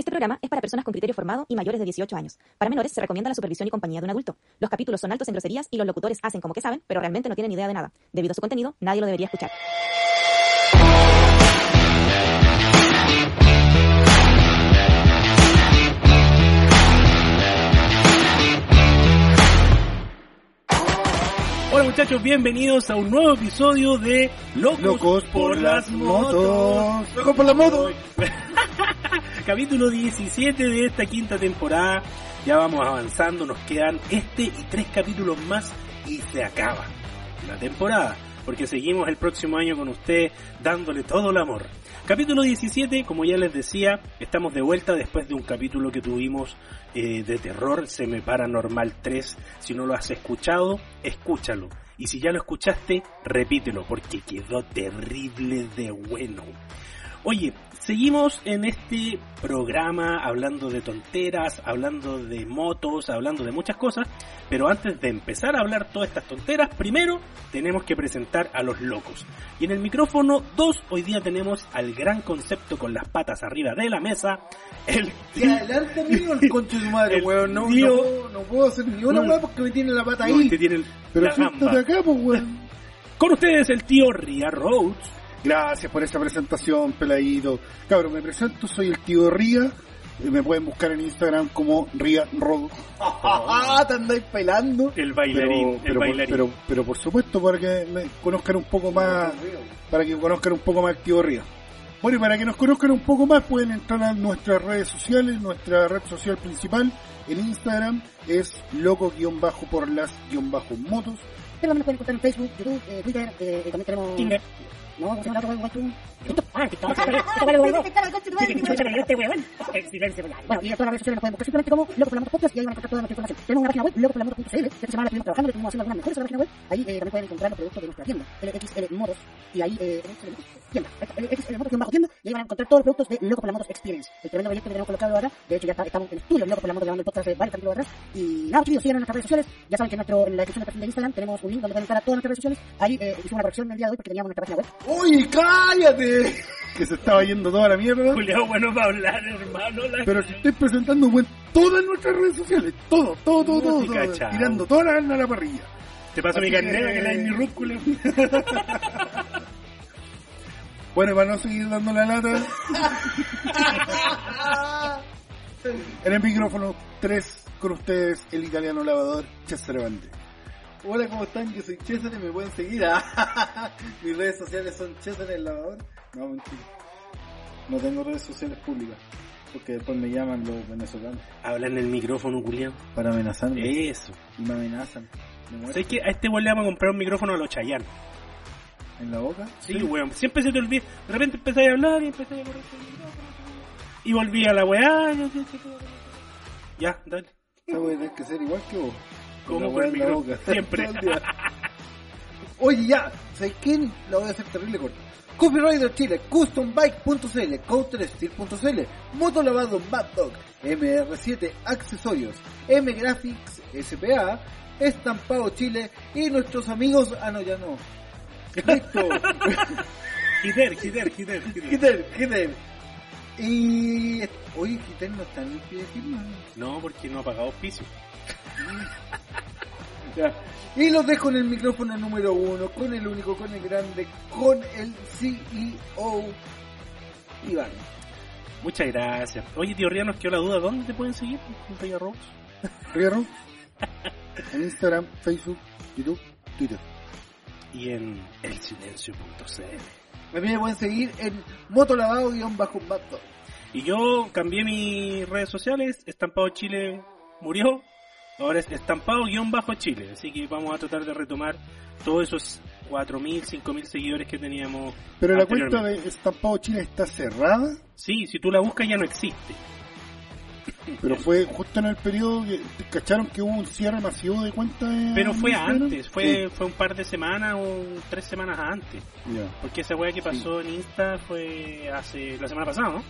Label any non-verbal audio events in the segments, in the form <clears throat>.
Este programa es para personas con criterio formado y mayores de 18 años. Para menores se recomienda la supervisión y compañía de un adulto. Los capítulos son altos en groserías y los locutores hacen como que saben, pero realmente no tienen idea de nada. Debido a su contenido, nadie lo debería escuchar. Hola muchachos, bienvenidos a un nuevo episodio de Locos, Locos por las motos. Locos por las motos. <laughs> Capítulo 17 de esta quinta temporada. Ya vamos avanzando, nos quedan este y tres capítulos más y se acaba la temporada. Porque seguimos el próximo año con usted dándole todo el amor. Capítulo 17, como ya les decía, estamos de vuelta después de un capítulo que tuvimos eh, de terror, Seme Paranormal 3. Si no lo has escuchado, escúchalo. Y si ya lo escuchaste, repítelo, porque quedó terrible de bueno. Oye, seguimos en este programa hablando de tonteras, hablando de motos, hablando de muchas cosas, pero antes de empezar a hablar todas estas tonteras, primero tenemos que presentar a los locos. Y en el micrófono 2 hoy día tenemos al gran concepto con las patas arriba de la mesa, el Y adelante amigo el <laughs> concho de tu madre, El weón. No, tío- no, puedo- no puedo hacer ni una weá porque me tiene la pata No, ahí. este tiene el- Pero la gamba. acá, pues weón. <laughs> Con ustedes el tío Ria Rhodes. Gracias por esa presentación, peladito. Cabrón, me presento, soy el tío Ría. Eh, Me pueden buscar en Instagram como Ría Rod. Ah, <laughs> te andáis pelando. El bailarín, pero, pero, el bailarín. Pero, pero por supuesto, para que me conozcan un poco más, para que conozcan un poco más al tío Ría. Bueno, y para que nos conozcan un poco más, pueden entrar a nuestras redes sociales. Nuestra red social principal en Instagram es loco-por las-motos. Pero también nos pueden encontrar en Facebook, YouTube, eh, Twitter, eh, eh, también tenemos... Tinder. No, ¿cómo se llama la otra web? TikTok. Ah, TikTok. Huevo. Bueno, y en todas las redes sociales nos pueden buscar simplemente como Loco Moto Podcast y ahí van a encontrar toda nuestra información. Tenemos una página web, que esta semana estuvimos trabajando, le estuvimos haciendo algunas mejoras a la página web. Ahí eh, también pueden encontrar los productos de nuestra tienda, LXL Motos, y ahí eh, tenemos tienda, LXL Motos, bajo tienda, y ahí van a encontrar todos los productos de Loco por la Motos Experience, el tremendo proyecto que tenemos colocado ahora. De hecho, ya está- estamos en estudio, Loco por la Moto, grabando el podcast hace varios capítulos atrás. Y nada, chicos, sigan en nuestras redes sociales. Ya saben que en, nuestro, en la descripción del perfil de Instagram tenemos un link donde pueden entrar a todas nuestras redes sociales. Ahí eh, hicimos una corrección el día de hoy porque teníamos nuestra página web. ¡Uy, cállate! <laughs> Que se estaba yendo toda la mierda. Julián, bueno para hablar, hermano. la- Pero si estoy presentando en todas nuestras redes sociales, todo, todo, todo, todo, Sí, todo, tirando toda la carne a la parrilla. Te paso mi Así carnera que- que la hay en mi rúcula. <laughs> Bueno, para no seguir dando la lata, <laughs> en el micrófono 3 con ustedes, el italiano lavador Cesare Bande. Hola, ¿cómo están? Yo soy César y me pueden seguir. <laughs> Mis redes sociales son César el lavador. No, mentira. No tengo redes sociales públicas. Porque después me llaman los venezolanos Habla en el micrófono, Julián. para amenazarme. Eso. Y me amenazan. Me muero. ¿Sabes que a este weón le vamos a comprar un micrófono a los Chayanne? ¿En la boca? Sí, weón. Siempre se te olvida. De repente empecé a hablar y empecé a correr. Y volví a la weá. y. Ya, dale. Esta voy a tener que ser igual que vos. ¿Cómo la con el weá en la boca. Siempre. <laughs> Oye, ya. ¿Sabes quién? La voy a hacer terrible corta. Coffee Rider Chile, CustomBike.cl, CounterSteel.cl, Motolavado Mad Dog, MR7 Accesorios, M Graphics SPA, Estampado Chile y nuestros amigos. Ah, no, ya no. Listo. Gider, Gider, Gider. Gitter, Gitter. Y. Oye, Gitter no está en el pie de firma. No, porque no ha pagado piso. <laughs> Ya. Y los dejo en el micrófono número uno, con el único, con el grande, con el CEO Iván. Muchas gracias. Oye, tío Ría, nos quedó la duda. ¿Dónde te pueden seguir? ¿En Ría Rose? En Instagram, Facebook, YouTube, Twitter. Y en elsilencio.cl. A mí me pueden seguir en motolavado-bajo Y yo cambié mis redes sociales. Estampado Chile murió. Ahora es estampado-chile. Así que vamos a tratar de retomar todos esos 4.000, 5.000 seguidores que teníamos. Pero la cuenta de Estampado Chile está cerrada, Sí, si tú la buscas ya no existe. Pero fue justo en el periodo que cacharon que hubo un cierre masivo de cuentas. en Pero fue Instagram? antes, fue, fue un par de semanas o tres semanas antes. Porque esa weá que pasó en Insta fue hace la semana pasada, ¿no?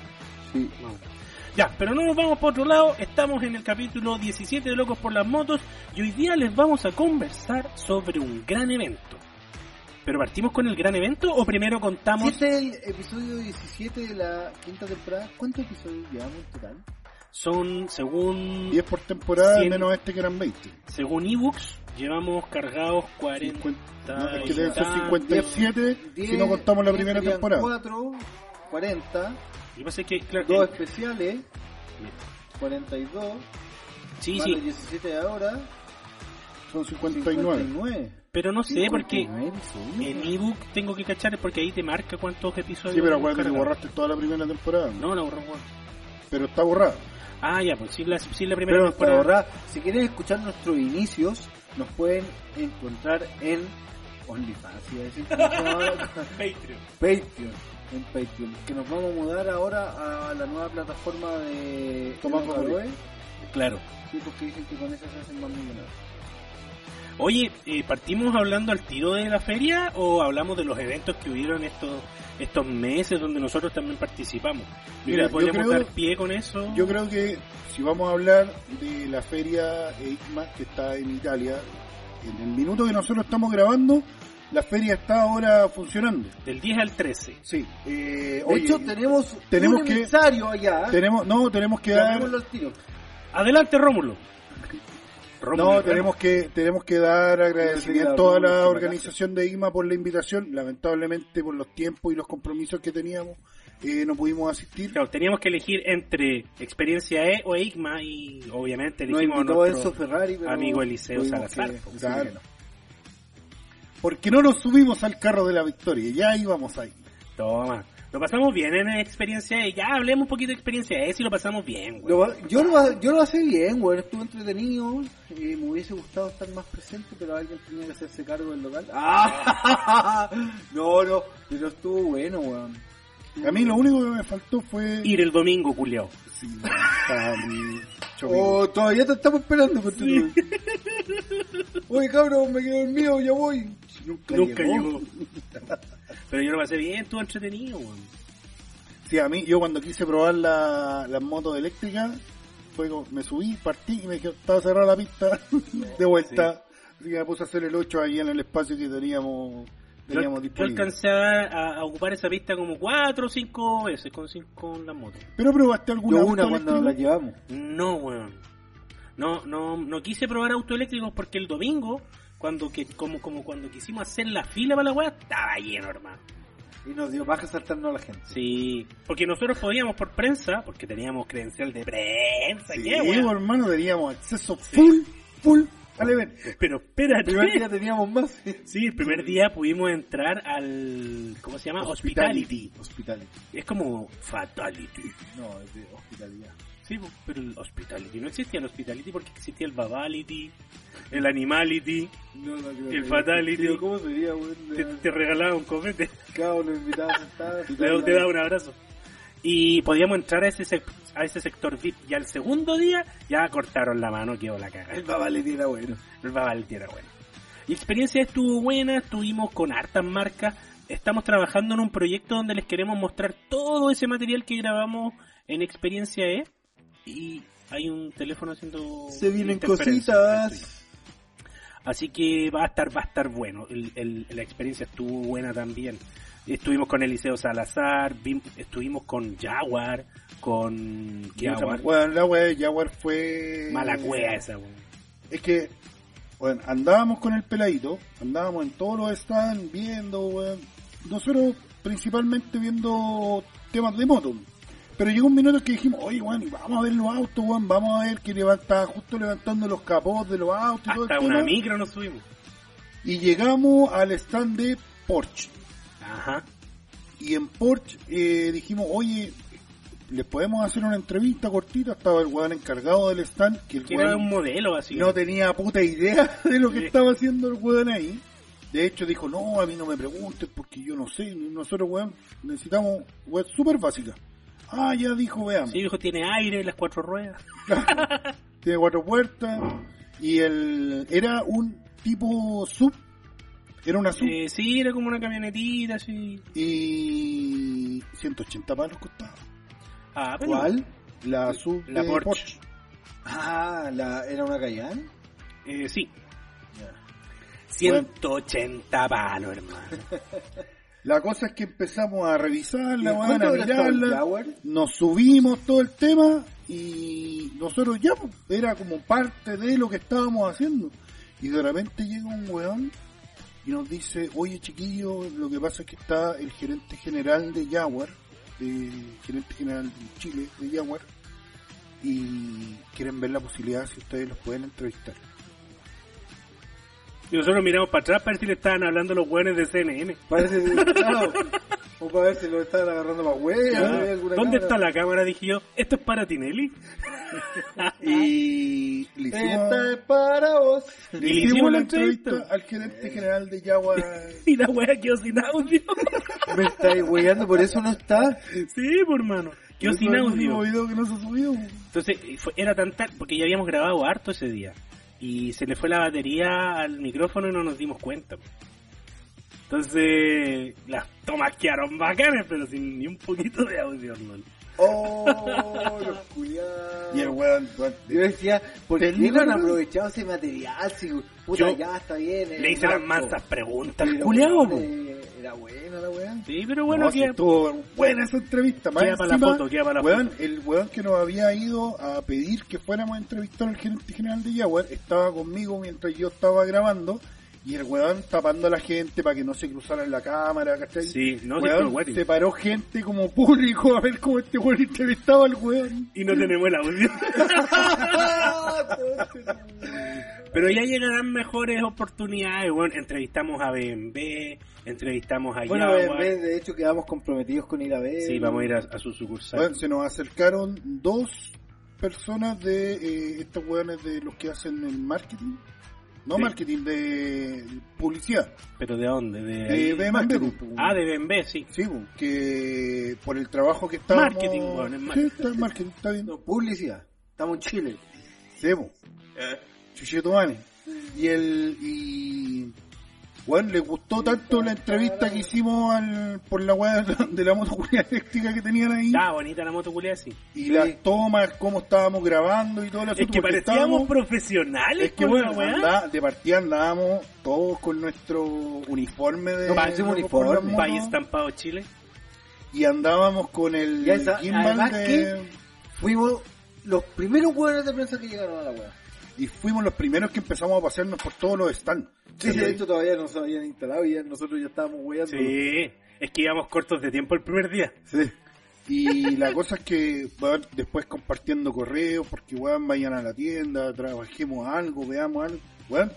sí. No. Ya, pero no nos vamos por otro lado, estamos en el capítulo 17 de Locos por las Motos y hoy día les vamos a conversar sobre un gran evento. ¿Pero partimos con el gran evento o primero contamos? este es el episodio 17 de la quinta temporada, ¿cuántos episodios llevamos en total? Son, según 10 por temporada, Cien. menos este que eran 20. según ebooks, llevamos cargados 40. No, es que y deben ser tantos. 57 si no contamos la primera temporada. 4, 40, Y pasa que, claro, dos eh, especiales, 42, sí, más sí, de 17 de ahora, Son 59. 59. pero no sé, porque 59 episodios, en ebook tengo que cachar porque ahí te marca cuántos episodios. Sí, pero acuérdate que borraste toda la primera temporada. No, la borró. Pero está borrada. Ah, ya, pues sí, la, sí, la primera Pero para temporada. ahorrar, si quieren escuchar nuestros inicios, nos pueden encontrar en OnlyFans, iba a decir. <laughs> Patreon. Patreon, en Patreon, que nos vamos a mudar ahora a la nueva plataforma de Tomás. Claro. Sí, porque dicen que con eso se hacen más millonarios. Oye, eh, ¿partimos hablando al tiro de la feria o hablamos de los eventos que hubieron estos estos meses donde nosotros también participamos? Mira, podríamos creo- dar pie con eso. Yo creo que si vamos a hablar de la feria EICMA que está en Italia, en el minuto que nosotros estamos grabando, la feria está ahora funcionando. Del 10 al 13. Sí. Eh, De oye, hecho, tenemos, tenemos un que- allá. tenemos, no, tenemos que dar. Adelante, Rómulo. No, tenemos que, tenemos que dar agradecimiento a la Chimacán. organización de IMA por la invitación. Lamentablemente, por los tiempos y los compromisos que teníamos, eh, no pudimos asistir. Claro, teníamos que elegir entre experiencia E o EIGMA y obviamente elegimos a Enzo nuestro Ferrari, pero amigo Eliseo Salazar. que-. Porque no nos subimos al carro de la victoria, ya íbamos ahí. Toma. Lo pasamos bien en experiencia E. Ya hablemos un poquito de experiencia E si lo pasamos bien, güey. Lo yo, lo, yo lo pasé bien, weón, estuvo entretenido. eh, me hubiese gustado estar más presente, pero alguien tenía que hacerse cargo del local. <laughs> ¡Ah! No, no, pero estuvo bueno, weón. A mí lo único que me faltó fue... Ir el domingo, culiao. Sí. Oh, todavía te estamos esperando, pues, tú. <laughs> Oye, cabrón, me quedé dormido, ya voy. Nunca, Nunca llegó. <laughs> Pero yo lo pasé bien, estuvo entretenido, güey. Sí, a mí, yo cuando quise probar la- las motos eléctricas, fue como- me subí, partí y me dijeron, estaba cerrada la pista <laughs> de vuelta. Así que me puse a hacer el 8 ahí en el espacio que teníamos, teníamos Yo, yo alcancé a, a ocupar esa pista como cuatro o cinco veces con, con la moto. ¿Pero probaste alguna Yo una cuando la llevamos. No, weón. No, no, no quise probar auto eléctricos porque el domingo, cuando que, como, como cuando quisimos hacer la fila para la weá, estaba lleno, hermano. Y nos dio baja saltando a la gente. Sí, porque nosotros podíamos por prensa, porque teníamos credencial de prensa, Sí, ¿qué, weón? hermano, teníamos acceso full, full al evento. Pero espérate. El primer día teníamos más. Sí, el primer día pudimos entrar al, ¿cómo se llama? Hospitality. Hospitality. Es como Fatality. No, es de hospitalidad. Sí, pero el Hospitality. No existía el Hospitality porque existía el Babality, el Animality. No, no, creo El que- Fatality. Tío, ¿Cómo sería, weón? Te, te regalaba un uno invitado sentado. <laughs> te, da- te daba un abrazo. Y podíamos entrar a ese, a ese sector VIP. Y al segundo día ya cortaron la mano, quedó la caga. El babalete era bueno. El Babality era bueno. Y experiencia estuvo buena, estuvimos con hartas marcas. Estamos trabajando en un proyecto donde les queremos mostrar todo ese material que grabamos en Experiencia E. Y hay un teléfono haciendo. Se vienen cositas. Así que va a estar, va a estar bueno. El- el- la experiencia estuvo buena también. Estuvimos con Eliseo Salazar, vim- estuvimos con Jaguar, con ¿quién otra Jaguar. Bueno, la wea de Jaguar fue... mala cueva esa, weón. Es que, bueno, andábamos con el peladito, andábamos en todos los stands viendo, weón. Nosotros principalmente viendo temas de moto. Pero llegó un minuto que dijimos, oye, y vamos a ver los autos, weón, vamos a ver que levanta, justo levantando los capós de los autos y todo Hasta el una tema. micro nos subimos. Y llegamos al stand de Porsche. Ajá. Y en Porsche eh, dijimos, oye, ¿les podemos hacer una entrevista cortita? Estaba el weón encargado del stand, que el Que era un modelo así. no tenía puta idea <laughs> de lo que Sí. estaba haciendo el weón ahí. De hecho dijo, no, a mí no me preguntes porque yo no sé, nosotros weón necesitamos weón súper básica. Ah, ya dijo, veamos. Sí, dijo, tiene aire, las cuatro ruedas. <laughs> Tiene cuatro puertas y el era un tipo sub, era una sub Eh, sí, era como una camionetita así. y 180 palos costaba. Ah, pero ¿Cuál? La sub La de Porsche. Porsche. Ah, la, ¿era una Cayenne? Eh, sí. 180 palos, hermano. <laughs> La cosa es que empezamos a revisar ¿Y la en weón, cuánto a mirarla, nos subimos todo el tema y nosotros ya pues, era como parte de lo que estábamos haciendo. Y de repente llega un weón y nos dice, oye chiquillo, lo que pasa es que está el gerente general de Jaguar, eh, gerente general de Chile de Jaguar, y quieren ver la posibilidad si ustedes los pueden entrevistar. Y nosotros miramos para atrás para ver si le estaban hablando los hueones de CNN. Parece <laughs> claro, o para ver si lo están agarrando para hueá. Ah, ¿Dónde está la cámara? Dije yo, ¿esto es para Tinelli? <laughs> Y le hicimos, Esta es para vos. le Y le hicimos hicimos la entrevista. entrevista al gerente general de Jaguar. <laughs> y la wea quedó sin audio. Me estáis hueando, por eso no está. sí, por hermano. Quedó sin audio. que no se subió. Entonces, fue- era tan tal, porque ya habíamos grabado harto ese día. Y se le fue la batería al micrófono y no nos dimos cuenta. Entonces, las tomas quedaron bacanas, pero sin ni un poquito de audio, hermano. Oh, los <laughs> culiados. Y el weón, weón, Yo decía, ¿por qué no han aprovechado ese material? Si, puta, Yo ya está bien. en Le hice las mansas preguntas Pero, culiao, weón, po. eh, Era buena la weá. Sí, pero bueno, no, sí, que estuvo buena esa entrevista. Más Queda para la encima, foto, queda para la weón, foto. El weón que nos había ido a pedir que fuéramos a entrevistar al gerente general de Jaguar estaba conmigo mientras yo estaba grabando y el weón tapando a la gente para que no se cruzara en la cámara, ¿cachai? Sí, no, Weón, se paró gente como público a ver cómo este weón entrevistaba al weón. Y no tenemos el audio. <laughs> Pero ya llegarán mejores oportunidades. Bueno, entrevistamos a BMB, entrevistamos a Bueno, vez de hecho quedamos comprometidos con ir a ver. Sí, vamos a ir a, a su sucursal. Weón, se nos acercaron dos personas de eh, estos weones de los que hacen el marketing. No Sí. marketing, de publicidad. ¿Pero de dónde? De, De. BMB, marketing, pues, Ah, de BMB, sí. Sí, pues, que por el trabajo que estábamos... Marketing, weón, es Sí, marketing. está en marketing, está bien. No, publicidad. Estamos en Chile. Sí, pues. Chuchetumane. Y el... Y... Bueno, le gustó tanto la entrevista que hicimos al, por la weá <laughs> de la- moto eléctrica que tenían ahí. Estaba bonita la moto sí. Y las tomas, cómo estábamos grabando y todo el Es que porque parecíamos profesionales Es que con bueno, la weá. anda- de partida andábamos todos con nuestro uniforme de No, parece un uniforme. País estampado Chile. y andábamos con el Ya está, además de que- Fuimos los primeros hueones de prensa que llegaron a la weá. Y fuimos los primeros que empezamos a pasearnos por todos los stands. Sí, de hecho todavía no se habían instalado y ya nosotros ya estábamos weando. Sí, es que íbamos cortos de tiempo el primer día. Sí. Y la cosa es que después compartiendo correos, porque weón, vayan a la tienda, trabajemos algo, veamos algo. Weón,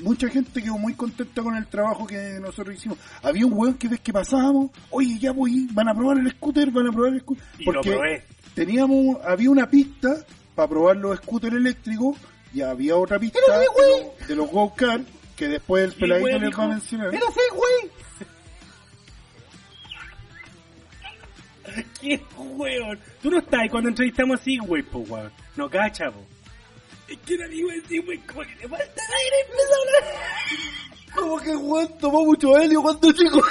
mucha gente quedó muy contenta con el trabajo que nosotros hicimos. Había un weón que ves que pasábamos, oye, ya voy, van a probar el scooter, van a probar el scooter. Y lo probé. teníamos, había una pista para probar los scooters eléctricos y había otra pista de, los- de los go-kart que después el peladito les va a mencionar. ¡Era Segway! <laughs> ¿Qué weón? Tú no estás ahí cuando entrevistamos así, güey, po, weón. No cacha, po. Es que era amigo así, güey, como que le falta el aire, empezó a hablar. Como que weón tomó mucho helio cuando chico.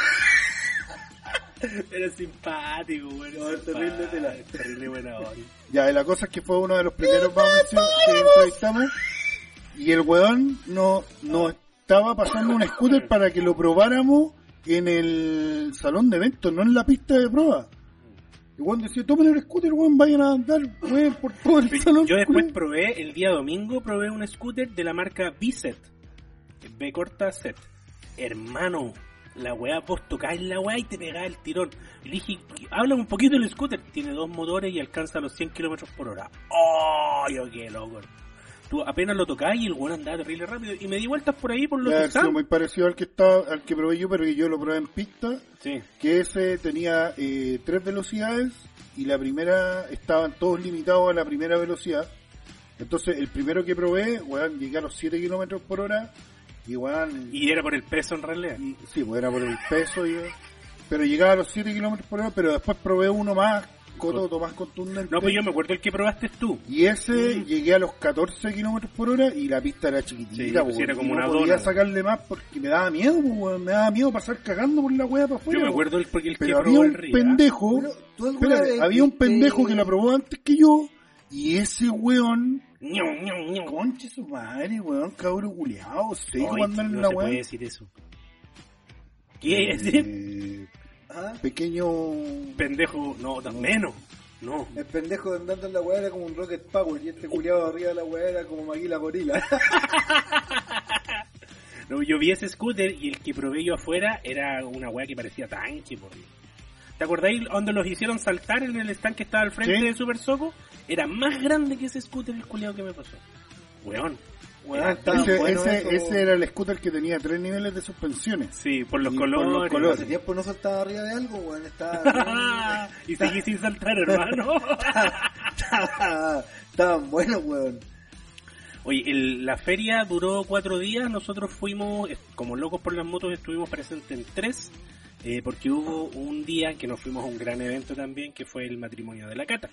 <laughs> Era simpático, güey. No, es terrible tela. Terrible buena onda. Ya, y la cosa es que fue uno de los primeros que entrevistamos. Y el weón no, no estaba pasando un scooter para que lo probáramos en el salón de eventos, no en la pista de prueba. Y weón decía, tomen el scooter, weón, vayan a andar, weón, por todo el salón. Yo después culiao". probé, el día domingo, probé un scooter de la marca B-Set. B corta set. Hermano, la weá, vos tocás la weá y te pegás el tirón. Y le dije, háblame un poquito del scooter. Tiene dos motores y alcanza los 100 kilómetros por hora. ¡Oh! Yo qué loco. Tú apenas lo tocás y el weón andaba terrible rápido. Y me di vueltas por ahí por los sido Sam. muy parecido al que estaba, al que probé yo, pero que yo lo probé en pista, Sí. que ese tenía eh, tres velocidades y la primera estaban todos limitados a la primera velocidad. Entonces el primero que probé, weón, llegué a los 7 kilómetros por hora y weón, Y era por el peso en realidad. y- sí, pues era por el peso, y, pero llegaba a los 7 kilómetros por hora, pero después probé uno más cototo, más contundente. No, pues yo me acuerdo el que probaste tú. Y ese llegué a los 14 kilómetros por hora y la pista era chiquitita, Sí, pues era como y no una podía dona. sacarle más porque me daba miedo, weón, me daba miedo pasar cagando por la wea para afuera. Yo me acuerdo el, porque el que Pero había probó el un pendejo, Pero, ¿tú alguna espérate, vez había un pendejo que la probó antes que yo y ese weón. Conche su madre, weón, cabro culiao, Ay, cuando en no la se puede weón. decir eso. ¿Qué decir? Eh, <laughs> ¿Ah? pequeño. Pendejo, no, tan menos. No. El pendejo andando en la weá era como un Rocket Power y este culiado arriba de la weá era como Maguila Gorila. <laughs> No, yo vi ese scooter y el que probé yo afuera era una weá que parecía tanque, por Dios. ¿Te acordáis donde los hicieron saltar en el stand que estaba al frente Sí. de Super Soco? Era más grande que ese scooter el culiado que me pasó. Weón. Weón, Ese, bueno ese, eso. ese era el scooter que tenía tres niveles de suspensiones. Sí, por los Y por colores. los colores. Hace tiempo no saltaba arriba de algo, weón. Estaba <laughs> y seguí sin saltar, hermano. <laughs> Estaban- buenos, weón. Oye, el- la feria duró cuatro días, nosotros fuimos, como locos por las motos, estuvimos presentes en tres, eh, porque hubo un día que nos fuimos a un gran evento también, que fue el matrimonio de la Cata.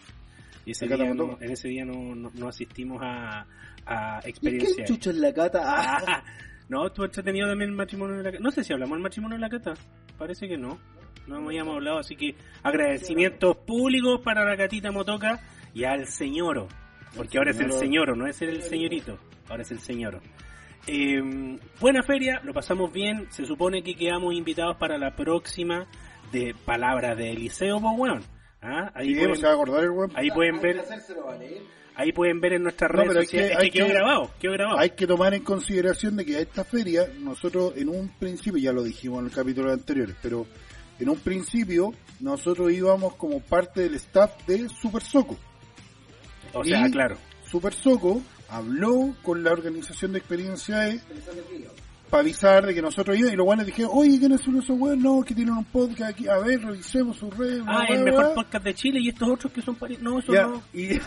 Y ese día no- en ese día no, no, no asistimos a, a ¿Y qué experiencias. chucho en la cata? Ah, <laughs> no, estuvo entretenido también el matrimonio de la Cata. No sé si hablamos del matrimonio de la Cata, parece que no. No habíamos hablado, así que agradecimientos públicos para la Catita Motoca y al señoro. Porque ahora es el señoro, no es el señorito, ahora es el señoro. Eh, buena feria, lo pasamos bien. Se supone que quedamos invitados para la próxima de Palabras de Eliseo, pues weón. ¿Ah? Ahí, Sí, pueden, no se va a acordar el weón. ahí pueden ver, ahí pueden ver en nuestras No, redes pero hay sociales. que- Es que hay quedó que- grabado, quedó grabado. Hay que tomar en consideración de que a esta feria, nosotros en un principio, ya lo dijimos en el capítulo anterior, pero en un principio nosotros íbamos como parte del staff de Super Soco. O sea, y- claro. Super Soco habló con la organización de experiencia E para avisar de que nosotros íbamos y los guanes dijeron, oye, ¿quiénes son esos weones? No, que tienen un podcast aquí, a ver, revisemos sus redes. Ah, el mejor bla". podcast de Chile y estos otros que son pari... No, eso Ya, no. y,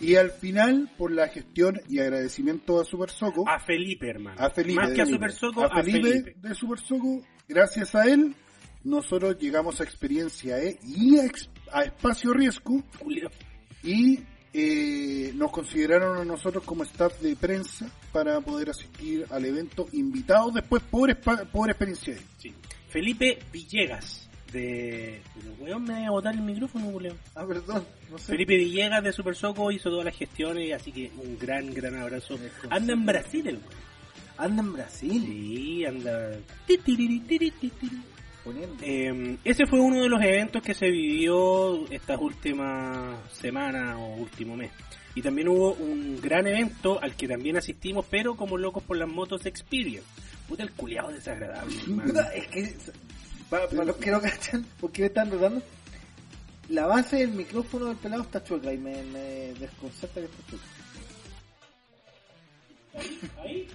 <laughs> y al final, por la gestión y agradecimiento a Super Soco, A Felipe, hermano. a Felipe, Más de que a. Super Soco, a a Felipe, Felipe. de Super Soco, gracias a él, nosotros llegamos a Experiencia E y a Espacio Riesgo Julio. y eh, nos consideraron a nosotros como staff de prensa para poder asistir al evento invitados después por, por Experiencia. Sí. Felipe Villegas. De. Pero, weón, me voy a botar el micrófono, Julio. Ah, perdón, no sé. Felipe Villegas de Super Soco hizo todas las gestiones, así que un gran, gran abrazo. Anda en Brasil, el weón. Anda en Brasil. Sí, anda. Eh, ese fue uno de los eventos que se vivió estas últimas semanas o último mes. Y también hubo un gran evento al que también asistimos, pero como locos por las motos Experience. Puta el culiado desagradable. Puta, es que, para, para los que no cachan, ¿por qué me están rotando? La base del micrófono del pelado está chueca y me, me desconcerta que está chueca. Ahí.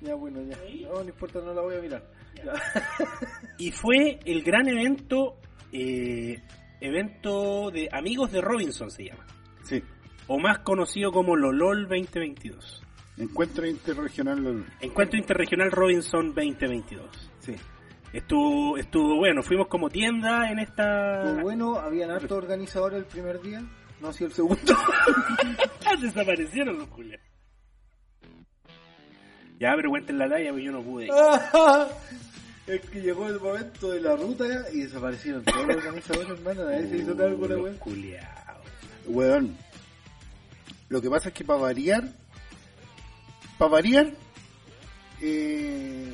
Ya, bueno, ya. No, no importa, no la voy a mirar. Ya. <laughs> Y fue el gran evento, eh, evento de Amigos de Robinson se llama. Sí, O más conocido como LOLOL 2022. Encuentro Interregional. Encuentro Interregional Robinson 2022. Sí. Estuvo, estuvo bueno, fuimos como tienda en esta... Pues bueno, habían hartos organizadores el primer día. No ha sido el segundo. <laughs> Desaparecieron los culiados. Ya, pero cuenten la talla, porque yo no pude. <laughs> es que llegó el momento de la ruta y desaparecieron todos los organizadores, hermano. Nadie se hizo cargo de la Los wea. culiados. Weón. Lo que pasa es que para variar, para variar, eh,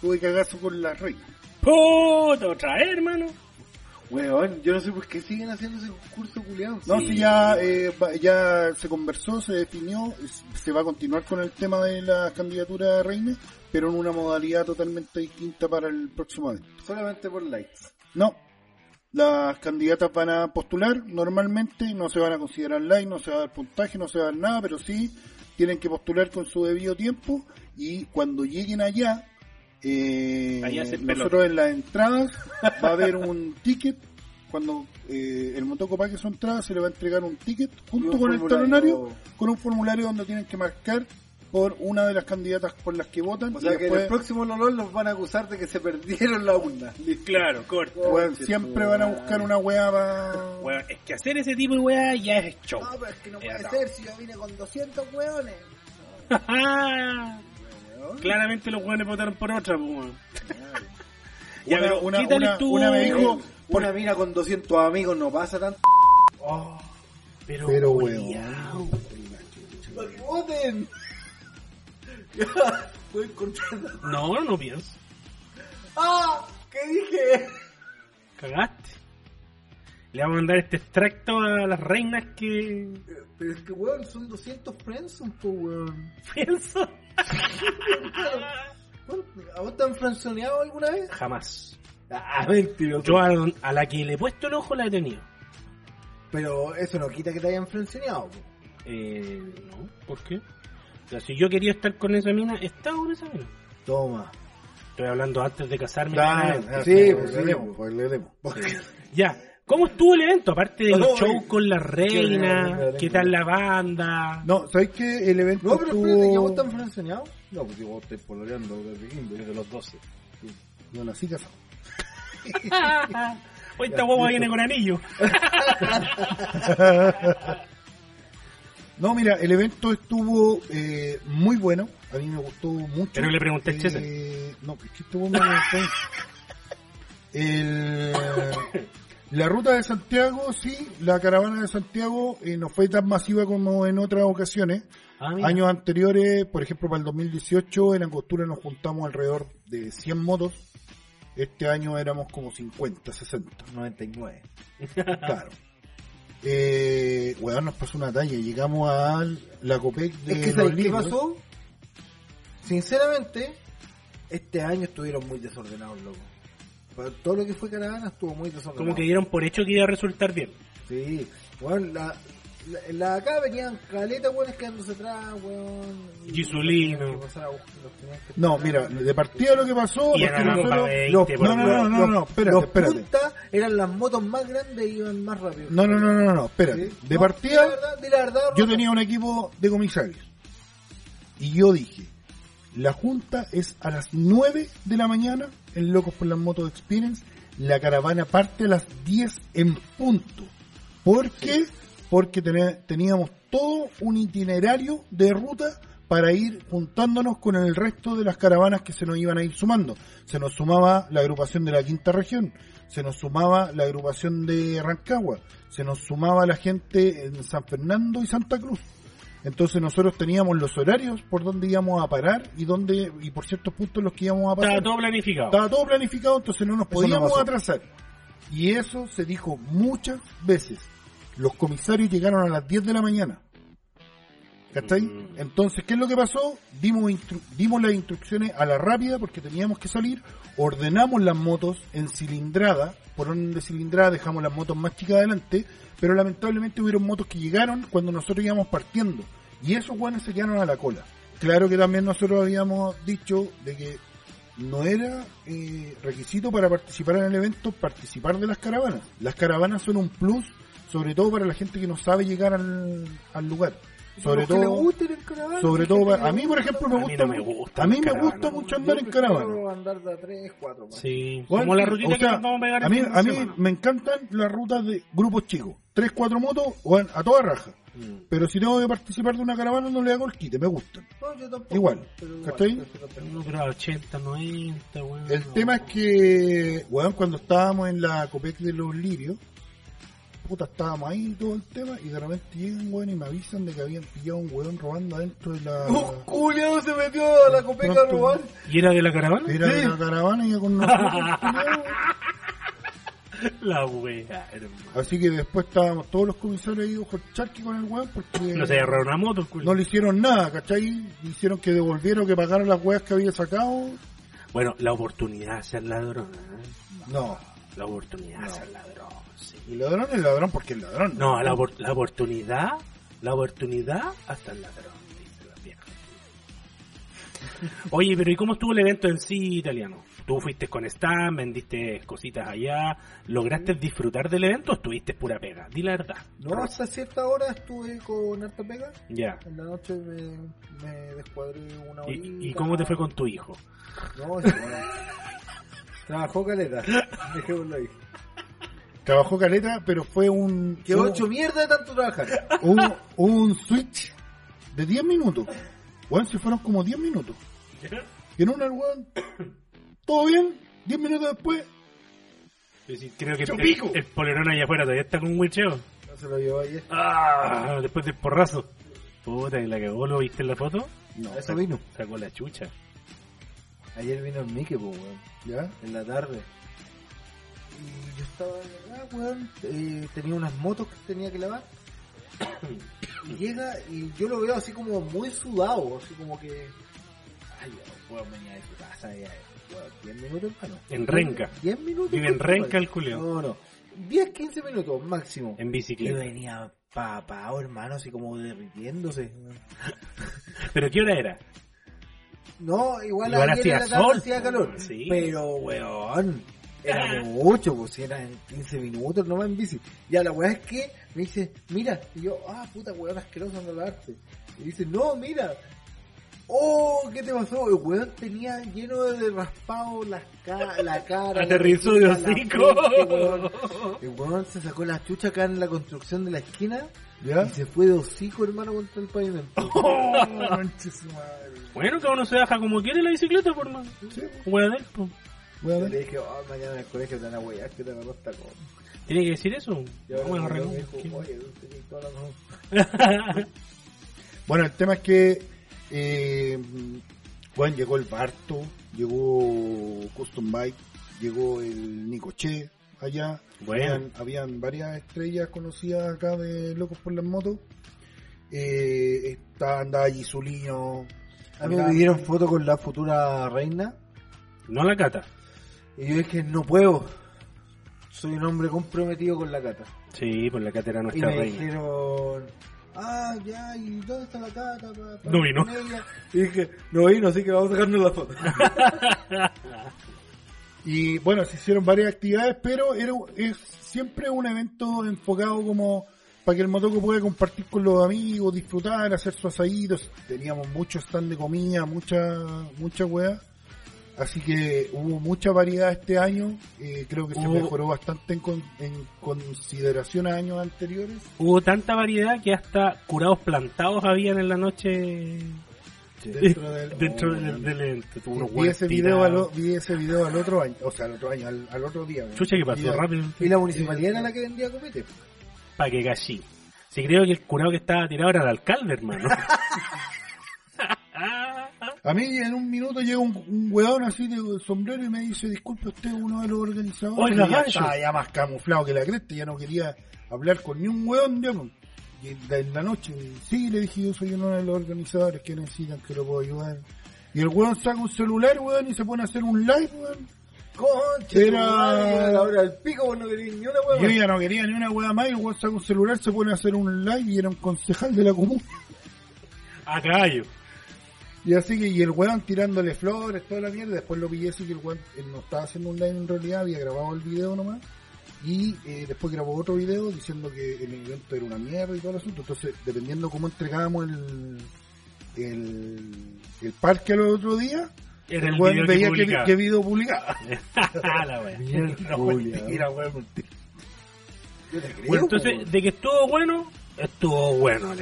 tuve cagazo con la reina. Puta, otra vez, hermano. Weón, yo no sé por qué siguen haciendo ese curso culiado. No, Sí. si ya, eh, ya se conversó, se definió, se va a continuar con el tema de la candidatura a reina, pero en una modalidad totalmente distinta para el próximo año. Solamente por likes. No, las candidatas van a postular normalmente, no se van a considerar like, no se va a dar puntaje, no se va a dar nada, pero sí tienen que postular con su debido tiempo y cuando lleguen allá, eh, Allá nosotros en las entradas va a haber un <laughs> ticket. Cuando eh, el motoco pague su entrada, se le va a entregar un ticket junto un con el talonario, con un formulario donde tienen que marcar por una de las candidatas por las que votan. O y sea que en después- el próximo LOL nos van a acusar de que se perdieron la urna. Claro, corto. Weón, siempre van a buscar una weá para... Weón, es que hacer ese tipo de weá ya es show. No, pero es que no puede ser si yo vine con 200 weones. <laughs> Claramente los weones votaron por otra, pues, weón. <laughs> Ya, pero, una- ¿qué tal una- estuvo? una me dijo- <laughs> Una mina con 200 amigos no pasa tanto. Pero, Pero, culiao. ¡Para que voten! <laughs> Encontrando. No, no pienso. ¡Ah! ¿Qué dije? Cagaste. Le vamos a mandar este extracto a las reinas que Pero es que, weón, son 200 friends, un po, weón. Weón, ¿A vos te han franzoneado alguna vez? Jamás. Ah, mentiroso. Yo a, a la que le he puesto el ojo la he tenido. Pero eso no quita que te hayan franzoneado, po. Eh, no, ¿por qué? O sea, si yo quería estar con esa mina, estaba con esa mina. Toma. Estoy hablando antes de casarme. Ah, con ella. ah, sí, pues, le sí, demos, pues, le demos. Ya, ¿cómo estuvo el evento? Aparte del No, show con la reina, que- ¿qué tal la banda? No, ¿sabes qué? El evento No, pero espérate, ¿ya vos estuvo... están franzoneados? No, pues yo vos estoy pololeando desde Kimber. Desde los 12. Yo nací casado. <laughs> Hoy esta guagua viene con anillo. <laughs> No, mira, el evento estuvo eh, muy bueno. A mí me gustó mucho. Pero le pregunté. Eh, No, es que estuvo muy bueno. <laughs> El, la ruta de Santiago, sí, la caravana de Santiago eh, no fue tan masiva como en otras ocasiones. Ah. Años anteriores, por ejemplo, para el 2018, en Angostura nos juntamos alrededor de 100 motos. Este año éramos como 50, 60. 99. Claro. Eh, weón, nos pasó una talla. Llegamos a la Copec de Es que los ¿sabes qué pasó? Sinceramente, este año estuvieron muy desordenados, loco. Para todo lo que fue caravana estuvo muy desordenado. Como que dieron por hecho que iba a resultar bien. Sí, weón, la, la, la- acá venían caletas, weones quedándose atrás, weón. Gisulino. No, mira, de partida lo que pasó. Y es que eran nosotros- para 20, los- por no, no, no, no, no, espérate, los espérate. eran las motos más grandes y iban más rápido. No, no, no, no, no, espérate. ¿Sí? De No, partida, di la verdad, di la verdad, yo tenía un equipo de comisarios. Y yo dije, la junta es a las 9 de la mañana en Locos por las Motos Experience. La caravana parte a las 10 en punto. ¿Por qué? Porque teníamos todo un itinerario de ruta para ir juntándonos con el resto de las caravanas que se nos iban a ir sumando. Se nos sumaba la agrupación de la quinta región, se nos sumaba la agrupación de Rancagua, se nos sumaba la gente en San Fernando y Santa Cruz. Entonces nosotros teníamos los horarios por donde íbamos a parar y donde y por ciertos puntos los que íbamos a pasar. Estaba todo planificado. Estaba todo planificado, entonces no nos no podíamos atrasar. Y eso se dijo muchas veces. Los comisarios llegaron a las 10 de la mañana. ¿Cachai? Mm. Entonces, ¿qué es lo que pasó? Dimos, dimos las instrucciones a la rápida porque teníamos que salir, ordenamos las motos en cilindrada, por orden de cilindrada dejamos las motos más chicas adelante, pero lamentablemente hubieron motos que llegaron cuando nosotros íbamos partiendo, y esos guanes se quedaron a la cola. Claro que también nosotros habíamos dicho de que no era eh, requisito para participar en el evento participar de las caravanas. Las caravanas son un plus, sobre todo para la gente que no sabe llegar al, al lugar. Sobre todo, gusten en caravana, sobre todo a mí por gusta ejemplo A me mí gusta, no me gusta a mí me gusta mucho andar en caravana. andar de a 3, 4. Sí, Bueno, como la o que nos vamos a pegar a mí, a mí semana. me encantan las rutas de grupos chicos. Tres, cuatro motos, bueno, a toda raja. Mm. Pero si tengo que participar de una caravana no le hago el quite, me gustan. No, yo tampoco. Igual, ¿cachai? No, pero a 80, 90, weón. El tema es que, weón, cuando estábamos en la Copec de los Lirios, puta, estábamos ahí y todo el tema, y de repente llegan, weón, y me avisan de que habían pillado a un weón robando adentro de la... <laughs> ¡Oh, culiao se metió a la copeca a robar! ¿Y era de la caravana? Era de la caravana y ya con nosotros, culiao. <laughs> La wea, hermano. Así que después estábamos todos los comisarios ahí ojo charqui con el weón porque No se agarró una moto, el no le hicieron nada, ¿cachai? Hicieron que devolvieron, que pagaran las weas que había sacado. Bueno, la oportunidad de ser ladrón. ¿eh? No. La oportunidad de No. ser ladrón, Y ladrón es ladrón porque es ladrón. No, la, opor- la oportunidad, la oportunidad hasta el ladrón, dice la vieja. <laughs> Oye, pero ¿y cómo estuvo el evento en sí italiano? ¿Tú fuiste con Stan, vendiste cositas allá, lograste disfrutar del evento o estuviste pura pega? Di la verdad. No, hasta cierta hora estuve con harta pega. Ya. En la noche me, me descuadré una horita. ¿Y, y cómo te fue con tu hijo? No, sí, bueno. <laughs> Trabajó caleta. Dejémoslo ahí. Trabajó caleta, pero fue un... Que hubo- ocho mierda de tanto trabajar. hubo, hubo un switch de 10 minutos. Weón, si fueron como 10 minutos. Y en una, el weón, todo bien, 10 minutos después, sí Creo que ¡Yo el, pico! el polerón allá afuera todavía está con un huicheo. No se lo llevó ayer. Ah, después del porrazo. Puta, y la cagó, ¿lo viste en la foto? No, eso vino. Sacó la chucha. Ayer vino el Mickey, pues, weón. ¿Ya? En la tarde. Y yo estaba acá, weón. eh, tenía unas motos que tenía que lavar. <coughs> y llega y yo lo veo así como muy sudado, así como que. Ay, weón, venía de su casa ya. Weón, 10 minutos, hermano. En Renca. 10 minutos. Vive en Renca el culiao. No, no. 10, 15 minutos máximo. En Y bicicleta. venía papao, hermano, así como derritiéndose. ¿Pero qué hora era? No, igual, Igual ayer en hacía la tarde sol, hacía calor. sí. Pero, weón, era mucho, pues si eran 15 minutos nomás en bici. Ya la weá es que me dice, mira, y yo, ah, puta weón asqueroso ando arte. Y dice, no, mira. Oh, ¿qué te pasó? El weón tenía lleno de raspado las ca la <laughs> cara. Aterrizó la de la hocico. weón. El weón se sacó la chucha acá en la construcción de la esquina ¿Ya? y se fue de hocico, hermano, contra el pavimento. <laughs> Oh, conche su madre. Bueno, cada uno se baja como quiere la bicicleta, por más. Sí, Wea Yo ver. le dije, oh, mañana en el colegio te van a huear que te van a costar con. ¿Tiene que decir eso? Y ahora Bueno, me dijo, oye, tú la. <laughs> Bueno, el tema es que, eh, bueno, llegó el Barto, llegó Custom Bike, llegó el Nicoche allá. Bueno. Habían, habían varias estrellas conocidas acá de Locos por las Motos. Eh, está, andaba Gisulino. A mí me pidieron foto con la futura reina No la cata. Y yo dije, no puedo. Soy un hombre comprometido con la cata. Sí, pues la cata era Y nuestra me reina. dijeron, ah, ya, ¿y dónde está la cata? Pa- pa- No vino. con ella?" Y dije, no vino, así que vamos a sacarnos la foto. <laughs> Y bueno, se hicieron varias actividades, pero era, es siempre un evento enfocado como para que el motoco pueda compartir con los amigos, disfrutar, hacer sus asaditos. Teníamos mucho stand de comida, mucha, mucha weá. Así que hubo mucha variedad este año. Eh, creo que se Hubo- mejoró bastante en, con- en consideración a años anteriores. Hubo tanta variedad que hasta curados plantados habían en la noche <laughs> Dentro del, dentro oh, del, vi ese video al, tirados. o- vi ese video al otro año, o sea, al otro año, al, al otro día. Chucha que pasó a- rápido. Y la municipalidad era la que vendía copete. Pa' que cachí. Si creo que el curado que estaba tirado era el alcalde, hermano. <laughs> A mí en un minuto llega un, un weón así de sombrero y me dice, disculpe usted, uno de los organizadores. Oiga, ya estaba ya más camuflado que la cresta, ya no quería hablar con ni un weón, ya, pues. Y en la noche, sí, le dije, yo soy uno de los organizadores que necesitan que lo puedo ayudar. Y el weón saca un celular, weón, y se pone a hacer un live, weón. Concha, Era- tu madre, a la hora del pico, vos no querías ni una hueva. Yo ya no quería ni una weá más, y el weón saca un celular, se pone a hacer un live y era un concejal de la comuna. A caballo. Y así que, y el weón tirándole flores, toda la mierda, después lo pillé así que el weón él no estaba haciendo un live en realidad, había grabado el video nomás, y eh, después grabó otro video diciendo que el evento era una mierda y todo el asunto, entonces dependiendo cómo entregábamos el, el, el parque al otro día, Era el el weón veía que qué video publicaba. <laughs> la <laughs> mentira, weón, mentira. Bueno, entonces, de que estuvo bueno, estuvo bueno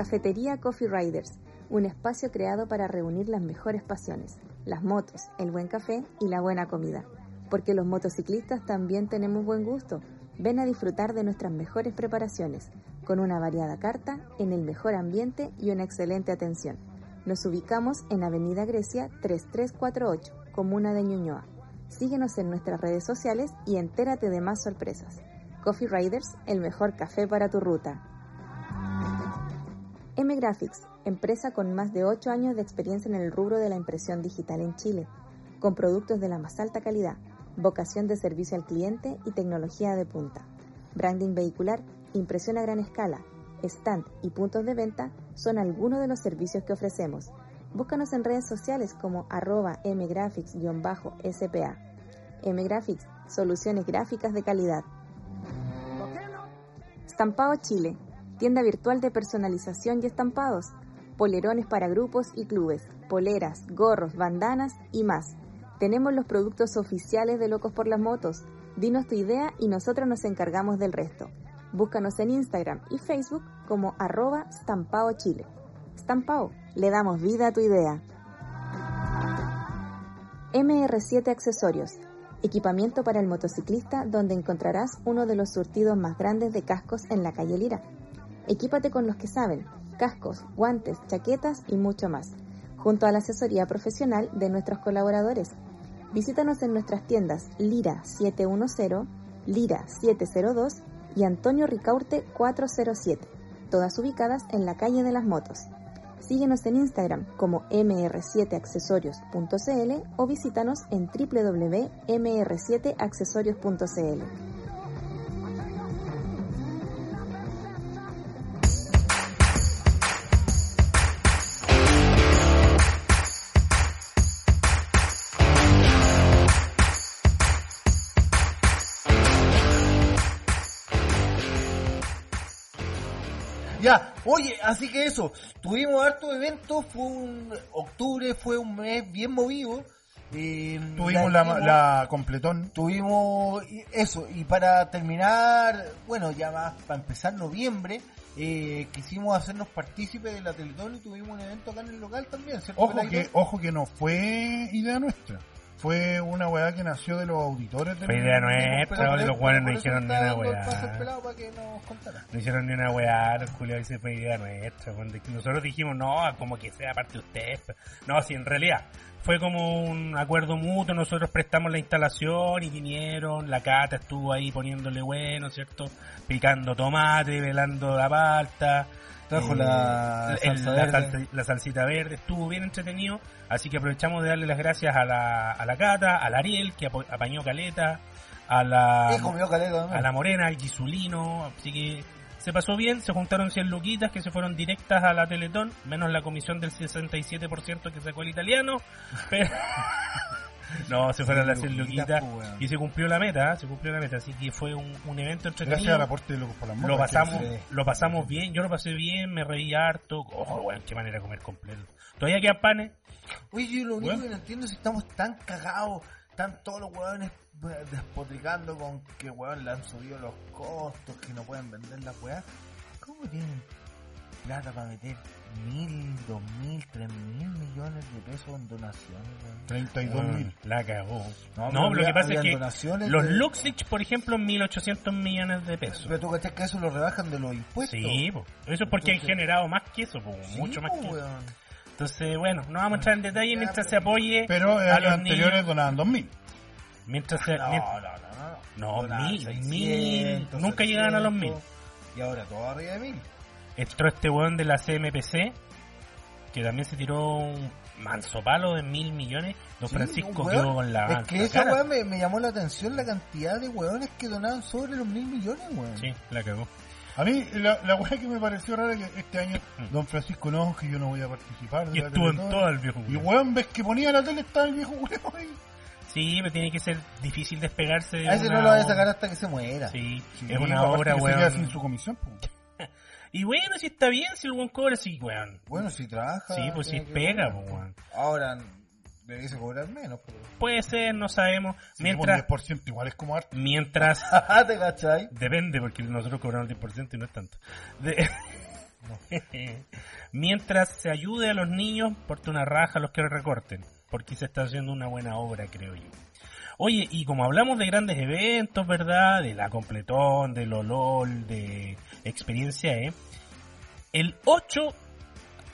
Cafetería Coffee Riders, un espacio creado para reunir las mejores pasiones, las motos, el buen café y la buena comida. Porque los motociclistas también tenemos buen gusto. Ven a disfrutar de nuestras mejores preparaciones, con una variada carta, en el mejor ambiente y una excelente atención. Nos ubicamos en Avenida Grecia 3348, Comuna de Ñuñoa. Síguenos en nuestras redes sociales y entérate de más sorpresas. Coffee Riders, el mejor café para tu ruta. M Graphics, empresa con más de 8 años de experiencia en el rubro de la impresión digital en Chile, con productos de la más alta calidad, vocación de servicio al cliente y tecnología de punta. Branding vehicular, impresión a gran escala, stand y puntos de venta son algunos de los servicios que ofrecemos. Búscanos en redes sociales como arroba mgraphics-spa. mgraphics, soluciones gráficas de calidad. Estampado Chile, tienda virtual de personalización y estampados, polerones para grupos y clubes, poleras, gorros, bandanas y más. Tenemos los productos oficiales de Locos por las Motos. Dinos tu idea y nosotros nos encargamos del resto. Búscanos en Instagram y Facebook como arroba Stampao Chile. Stampao, le damos vida a tu idea. MR7 Accesorios, equipamiento para el motociclista donde encontrarás uno de los surtidos más grandes de cascos en la calle Lira. Equípate con los que saben, cascos, guantes, chaquetas y mucho más, junto a la asesoría profesional de nuestros colaboradores. Visítanos en nuestras tiendas Lira 710, Lira 702 y Antonio Ricaurte 407, todas ubicadas en la calle de las motos. Síguenos en Instagram como mr7accesorios.cl o visítanos en www.mr7accesorios.cl. Ya, oye, así que eso, tuvimos hartos eventos, fue un octubre, fue un mes bien movido. eh, Tuvimos la, hicimos- la completón. Tuvimos eso, y para terminar, bueno, ya más para empezar noviembre, eh, quisimos hacernos partícipes de la Teletón y tuvimos un evento acá en el local también, ¿cierto? Ojo que, ojo que no fue idea nuestra. Fue una weá que nació de los auditores de idea nuestra, los guanes no dijeron ni una weá. No hicieron ni una weá, los culiados se fue idea nuestra. Nosotros dijimos, no, como que sea parte de ustedes. No, si en realidad fue como un acuerdo mutuo, nosotros prestamos la instalación y vinieron, la cata estuvo ahí poniéndole bueno, ¿cierto? Picando tomate, velando la palta. Trajo eh, la el- salsa la, salsa- la salsita verde, estuvo bien entretenido. Así que aprovechamos de darle las gracias a la, a la cata, al Ariel, que apañó caleta, a la, caleta a la Morena, al Gisulino, así que se pasó bien, se juntaron 100 luquitas que se fueron directas a la Teletón, menos la comisión del 67% que sacó el italiano, pero... <laughs> <laughs> no, se fueron las 100 luquitas weón. y se cumplió la meta, se cumplió la meta, así que fue un, un evento entretenido. Al aporte de Locos por las Motos. Lo pasamos, lo pasamos bien, yo lo pasé bien, me reí harto. Ojo, weón, qué manera de comer completo. ¿Todavía quedan panes? Oye, yo lo único que no entiendo es si estamos tan cagados, están todos los hueones eh, despotricando con que hueón le han subido los costos, que no pueden vender la weá. ¿Cómo tienen plata para meter mil, dos mil, tres mil millones de pesos en donaciones? weón? 32 mil. Mm, La cagó. No, No, pero lo que había- pasa es que donaciones los de- Luxich, por ejemplo, 1.800 millones de pesos. Pero tú cachas que eso lo rebajan de los impuestos. Sí, po. eso es porque han Entonces- generado más que eso, po, Sí, mucho más po, que eso. Entonces, bueno, no vamos a entrar en detalle mientras se apoye Pero eh, a los los anteriores niños. donaban 2 mil. Mientras se, No, no, no, no. No, mil, 600, mil. Nunca llegaban a los mil. Y ahora todo arriba de mil. Entró este weón de la CMPC, que también se tiró un manso palo de mil millones. Don Sí, Francisco weón. quedó con la Es que esa weá me, me llamó la atención la cantidad de weones que donaban sobre los mil millones, weón. Sí, la cagó. A mí, la, la weá que me pareció rara que este año, Mm. don Francisco, no, que yo no voy a participar. de Y estuvo en todo el viejo Y culiao. weón, ves que ponía la tele, estaba el viejo weón ahí. Sí, pero tiene que ser difícil despegarse de A ese una no lo vaya a sacar hasta que se muera. Sí, Sí, es una obra, weón. sin su comisión, po. Y bueno, si está bien, si el buen cobra, sí, weón. Bueno, si trabaja. Sí, pues si pega, pues, weón. Ahora debiese cobrar menos, pero. Puede ser, no sabemos. Si Mientras, un 10% igual es como harto. mientras, <laughs> ¿Te cachai? depende, porque nosotros cobramos el 10% y no es tanto. De- <laughs> mientras se ayude a los niños, porte una raja a los que recorten, porque se está haciendo una buena obra, creo yo. Oye, y como hablamos de grandes eventos, ¿verdad? De la completón, de LOLOL, de experiencia, ¿eh? El 8,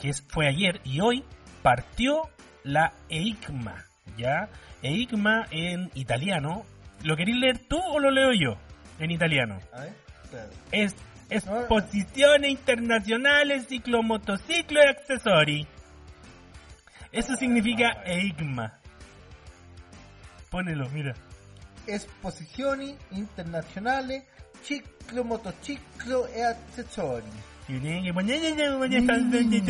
que fue ayer y hoy, partió la EICMA, ¿ya? EICMA en italiano. ¿Lo queréis leer tú o lo leo yo? En italiano. A ver, espérate. Es Exposiciones Internacionales Ciclomotociclo y Accesori. Eso significa EICMA. Pónelo, mira. Esposizioni internazionali, ciclo, motociclo e poner-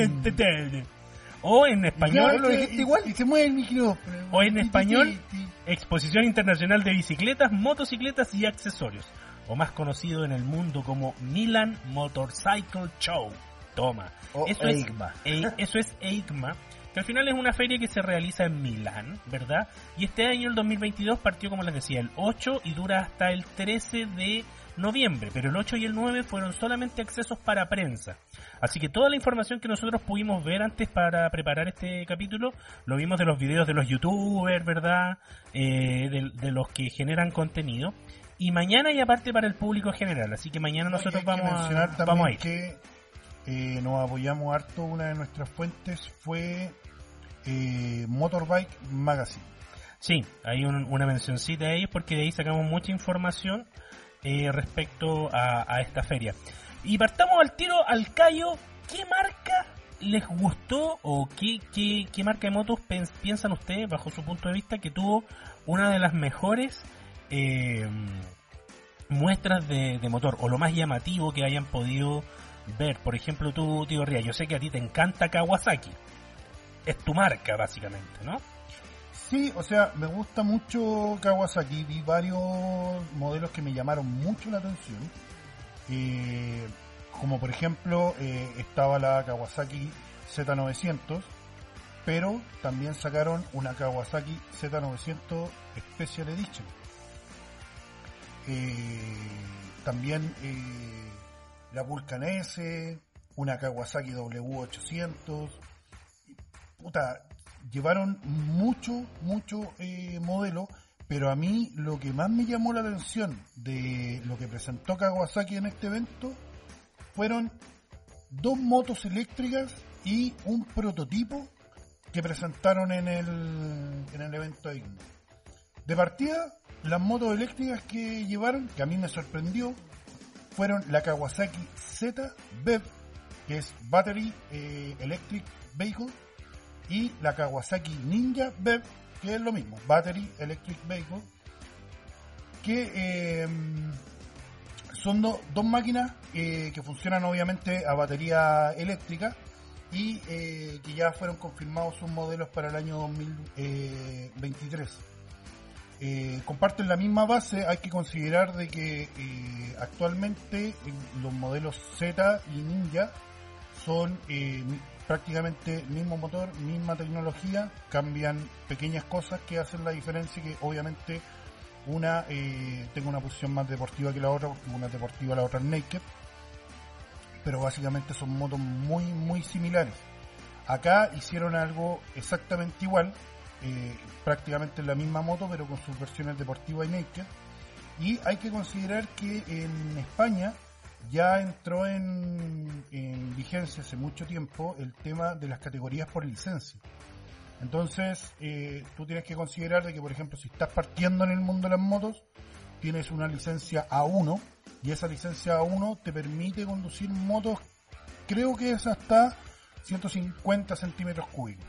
O en español, Ya, lo dijiste igual. Y se mueve el micrófono. O en español. Exposición Internacional de Bicicletas, Motocicletas y Accesorios, o más conocido en el mundo como Milan Motorcycle Show. Toma. O eso, es, EICMA. E- eso es EICMA, que al final es una feria que se realiza en Milán, ¿verdad? Y este año, el 2022, partió, como les decía, el 8 y dura hasta el 13 de noviembre, pero el 8 y el 9 fueron solamente accesos para prensa. Así que toda la información que nosotros pudimos ver antes para preparar este capítulo, lo vimos de los videos de los youtubers, ¿verdad? Eh, de, de los que generan contenido. Y mañana y aparte para el público general, así que mañana nosotros vamos a, vamos a ir. que eh, nos apoyamos harto. Una de nuestras fuentes fue eh, Motorbike Magazine. Sí, hay un- una mencioncita a ellos porque de ahí sacamos mucha información eh, respecto a, a esta feria. Y partamos al tiro al callo. ¿Qué marca les gustó o qué, marca de motos piensan ustedes, bajo su punto de vista, que tuvo una de las mejores eh, muestras de, de motor o lo más llamativo que hayan podido ver? Por ejemplo, tú, tío Ría, yo sé que a ti te encanta Kawasaki. Es tu marca, básicamente, ¿no? Sí, o sea, me gusta mucho Kawasaki. Vi varios modelos que me llamaron mucho la atención. Eh, como por ejemplo, eh, estaba la Kawasaki Z900, pero también sacaron una Kawasaki Z900 Special Edition. Eh, también la Vulcan S, una Kawasaki W800. Puta, llevaron mucho, mucho eh, modelo, pero a mí lo que más me llamó la atención de lo que presentó Kawasaki en este evento fueron dos motos eléctricas y un prototipo que presentaron en el, en el evento de. De partida, las motos eléctricas que llevaron, que a mí me sorprendió, fueron la Kawasaki Z BEV, que es Battery eh, Electric Vehicle, y la Kawasaki Ninja BEV, que es lo mismo, Battery Electric Vehicle, que eh, son do- dos máquinas eh, que funcionan obviamente a batería eléctrica y que ya fueron confirmados sus modelos para el año 2023. Eh, comparten la misma base, hay que considerar de que eh, actualmente los modelos Z y Ninja son eh, prácticamente mismo motor, misma tecnología, cambian pequeñas cosas que hacen la diferencia que obviamente una eh, una posición más deportiva que la otra, una es deportiva, la otra es naked, pero básicamente son motos muy muy similares. Acá hicieron algo exactamente igual, eh, prácticamente la misma moto, pero con sus versiones deportiva y naked. Y hay que considerar que en España ya entró en, en vigencia hace mucho tiempo el tema de las categorías por licencia. Entonces, eh, tú tienes que considerar de que, por ejemplo, si estás partiendo en el mundo de las motos, tienes una licencia A1 y esa licencia A1 te permite conducir motos, creo que es hasta 150 centímetros cúbicos.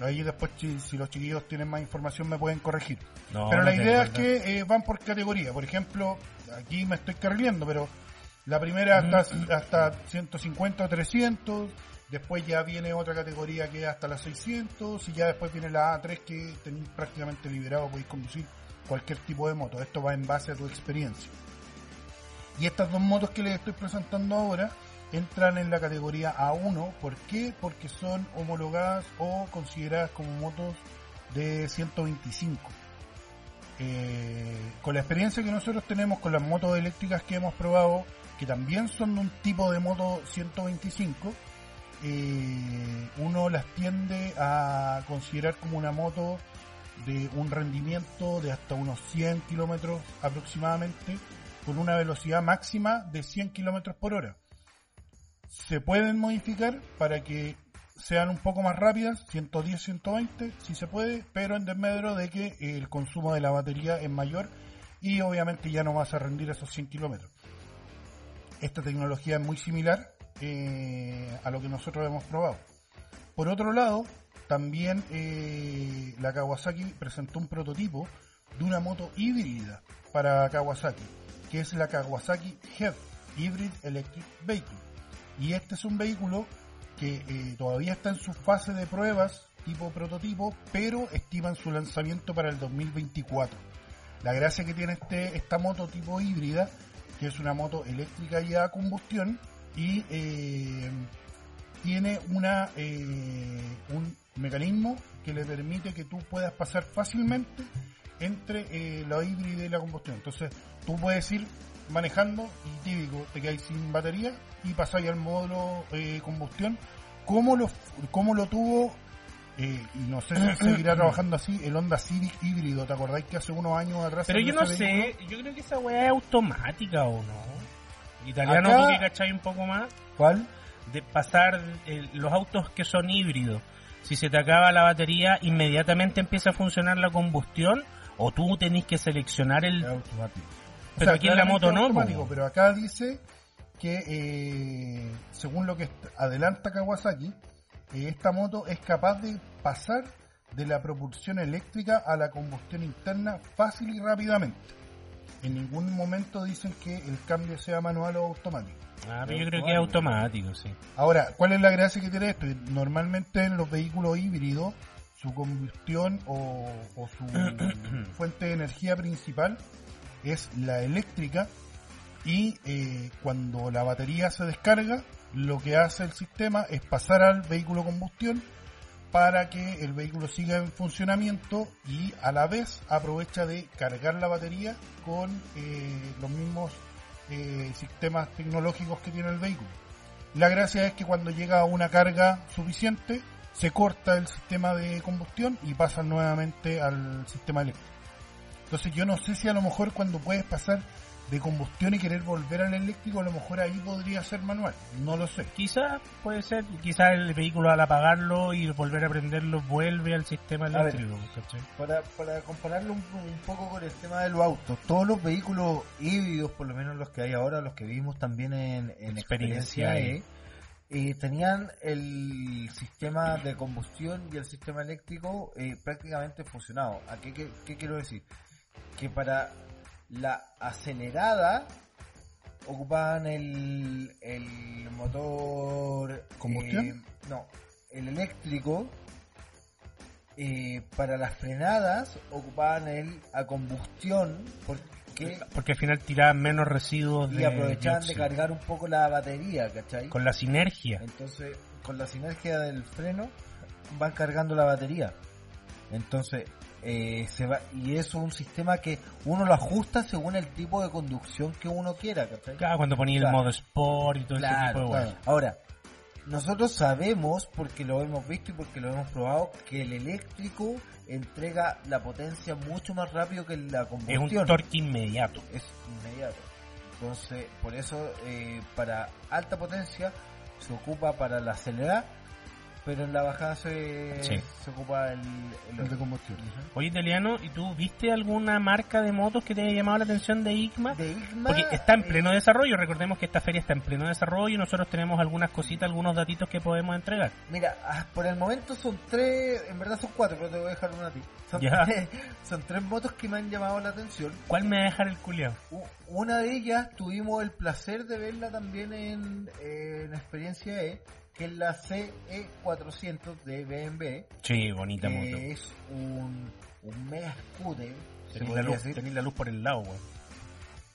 Ahí después, si, los chiquillos tienen más información, me pueden corregir. No, pero no la idea es que eh, van por categoría. Por ejemplo, aquí me estoy carriendo, pero la primera hasta, hasta 150 o 300. Después ya viene otra categoría que es hasta las 600. Y ya después viene la A3 que tenéis prácticamente liberado. Podéis conducir cualquier tipo de moto. Esto va en base a tu experiencia. Y estas dos motos que les estoy presentando ahora entran en la categoría A1. ¿Por qué? Porque son homologadas o consideradas como motos de 125. Eh, con la experiencia que nosotros tenemos con las motos eléctricas que hemos probado, que también son de un tipo de moto 125, eh, uno las tiende a considerar como una moto de un rendimiento de hasta unos 100 kilómetros aproximadamente, con una velocidad máxima de 100 kilómetros por hora. Se pueden modificar para que sean un poco más rápidas, 110, 120, si se puede, pero en desmedro de que el consumo de la batería es mayor y obviamente ya no vas a rendir esos 100 kilómetros. Esta tecnología es muy similar eh, a lo que nosotros hemos probado. Por otro lado, también eh, la Kawasaki presentó un prototipo de una moto híbrida para Kawasaki, que es la Kawasaki Head Hybrid Electric Vehicle. Y este es un vehículo que eh, todavía está en su fase de pruebas tipo prototipo, pero estiman su lanzamiento para el 2024. La gracia que tiene este, esta moto tipo híbrida, que es una moto eléctrica y a combustión, y eh, tiene una, eh, un mecanismo que le permite que tú puedas pasar fácilmente entre eh, la híbrida y la combustión. Entonces, tú puedes ir manejando y típico, te quedáis sin batería y pasáis al módulo eh, combustión. ¿Cómo lo, cómo lo tuvo? eh, y no sé si seguirá <clears throat> trabajando así el Honda Civic híbrido. ¿Te acordáis que hace unos años atrás? Pero yo no sé, vehículo? yo creo que esa weá es automática o no. Italiano, Acá- tú que cachai un poco más, ¿Cuál? de pasar eh, los autos que son híbridos. Si se te acaba la batería, inmediatamente empieza a funcionar la combustión o tú tenés que seleccionar el... Es automático. Pero aquí en la moto no, automático, pero acá dice que eh, según lo que adelanta Kawasaki, eh, esta moto es capaz de pasar de la propulsión eléctrica a la combustión interna fácil y rápidamente. En ningún momento dicen que el cambio sea manual o automático. Ah, pero yo creo que es automático, sí. Ahora, ¿cuál es la gracia que tiene esto? Normalmente en los vehículos híbridos, su combustión o, o su <clears throat> fuente de energía principal es la eléctrica y eh, cuando la batería se descarga, lo que hace el sistema es pasar al vehículo combustión para que el vehículo siga en funcionamiento y a la vez aprovecha de cargar la batería con eh, los mismos eh, sistemas tecnológicos que tiene el vehículo. La gracia es que cuando llega a una carga suficiente, se corta el sistema de combustión y pasa nuevamente al sistema eléctrico. Entonces yo no sé si a lo mejor cuando puedes pasar de combustión y querer volver al eléctrico, a lo mejor ahí podría ser manual. No lo sé. Quizá puede ser, quizá el vehículo al apagarlo y volver a prenderlo vuelve al sistema ver. eléctrico. ¿cachai? Para, para compararlo un, un poco con el tema de los autos, todos los vehículos híbridos, por lo menos los que hay ahora, los que vimos también en, en Experiencia experiencia E, eh, tenían el sistema de combustión y el sistema eléctrico eh, prácticamente funcionado. ¿A qué, qué- qué quiero decir? Que para la acelerada ocupaban el, el motor... ¿Combustión? eh, no, el eléctrico eh, para las frenadas ocupaban el a combustión porque Porque al final tiraban menos residuos de y aprovechaban de cargar un poco la batería, ¿cachai? Con la sinergia. Entonces, con la sinergia del freno van cargando la batería. Entonces, eh, se va y es un sistema que uno lo ajusta según el tipo de conducción que uno quiera, ¿cachai? Claro, cuando ponía Claro. el modo sport y todo ese Claro, tipo de claro. Ahora, nosotros sabemos, porque lo hemos visto y porque lo hemos probado, que el eléctrico entrega la potencia mucho más rápido que la Es combustión. un torque inmediato. Es inmediato. Entonces, por eso, eh, para alta potencia se ocupa para la acelerada, pero en la bajada se, Sí. se ocupa el, el El de combustión. Oye, italiano, ¿y tú viste alguna marca de motos que te haya llamado la atención de ICMA? De Igma, Porque está en eh, pleno desarrollo, recordemos que esta feria está en pleno desarrollo y nosotros tenemos algunas cositas, algunos datitos que podemos entregar. Mira, ah, por el momento son tres, en verdad son cuatro, pero te voy a dejar una a ti. Son, Ya. tres, son tres motos que me han llamado la atención. ¿Cuál me va a dejar el culiao? Una de ellas tuvimos el placer de verla también en, en Experiencia E, que es la CE400 de BMW, Sí, bonita moto. que es un, un mega scooter. se Tenéis la, luz, la luz por el lado, weón.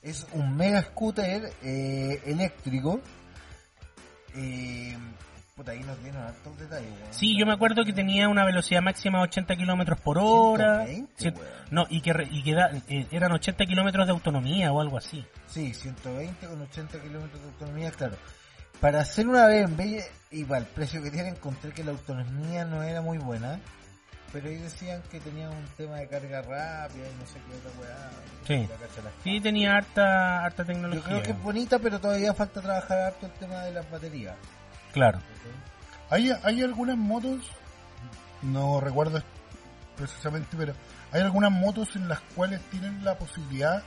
Es un mega scooter eh, eléctrico. Eh, puta, ahí nos dieron hartos detalles. weón. Sí, yo me acuerdo que tenía una velocidad máxima de 80 kilómetros por hora. 120, Cien- weón. no, y que, re- y que da- eh, eran 80 kilómetros de autonomía o algo así. Sí, 120 con 80 kilómetros de autonomía, claro. Para hacer una BMW, igual, el precio que tiene, encontré que la autonomía no era muy buena. Pero ahí decían que tenía un tema de carga rápida y no sé qué otra weá. Sí. Sí, tenía harta, harta Yo tecnología. creo que es bonita, pero todavía falta trabajar harto el tema de las baterías. Claro. Hay, hay algunas motos, no recuerdo precisamente, pero hay algunas motos en las cuales tienen la posibilidad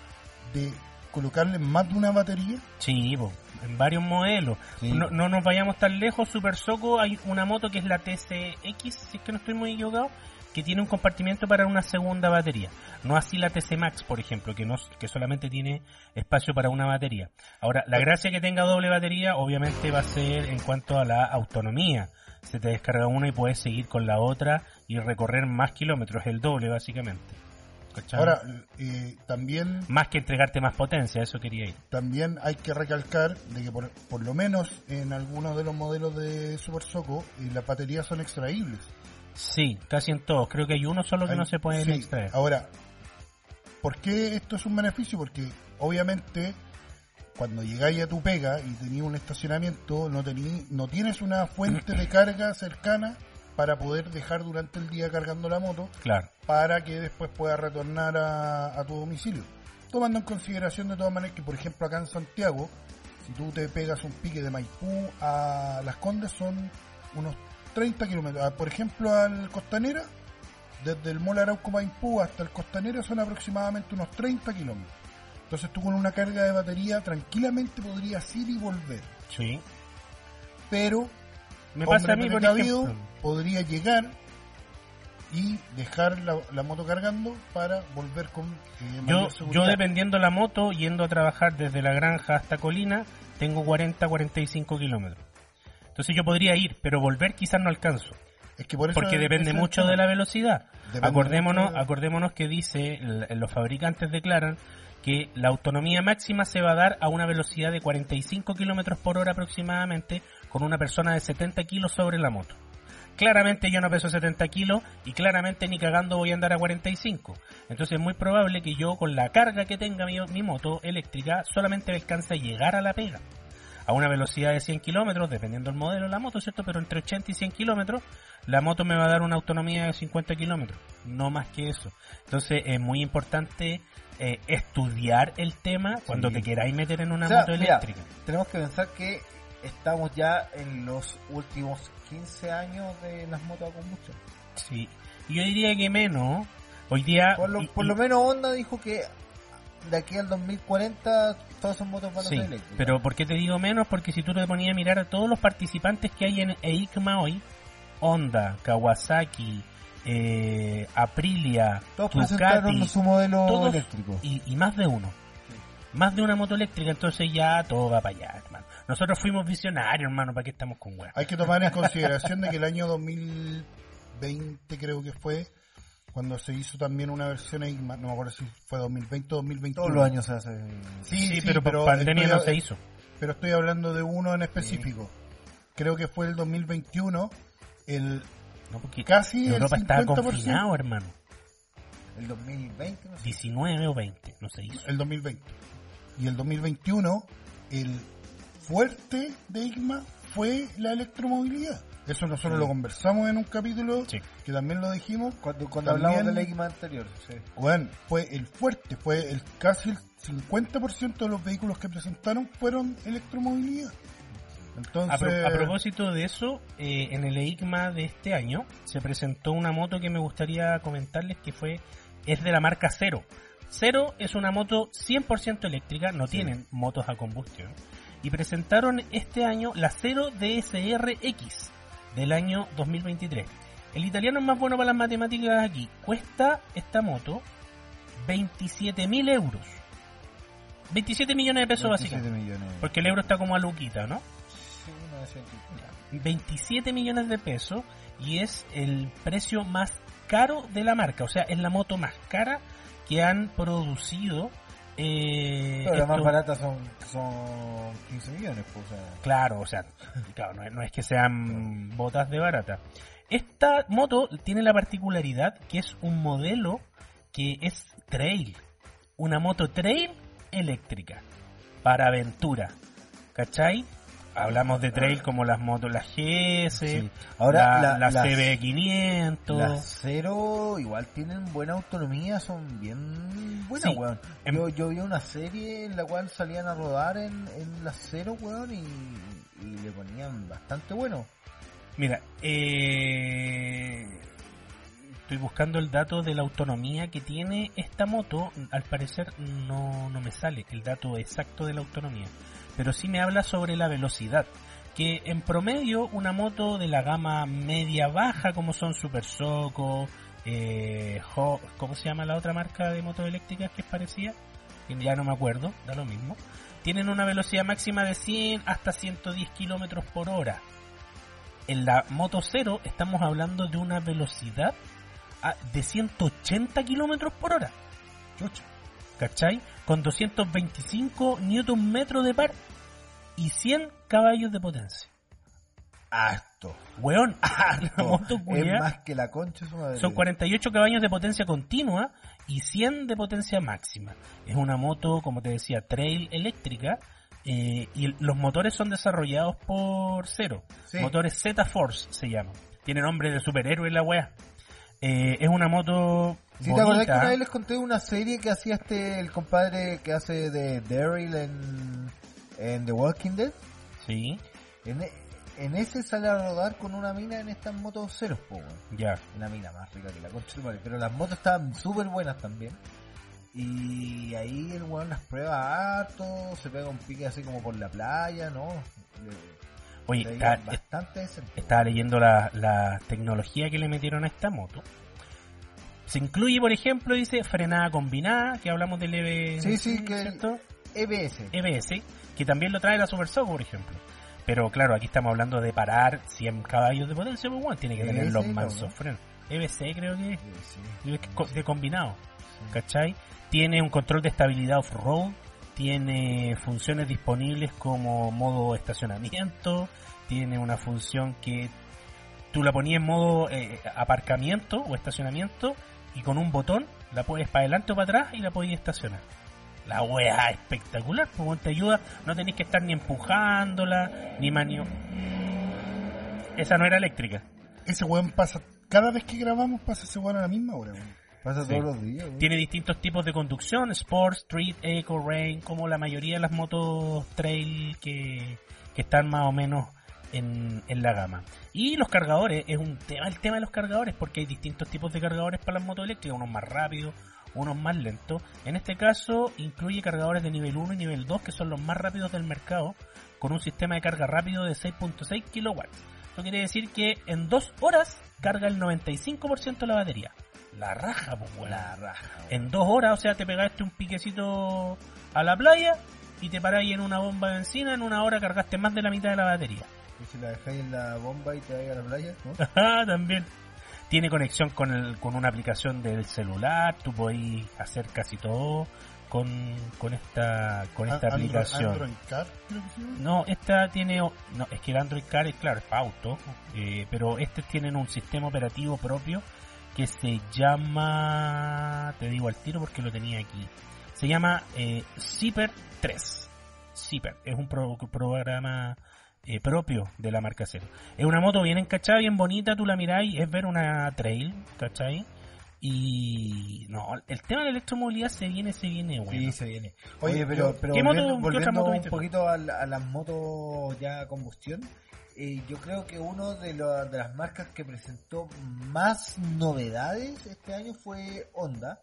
de colocarle más de una batería. Sí, po, en varios modelos. Sí. No, no nos vayamos tan lejos, Super Soco, hay una moto que es la TCX, si es que no estoy muy equivocado, que tiene un compartimiento para una segunda batería. No así la TC Max, por ejemplo, que no que solamente tiene espacio para una batería. Ahora, la gracia que tenga doble batería obviamente va a ser en cuanto a la autonomía. Se te descarga una y puedes seguir con la otra y recorrer más kilómetros, el doble básicamente. ¿Cachai? Ahora, eh, también más que entregarte más potencia, eso quería ir. también hay que recalcar de que por, por lo menos en algunos de los modelos de Super Soco eh, las baterías son extraíbles. Sí, casi en todos. Creo que hay uno solo que Hay- no se puede sí. extraer. Ahora, ¿por qué esto es un beneficio? Porque obviamente cuando llegáis a tu pega y tenías un estacionamiento, no, tení, no tienes una fuente de <clears throat> carga cercana para poder dejar durante el día cargando la moto Claro. para que después puedas retornar a, a tu domicilio. Tomando en consideración de todas maneras que, por ejemplo, acá en Santiago, si tú te pegas un pique de Maipú a Las Condes son unos 30 kilómetros. Ah, Por ejemplo, al Costanera, desde el Mall Arauco Maipú hasta el Costanera son aproximadamente unos 30 kilómetros. Entonces tú con una carga de batería tranquilamente podrías ir y volver. Sí. Pero Me pasa a mí, por ejemplo. podría llegar y dejar la, la moto cargando para volver con eh, Yo, yo dependiendo la moto, yendo a trabajar desde la granja hasta Colina, tengo 40-45 kilómetros. Entonces yo podría ir, pero volver quizás no alcanzo. Es que por eso Porque depende mucho de la velocidad. Depende Acordémonos, de- acordémonos que dice, los fabricantes declaran que la autonomía máxima se va a dar a una velocidad de 45 kilómetros por hora aproximadamente con una persona de 70 kilos sobre la moto. Claramente yo no peso 70 kilos y claramente ni cagando voy a andar a 45. Entonces es muy probable que yo con la carga que tenga mi, mi moto eléctrica solamente me alcance a llegar a la pega. A una velocidad de 100 kilómetros, dependiendo del modelo de la moto, ¿cierto? Pero entre 80 y 100 kilómetros, la moto me va a dar una autonomía de 50 kilómetros. No más que eso. Entonces es muy importante eh, estudiar el tema cuando te queráis meter en una O sea, moto mira, eléctrica. tenemos que pensar que estamos ya en los últimos 15 años de las motos a combustión. Sí. Y Yo diría que menos. Hoy día... Por lo, y- por lo menos Honda dijo que de aquí al 2040 todas esas motos van a Sí, ser eléctricas. pero ¿por qué te digo menos? Porque si tú te ponías a mirar a todos los participantes que hay en EICMA hoy, Honda, Kawasaki, eh, Aprilia, todos Ducati, su modelo todos- eléctrico. y, y más de uno. Más de una moto eléctrica, entonces ya todo va para allá, hermano. Nosotros fuimos visionarios, hermano, ¿para qué estamos con weas? Hay que tomar en consideración de que el año 2020 creo que fue cuando se hizo también una versión ahí, no me acuerdo si fue 2020 o 2021. Todos los años se hace. Sí, sí, pero por pandemia estoy- no se hizo. Pero estoy hablando de uno en específico. Creo que fue el 2021, el No, porque casi el Europa estaba 50%. confinado, hermano. El 2020, no sé. 19 o 20, no se hizo. el 2020. Y el 2021, el fuerte de IGMA fue la electromovilidad. Eso nosotros lo conversamos en un capítulo Sí. que también lo dijimos. Cuando, cuando También- hablamos del EICMA anterior, sí. Bueno, fue el fuerte, fue el casi el 50% de los vehículos que presentaron fueron electromovilidad. Entonces, A, pro- a propósito de eso, eh, en el EICMA de este año se presentó una moto que me gustaría comentarles que fue es de la marca Cero. Cero es una moto 100% eléctrica, no tienen motos a combustión. Y presentaron este año la Cero DSR-X del año 2023. El italiano es más bueno para las matemáticas aquí. Cuesta esta moto 27.000 euros. 27 millones de pesos 27 básicamente. millones. Porque el euro está como a Luquita, ¿no? Sí, 900. 27 millones de pesos y es el precio más caro de la marca. O sea, es la moto más cara que han producido. Eh, Pero las más baratas son, son 15 millones, pues, o sea. Claro, o sea, claro, no, es, no es que sean botas de barata. Esta moto tiene la particularidad que es un modelo que es trail. Una moto trail eléctrica para aventura. ¿Cachai? Hablamos de trail como las motos, las GS, Sí. Ahora, la, la- la las- CB500. Las cero igual tienen buena autonomía, son bien buenas, Sí. weón. Em- Yo, yo vi una serie en la cual salían a rodar en, en las cero, weón, y, y le ponían bastante bueno. Mira, eh, estoy buscando el dato de la autonomía que tiene esta moto. Al parecer no, no me sale el dato exacto de la autonomía, pero sí me habla sobre la velocidad. Que en promedio una moto de la gama media baja, como son Super Soco, eh, ¿cómo se llama la otra marca de motos eléctricas que es parecida? Ya no me acuerdo, da lo mismo. Tienen una velocidad máxima de 100 hasta 110 kilómetros por hora en la Moto Cero estamos hablando de una velocidad de 180 kilómetros por hora. ¿Cachai? Con 225 newton metros de par y 100 caballos de potencia. harto. Weón, <laughs> harto. moto es más que la concha madre. son 48 caballos de potencia continua y 100 de potencia máxima. Es una moto, como te decía, trail eléctrica eh, y los motores son desarrollados por Cero. Sí. Motores Z-Force se llaman. Tiene nombre de superhéroe la weá. Eh, es una moto Si te acordás que una vez les conté una serie que hacía este, el compadre que hace de Daryl en, en The Walking Dead? Sí, En, e- en ese sale a rodar con una mina en estas motos ceros, po, ya. Una mina más rica que la concha. Pero las motos estaban súper buenas también. Y ahí el weón las prueba harto, se pega un pique así como por la playa, ¿no? Oye, está- bastante estaba leyendo la, la tecnología que le metieron a esta moto. Se incluye, por ejemplo, dice frenada combinada, que hablamos del EB, Sí, sí, que- ¿cierto? EBS. EBS, que también lo trae la Super Soco, por ejemplo. Pero claro, aquí estamos hablando de parar 100 caballos de potencia, pues bueno, tiene que tener EBS, los mansos ¿no? frenos. EBC creo que es, Sí, co- de combinado, ¿cachai? Tiene un control de estabilidad off-road, tiene funciones disponibles como modo estacionamiento, tiene una función que tú la ponías en modo eh, aparcamiento o estacionamiento y con un botón la puedes para adelante o para atrás y la podías estacionar. La wea espectacular, weón, te ayuda, no tenéis que estar ni empujándola, ni manio. Esa no era eléctrica. Ese weón pasa, cada vez que grabamos pasa ese weón a la misma hora. Pasa Sí. todos los días. Tiene distintos tipos de conducción, Sport, Street, Eco, Rain, como la mayoría de las motos trail que, que están más o menos en, en la gama. Y los cargadores, es un tema el tema de los cargadores, porque hay distintos tipos de cargadores para las motos eléctricas, unos más rápidos, unos más lentos. En este caso incluye cargadores de nivel 1 y nivel 2, que son los más rápidos del mercado, con un sistema de carga rápido de 6.6 kilowatts. Esto quiere decir que en dos horas carga el 95% de la batería. La raja, pues. La raja. En dos horas, o sea, te pegaste un piquecito a la playa y te paráis en una bomba de benzina, en una hora cargaste más de la mitad de la batería. Y si la dejáis en la bomba y te vais a la playa, ¿no? Ajá, <laughs> También. Tiene conexión con, el, con una aplicación del celular, tú podéis hacer casi todo con, con esta, con esta Android- aplicación. Android Car. No, esta tiene, no, es que el Android Car es claro, es para auto, eh, pero estos tienen un sistema operativo propio que se llama, te digo al tiro porque lo tenía aquí, se llama eh, Zipper 3. Zipper, es un pro- programa eh, propio de la marca Cero. Es una moto bien encachada, bien bonita, tú la miráis, es ver una trail, ¿cachai? Y no, el tema de la electromovilidad se viene, se viene bueno. Sí, se viene. Oye, pero, pero ¿qué volviendo, moto- qué otra volviendo moto un poquito a, la- a las motos ya a combustión, eh, yo creo que uno de, las marcas que presentó más novedades este año fue Honda.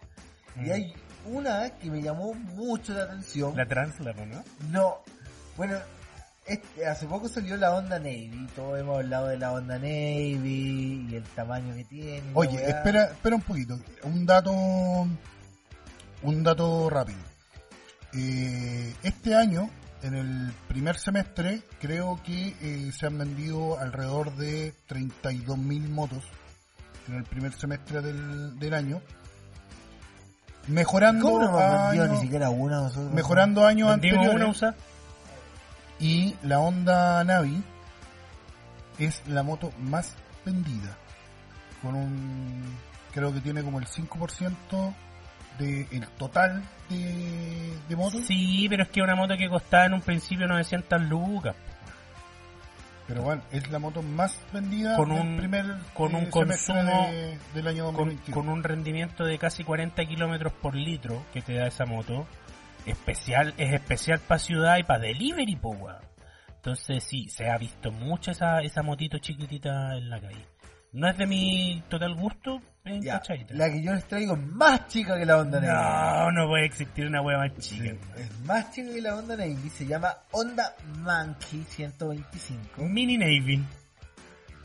Y Mm. hay una que me llamó mucho la atención. La Transla, ¿no? No, bueno, este, hace poco salió la Honda Navy. Todos hemos hablado de la Honda Navy y el tamaño que tiene. Oye, weá. espera, espera un poquito. Un dato, un dato rápido. Eh, este año, en el primer semestre, creo que eh, se han vendido alrededor de 32.000 motos en el primer semestre del, del año. Mejorando ¿Cómo no hemos a vendido ni siquiera una nosotros? mejorando años anteriores. una USA. Y la Honda Navi es la moto más vendida. Con un. Creo que tiene como el 5% del total de, de motos. Sí, pero es que una moto que costaba en un principio 900 lucas. Pero bueno, es la moto más vendida Con un- primer con un eh, consumo- de- del año Con, 2021. con un rendimiento de casi 40 kilómetros por litro que te da esa moto. Especial, es especial para ciudad y para delivery, po. Entonces sí, se ha visto mucho esa, esa motito chiquitita en la calle. No es de mi total gusto, en Ya, cachadita. la que yo les traigo es más chica que la Honda Navy. No, no puede existir una wea más chica. Es más chica que la Honda Navy. Se llama Honda Monkey 125. Mini Navy.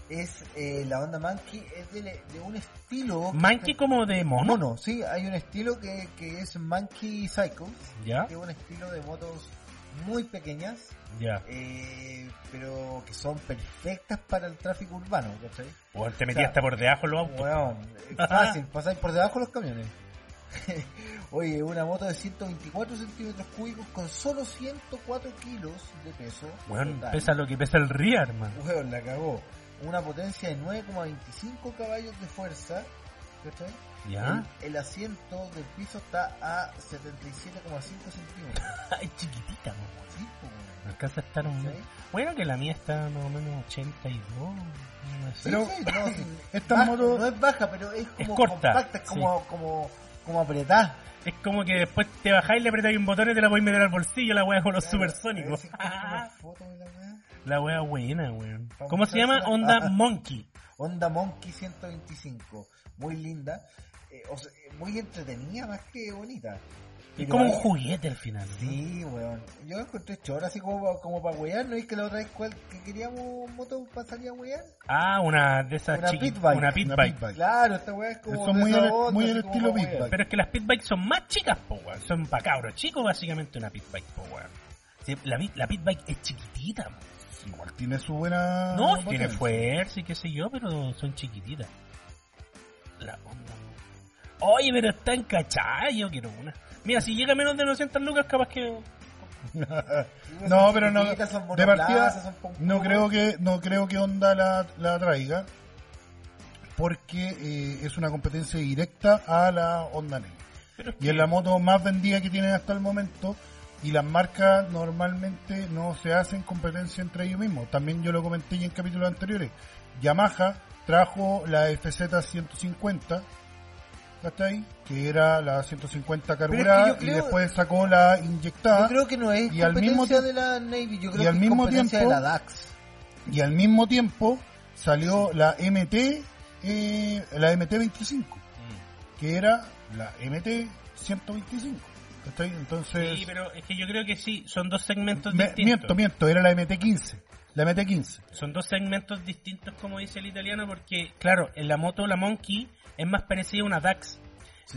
Es eh, la Honda Monkey es de, de un estilo. Monkey está- como de mono. mono. Sí, hay un estilo que, que es Monkey Cycle. ¿Ya? Que es un estilo de motos muy pequeñas. Ya. eh, pero que son perfectas para el tráfico urbano, ¿cachai? O te O metías sea, hasta por debajo los autos. Es <laughs> fácil, pasáis por debajo de los camiones. <laughs> Oye, una moto de 124 centímetros cúbicos con solo 104 kilos de peso. Weón, total. pesa lo que pesa el Ria, hermano. Weón, la cagó. Una potencia de 9,25 caballos de fuerza. ¿Cachai? ¿Ya? El, el asiento del piso está a 77,5 centímetros. <laughs> Ay, chiquitita, no. Sí, weón. Alcanza a estar un... Bueno, que la mía está más o menos 82. no sé. Pero- Sí, no, sí. <laughs> Esta Baja, moto- no es baja, pero es como corta, compacta, es como, como, como apretada. Es como que después te bajáis, le apretáis un botón y te la podéis meter al bolsillo, la wea con los supersónicos. Si <laughs> foto de la wea buena, weón. ¿Cómo se llama? Ah. Monkey. Honda Monkey 125, muy linda, eh, o sea, eh, muy entretenida más que bonita. Es Pero como un juguete al final. ¿no? Sí, weón. Yo encontré chora así como, como para wear, ¿no? es que la otra vez cuál, que queríamos moto para salir a wear? Ah, una de esas Una chiquitas. pit bike. Una pit Una bike. pit bike. Claro, esta weá es como. Son muy onda, al como estilo pa' pit wear. bike. Pero es que las pit bikes son más chicas, po, weón. Son para cabros chicos, básicamente una pit bike, po, weón. La, pit- la pit bike es chiquitita, po. Igual tiene su buena. No, potencia. tiene fuerza y qué sé yo, pero son chiquititas. La onda. Oye, pero está encachada, yo quiero una. Mira, si llega a menos de 900 lucas, capaz que... <laughs> no, pero no. De partida, no creo que no creo que Honda la, la traiga porque eh, es una competencia directa a la Honda Negra. Pero Y es la moto más vendida que tienen hasta el momento y las marcas normalmente no se hacen competencia entre ellos mismos. También yo lo comenté ya en capítulos anteriores. Yamaha trajo la FZ 150, ¿cachai? Que era la 150 carburada yo creo- y después sacó la inyectada. Yo creo que no es Y al mismo de la Navy, yo creo y al que mismo es competencia tiempo- de la DAX. Y al mismo tiempo salió la MT, eh, la MT25, que era la MT 125. ¿cachai? Entonces, Sí, pero es que yo creo que sí, son dos segmentos me- distintos. miento, miento, era la MT15. La MT15. Son dos segmentos distintos, como dice el italiano, porque, claro, en la moto, la Monkey, es más parecida a una DAX.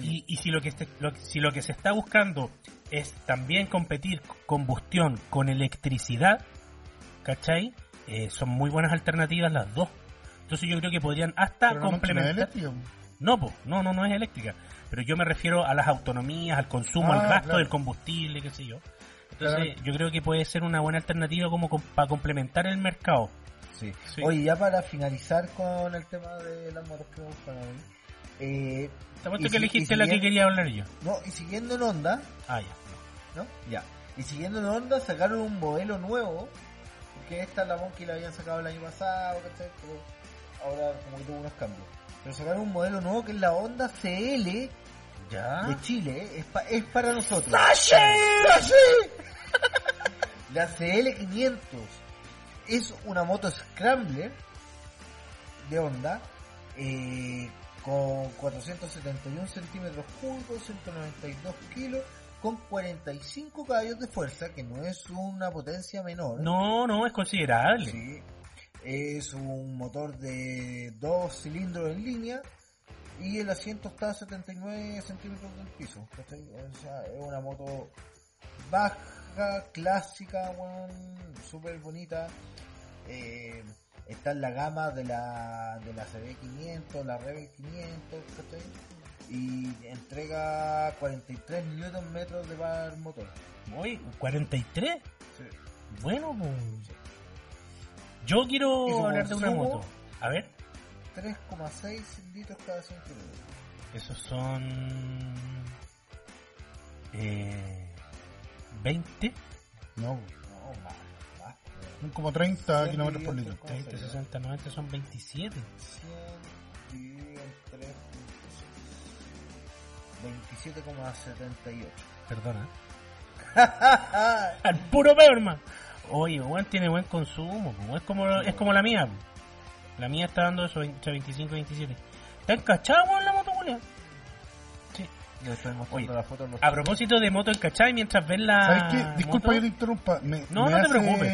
Y, y si, lo que lo- si lo que se está buscando es también competir combustión con electricidad, ¿cachai? Eh, son muy buenas alternativas las dos. Entonces yo creo que podrían hasta Pero complementar... eléctrica. No, po, no, no, no es eléctrica. Pero yo me refiero a las autonomías, al consumo, Ah, al gasto claro. del combustible, qué sé yo. Entonces, yo creo que puede ser una buena alternativa como com- para complementar el mercado. Sí. Sí. Oye, ya para finalizar con el tema de las motos que vamos para hoy. Eh, Te apuesto que si- elegiste la que quería hablar yo. No, y siguiendo en Honda, Ah, ya. ¿no? Ya. Y siguiendo en Honda, sacaron un modelo nuevo. Porque esta la Monkey la habían sacado el año pasado, ¿cachai? Pero ahora como que tuvo unos cambios. Pero sacaron un modelo nuevo que es la Honda CL Ya. de Chile. Es, pa- es para nosotros. <laughs> La CL500 es una moto Scrambler de Honda eh, con 471 centímetros cúbicos, 192 kilos, con 45 caballos de fuerza, que no es una potencia menor. No, no, es considerable. Sí. Es un motor de dos cilindros en línea y el asiento está a 79 centímetros del piso. ¿cachai? O sea, es una moto baja, clásica, súper bonita. Eh, está en la gama de la, de la CB500, la Rebel 500, ¿cachai? Y entrega 43 newton metros de par motor. Uy, 43. Sí. Bueno, pues. Yo quiero ¿Y su hablar de una moto. A ver, 3,6 litros cada 100 kilómetros. esos son. Eh, 20, No, No, más, más. son como 30 Cien kilómetros por litro. entre 30, 60, 90 son 27. 100 dividido en 3.6. 27,78. Perdona. <laughs> Al puro peor, hermano. Oye, weón tiene buen consumo, es como es como la mía. La mía está dando eso entre 25 y 27. ¿Está encachada, weón, la moto, Julián? Sí. Le estoy mostrando Oye, la foto. A propósito de moto encachada, y mientras ves la. ¿Sabes qué? Disculpa moto- que te interrumpa. Me, No, me no te preocupes.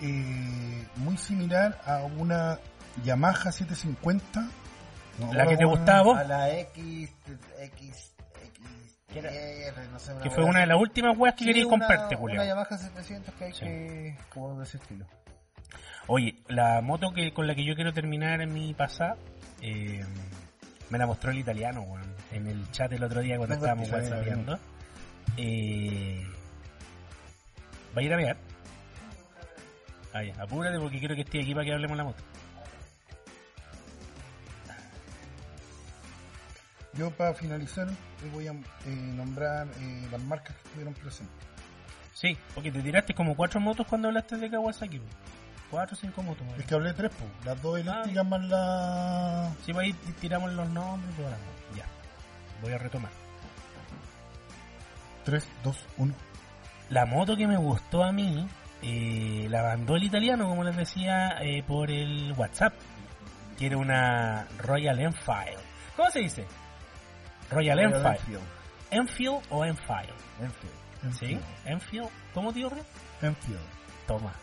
eh, muy similar a una Yamaha 750. No, La que te gustaba a vos. A la X. X. X. ¿Qué era? R, no sé, una Que fue una de las últimas weas que Sí, querías una- comprarte, Una Julián. Yamaha 700 que hay Sí. que. como de ese estilo. Oye, la moto que con la que yo quiero terminar mi pasada eh, Me la mostró el italiano, weón, en el chat el otro día cuando estábamos whatsappeando. Eh, ¿Va a ir a ver? Ah, ya, apúrate porque quiero que esté aquí para que hablemos la moto. Yo para finalizar voy a eh, nombrar eh, las marcas que estuvieron presentes. Sí, porque te tiraste como cuatro motos cuando hablaste de Kawasaki. weón. Cuatro o cinco motos. Es que hablé de tres, po. las dos eléctricas más la... Sí, pues ahí tiramos los nombres y todas las motos. Ya, voy a retomar. 3, 2, 1. La moto que me gustó a mí, eh, la mandó el italiano, como les decía, eh, por el WhatsApp. Era una Royal Enfield. ¿Cómo se dice? Royal Enfield. Enfield. Enfield o Enfield. Enfield. ¿Sí? Enfield. ¿Cómo Río? Enfield. Toma.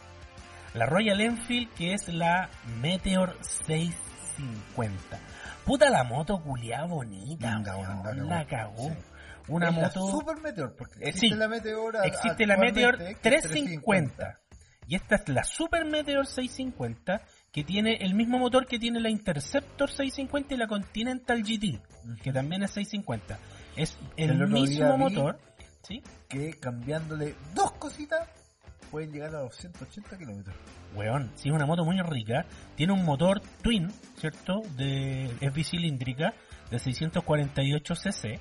La Royal Enfield, que es la Meteor 650. Puta la moto culiada bonita, weón, la cagó. Sí. Una Es la moto... Super Meteor, porque Eh, existe sí. la Meteor Existe la Meteor que es 350. Y esta es la Super Meteor 650 que tiene el mismo motor que tiene la Interceptor 650 y la Continental GT, que también es 650. Es el, mismo motor, ¿sí? Que cambiándole dos cositas pueden llegar a los 180 kilómetros. Weón, sí es una moto muy rica. Tiene un motor twin, ¿cierto? De, es bicilíndrica, de 648 cc,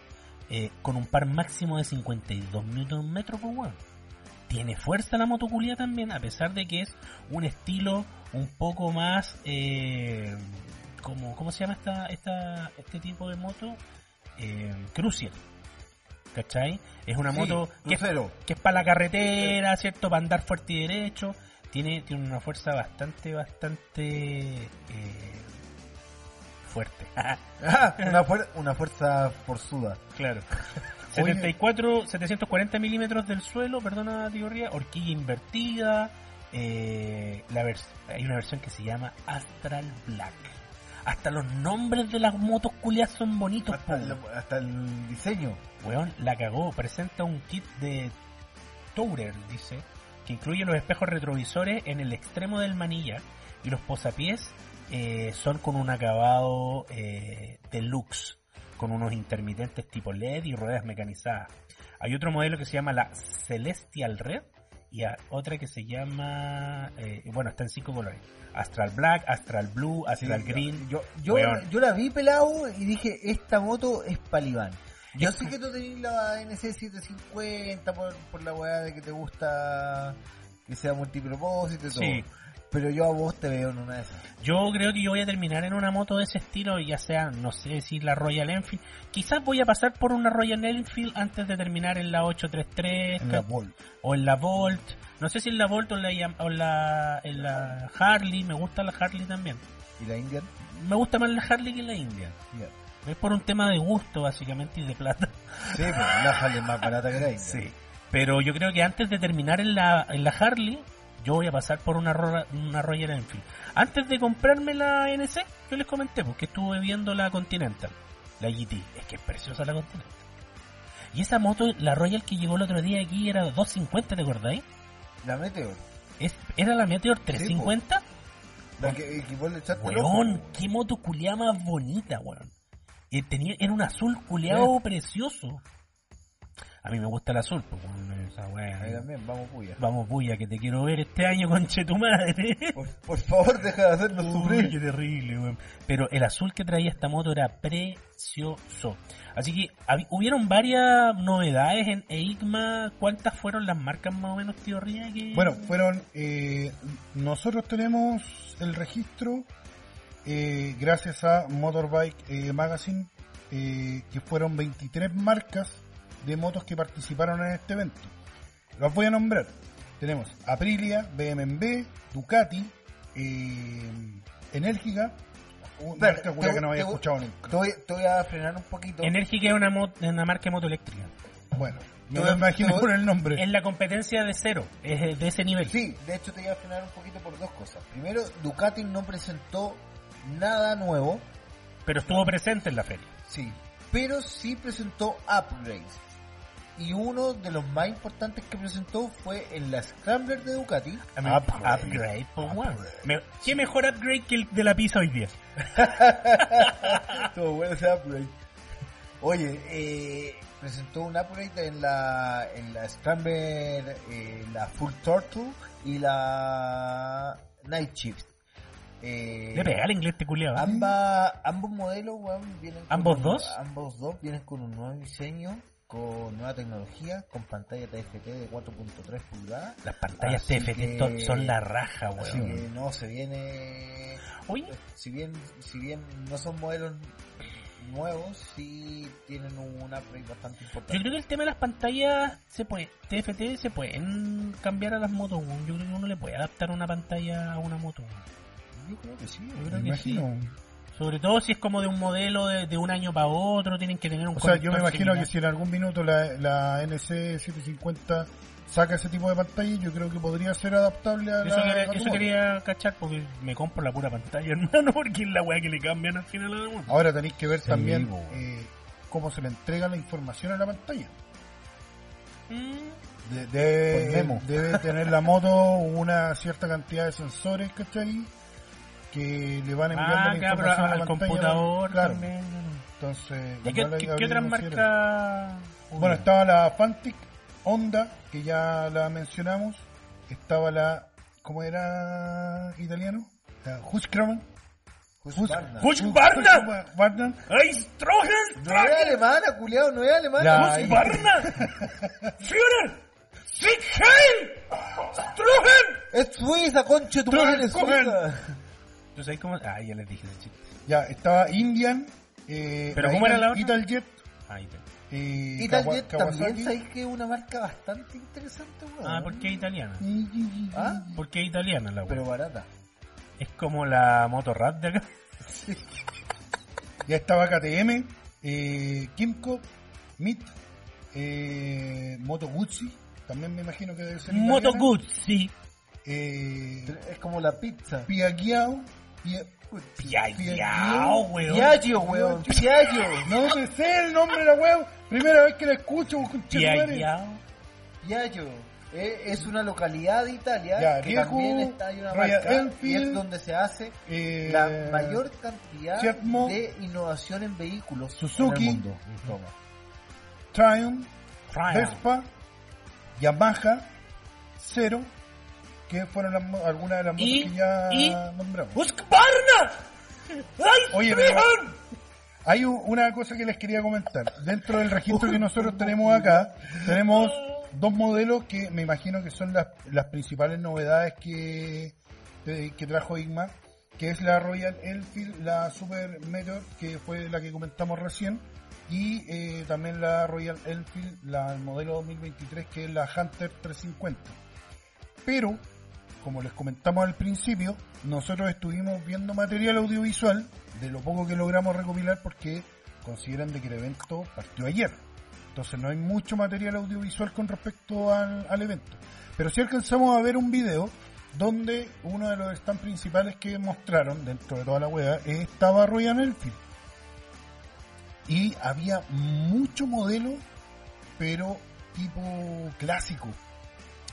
eh, con un par máximo de 52 Nm por weón. Tiene fuerza la moto culia también, a pesar de que es un estilo un poco más, eh, como, ¿cómo se llama esta, esta, este tipo de moto? Eh, Crucial. ¿Cachai? Es una Sí, moto que es crucero. que es para la carretera, ¿cierto? Para andar fuerte y derecho. Tiene, tiene una fuerza bastante, bastante eh, fuerte. <laughs> Una, fuer- una fuerza forzuda. claro. <laughs> Oye. 74, 740 milímetros del suelo, perdona, tío Ría, horquilla invertida. eh, la hay una versión que se llama Astral Black. Hasta los nombres de las motos culias son bonitos, Hasta el, hasta el diseño. Weón, la cagó. Presenta un kit de Tourer, dice, que incluye los espejos retrovisores en el extremo del manillar y los posapiés eh, son con un acabado eh, deluxe, con unos intermitentes tipo LED y ruedas mecanizadas. Hay otro modelo que se llama la Celestial Red y a- otra que se llama, eh, bueno, está en cinco colores. Astral Black, Astral Blue, Astral Sí, Green. Yo, yo, yo la vi pelado y dije, esta moto es palibán. Yo sé que tú tenés la NC750 por, por la weá de que te gusta que sea multipropósito y todo. Sí. Pero yo a vos te veo en una de esas. Yo creo que yo voy a terminar en una moto de ese estilo, ya sea, no sé si la Royal Enfield. Quizás voy a pasar por una Royal Enfield antes de terminar en la 833 En la Volt. o en la Volt. No sé si en la Volt o en la, o en la, en la Harley. Me gusta la Harley también. ¿Y la Indian? Me gusta más la Harley que la India. Ya. Es por un tema de gusto, básicamente, y de plata. Sí, pues la Harley es más barata que la <laughs> Indian. Sí. Pero yo creo que antes de terminar en la, en la Harley, yo voy a pasar por una, Ro- una Royal Enfield. Antes de comprarme la NC, yo les comenté, porque estuve viendo la Continental, la GT. Es que es preciosa la Continental. Y esa moto, la Royal que llegó el otro día aquí, era 250, ¿te acordáis? La Meteor. Es, ¿Era la Meteor 350? La que, que vos le. Weón, qué moto culiada más bonita, weón. Eh, tenía, era un azul culeado precioso. A mí me gusta el azul, pues, weón, esa weá. Ahí también, vamos puya. Vamos, Buya, que te quiero ver este año, conche tu madre. <laughs> Por, por favor, deja de hacernos sufrir. qué terrible, weón. Pero el azul que traía esta moto era precioso. Así que hab- hubieron varias novedades en EIGMA. ¿Cuántas fueron las marcas más o menos, tío Ría? Que... Bueno, fueron. eh, nosotros tenemos el registro eh, gracias a Motorbike eh, Magazine, eh, que fueron 23 marcas de motos que participaron en este evento. Los voy a nombrar. Tenemos Aprilia, BMW, Ducati, eh, Enérgica, una marca te- que no había te- escuchado nunca. Te voy, te voy a frenar un poquito. Enérgica es una, mo- una marca de moto eléctrica. Bueno, me imaginé te voy- por el nombre. Es la competencia de cero, es de ese nivel. Sí, de hecho te voy a frenar un poquito por dos cosas. Primero, Ducati no presentó nada nuevo, Pero estuvo presente en la feria. sí, pero sí presentó upgrades. Y uno de los más importantes que presentó fue en la Scrambler de Ducati. Upgrade. upgrade, por. Me- ¿Qué mejor upgrade que el de la pizza hoy día? <laughs> Todo bueno ese upgrade. Oye, eh, presentó un upgrade en la, en la Scrambler, eh, la Full Turtle y la Night Shift. Eh, Le pega el inglés te culiado. Ambas, ambos modelos, weón, vienen ¿Ambos dos? Ambos dos vienen con un nuevo diseño, con nueva tecnología, con pantalla TFT de 4.3 pulgadas. Las pantallas Así TFT que- son la raja, Así weón. que no, se viene... Oye, Si bien, si bien no son modelos nuevos, sí tienen un upgrade bastante yo importante. creo que el tema de las pantallas se puede, TFT se pueden cambiar a las motos. Yo creo que uno le puede adaptar una pantalla a una moto. Yo creo que sí. Yo creo Me que sí. Sobre todo si es como de un modelo de, de un año para otro, tienen que tener un O sea, yo me imagino similar. que si en algún minuto la, la NC750 saca ese tipo de pantalla, yo creo que podría ser adaptable a Eso, la quería, a eso quería cachar porque me compro la pura pantalla, <laughs> hermano, porque es la weá que le cambian al final a la moto. Ahora tenéis que ver Sí, también eh, cómo se le entrega la información a la pantalla. Mm, De- de- debe tener la moto una cierta cantidad de sensores, ¿cachai? Que le van enviando Ah, la claro, a al pantalla. computador Claro. también. Entonces, ¿Y qué, qué- qué otras marcas? Bueno, estaba la Fantic Honda, que ya la mencionamos. Estaba la, ¿cómo era italiano? La Husqvarna. Husqvarna. Husqvarna. Husqvarna. ¡Ay, Strogen! No es alemana, culiao, no es alemana. ¡Husqvarna! <laughs> ¡Führer! ¡Siegheil! ¡Strogen! Es Suiza, conche tu madre, es. Suiza. ¿Tú sabes cómo? Ah, ya les dije ese chiste. Ya, estaba Indian. Eh, ¿Pero cómo era la otra? Italjet. Ahí está. Eh, Italjet Kawa- también sabéis que es una marca bastante interesante, weón. Ah, ¿por qué italiana? ¿Ah? ¿Por qué italiana la Pero weá? barata. Es como la motorrad de acá. Ya estaba KTM, eh, Kimco, MIT, eh, Moto Guzzi. También me imagino que debe ser Moto italiana. Guzzi. Eh, Es como la pizza. Piaggio. Pia- Piaggio, weón. Piaggio, weón. Piaggio. No me sé el nombre de la weón. Primera vez que la escucho. Piaggio. Piaggio. Eh, Es una localidad de Italia Ya, que viejo, también está en una marca y Enfield, es donde se hace Eh, la mayor cantidad de innovación en vehículos Suzuki, en el mundo. Triumph, Triumph. Vespa, Yamaha, Zero, que fueron las algunas de las motos que ya y- nombramos. ¡Ay, Oye, pero-! Hay una cosa que les quería comentar. Dentro del registro que nosotros <laughs> tenemos acá, tenemos dos modelos que me imagino que son las, las principales novedades que, que trajo Igma, que es la Royal Enfield, la Super Meteor, que fue la que comentamos recién, y eh, también la Royal Enfield, la el modelo 2023, que es la Hunter 350. Pero, como les comentamos al principio, nosotros estuvimos viendo material audiovisual de lo poco que logramos recopilar porque consideran de que el evento partió ayer. Entonces no hay mucho material audiovisual con respecto al, al evento. Pero sí alcanzamos a ver un video donde uno de los stands principales que mostraron dentro de toda la web estaba Royal Enfield. Y había mucho modelo, pero tipo clásico.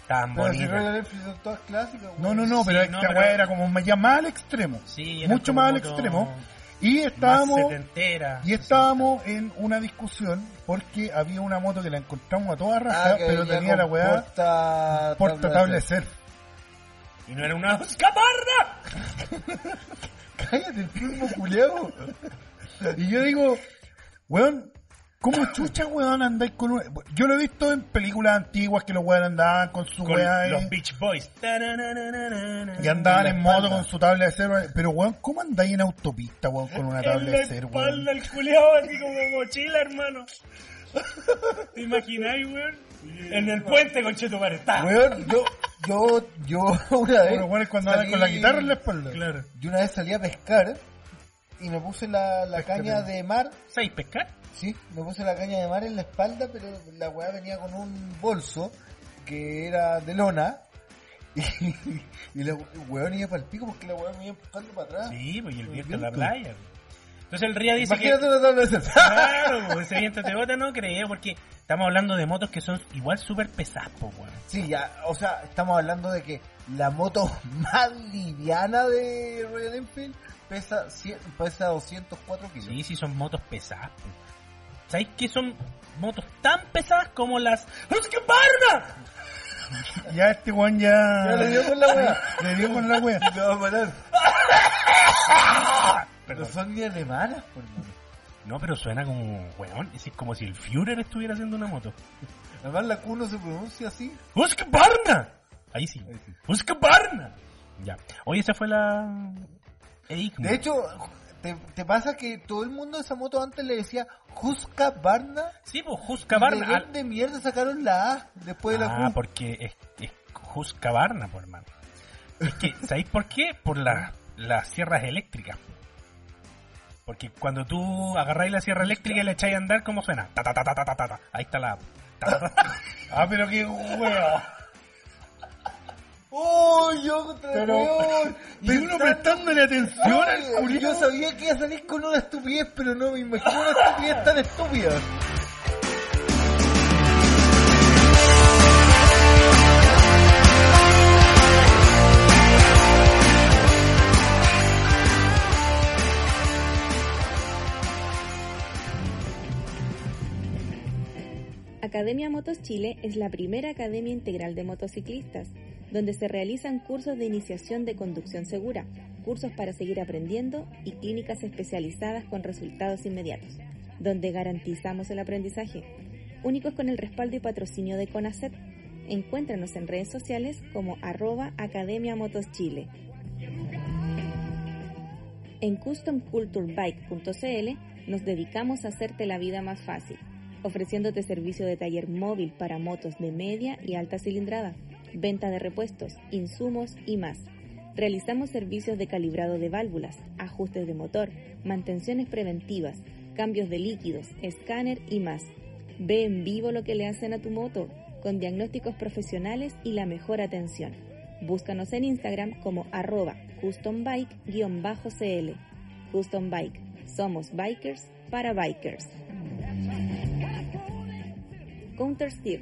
Tan Pero si bonita. Royal Enfield son todas clásicas, No, no, no, Sí, pero no, esta pero- weá era como más- ya más al extremo. Sí, era Mucho más al extremo. Y Más estábamos, setentera. y estábamos en una discusión porque había una moto que la encontramos a toda raja, Ah, pero tenía la weá porta, porta tabla de surf. Y no era una Husqvarna. <laughs> Cállate, el primo culeado. Y yo digo, weón, ¿cómo <laughs> chucha, weón, andáis con una... Yo lo he visto en películas antiguas que los weón andaban con su Con weá los Beach Boys. Y andaban en en la moto espalda. con su tabla de surf. Pero, weón, ¿cómo andáis en autopista, weón, con una tabla en de la surf, espalda weón? el culiao así como mochila, hermano. ¿Te imagináis, weón? En el puente, conchetumare, está. Weón, yo, yo, yo <laughs> una vez. Los weones cuando andan con la salí- guitarra en la espalda. Claro. Yo una vez salí a pescar y me puse la, la caña de mar. ¿Sabéis pescar? Sí, me puse la caña de mar en la espalda, pero la weá venía con un bolso que era de lona. <laughs> Y, y la weón iba para el pico porque la weá me iba empujando para atrás. Sí, pues y el viento en la playa. Entonces el RIA dice que... Imagínate una tabla de esas. <laughs> Claro, pues, ese viento te bota no creo, porque estamos hablando de motos que son igual súper pesadas, po, weón. Sí, ya, o sea, estamos hablando de que la moto <laughs> más liviana de Royal Enfield pesa, pesa 204 kilos. Sí, sí, son motos pesadas, po. ¿Sabéis que son motos tan pesadas como las Husqvarna? Ya este weón ya... Ya le dio con la wea. Le dio con la wea. Va a parar. Pero son ni alemanas, por mano. No, pero suena como, weón, es como si el Führer estuviera haciendo una moto. Además la Q no se pronuncia así. Husqvarna. Ahí sí. Ahí sí. Husqvarna. Ya. Oye, esa fue la... De hecho, ¿te, te pasa que todo el mundo de esa moto antes le decía Husqvarna? Sí, pues ¿De Husqvarna. Al- dónde mierda sacaron la A después de la Ah, porque es, es Husqvarna, por hermano. Es que, ¿sabéis por qué? Por la- las sierras eléctricas. Porque cuando tú agarráis la sierra eléctrica y le echáis a andar, ¿cómo suena? Ta, ta, ta, ta, ta, ta, ta. Ahí está la... ta, ta, ta. <laughs> Ah, pero qué wea. ¡Oh, yo Pero- uno prestándole atención al culiao. Yo sabía que iba a salir con una estupidez, pero no me imagino una estupidez tan estúpida. Academia Motos Chile es la primera academia integral de motociclistas, donde se realizan cursos de iniciación de conducción segura, cursos para seguir aprendiendo y clínicas especializadas con resultados inmediatos, donde garantizamos el aprendizaje, únicos con el respaldo y patrocinio de CONACET. Encuéntranos en redes sociales como arroba Academia Motos Chile. En customculturebike.cl nos dedicamos a hacerte la vida más fácil, ofreciéndote servicio de taller móvil para motos de media y alta cilindrada, venta de repuestos, insumos y más. Realizamos servicios de calibrado de válvulas, ajustes de motor, mantenciones preventivas, cambios de líquidos, escáner y más. Ve en vivo lo que le hacen a tu moto, con diagnósticos profesionales y la mejor atención. Búscanos en Instagram como arroba custombike-cl. Custom Bike. Somos bikers para bikers. Counter Steer,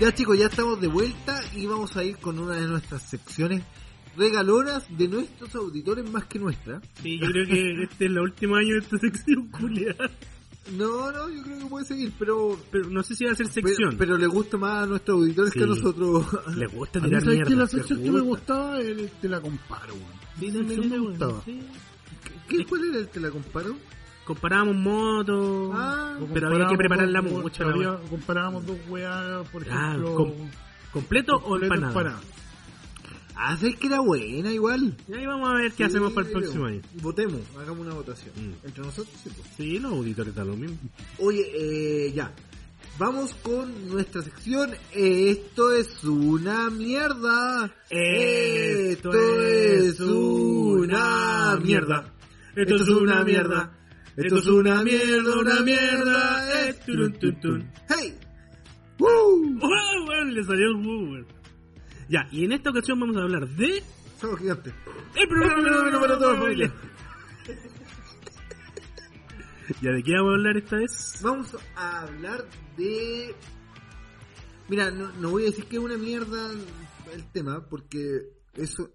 Ya chicos, ya estamos de vuelta y vamos a ir con una de nuestras secciones regalonas de nuestros auditores más que nuestra. Sí, yo creo que este es el último año de esta sección, <laughs> culia. No, no, yo creo que puede seguir, pero Pero no sé si va a ser sección. pero le gusta más a nuestros auditores Sí. que a nosotros. Le gusta <laughs> A mí, tirar ¿sabes mierda. que la sección que me gusta. gustaba el te la comparo, weón. Sí, me gustaba. sí. ¿Qué, ¿Cuál era el que la comparo? Comparábamos motos, Ah, pero había que comparábamos prepararla dos- mucho. la había-. Comparábamos dos weas, por Ah, ejemplo. com- ¿Completo o completo empanada? empanada. Ah, ¿sabes que era buena igual? Y ahí vamos a ver qué hacemos para el próximo año. Votemos, hagamos una votación. Mm. Entre nosotros, sí, pues. Sí, los auditores da lo mismo. Oye, eh, ya. Vamos con nuestra sección. Esto es una mierda. Esto es una mierda. Esto es una mierda. Esto es una mierda, una mierda. Eh, turun, tun, tun. ¡Hey! ¡Woo! <laughs> ¡Wow, weón! Le salió el wow, weón. Ya, y en esta ocasión vamos a hablar de Somos gigantes. el programa para toda la familia. <laughs> ¿Ya de qué vamos a hablar esta vez? Vamos a hablar de... Mira, no, no voy a decir que es una mierda el tema, porque eso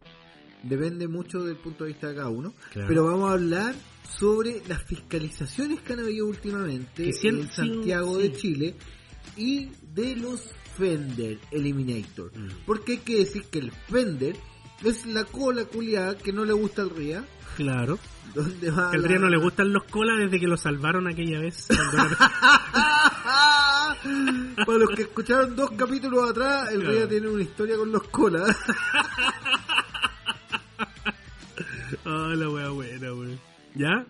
depende mucho del punto de vista de cada uno. Claro. Pero vamos a hablar sobre las fiscalizaciones que han habido últimamente Que en Santiago sí. de Chile y de los Fender Eliminator. Mm. Porque hay que decir que el Fender es la cola culiada que no le gusta al RIA. Claro. <laughs> Donde va al la- no le gustan los colas desde que lo salvaron aquella vez. <laughs> Para los que escucharon dos capítulos atrás, el Claro. Ría tiene una historia con los colas. <laughs> Ah, la wea buena, weón. ¿Ya?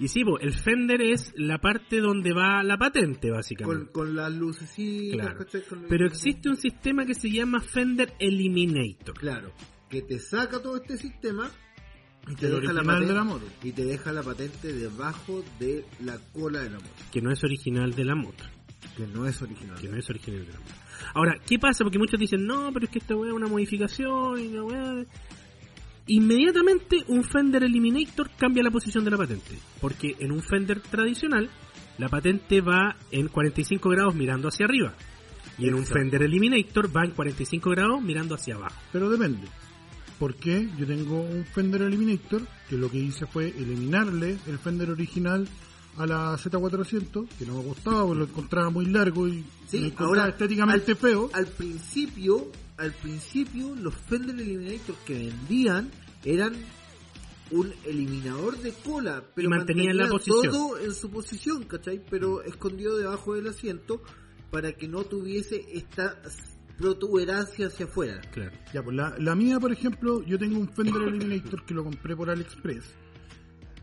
Y sí, po, el fender es la parte donde va la patente, Con, básicamente. con las lucecitas, Claro. Con- Pero existe un sistema que se llama Fender Eliminator. Claro, que te saca todo este sistema y te deja la patente de la moto. y te deja la patente debajo de la cola de la moto, que no es original de la moto. que no es original. Que no es original de la moto. Ahora, ¿qué pasa? Porque muchos dicen, no, pero es que esta weá es una modificación y la weá... Inmediatamente un Fender Eliminator cambia la posición de la patente. Porque en un Fender tradicional, la patente va en 45 grados mirando hacia arriba. Y en un Exacto. Fender Eliminator va en 45 grados mirando hacia abajo. Pero depende. Porque yo tengo un Fender Eliminator que lo que hice fue eliminarle el Fender original a la Z400, que no me gustaba porque lo encontraba muy largo y Sí, encontraba ahora, estéticamente al- feo. Al principio, al principio los Fender Eliminator que vendían eran un eliminador de cola, pero mantenían la posición. todo en su posición, ¿cachai? Pero escondido debajo del asiento para que no tuviese esta protuberancia hacia afuera. Claro. Ya, pues la, la mía, por ejemplo, yo tengo un Fender Eliminator que lo compré por AliExpress.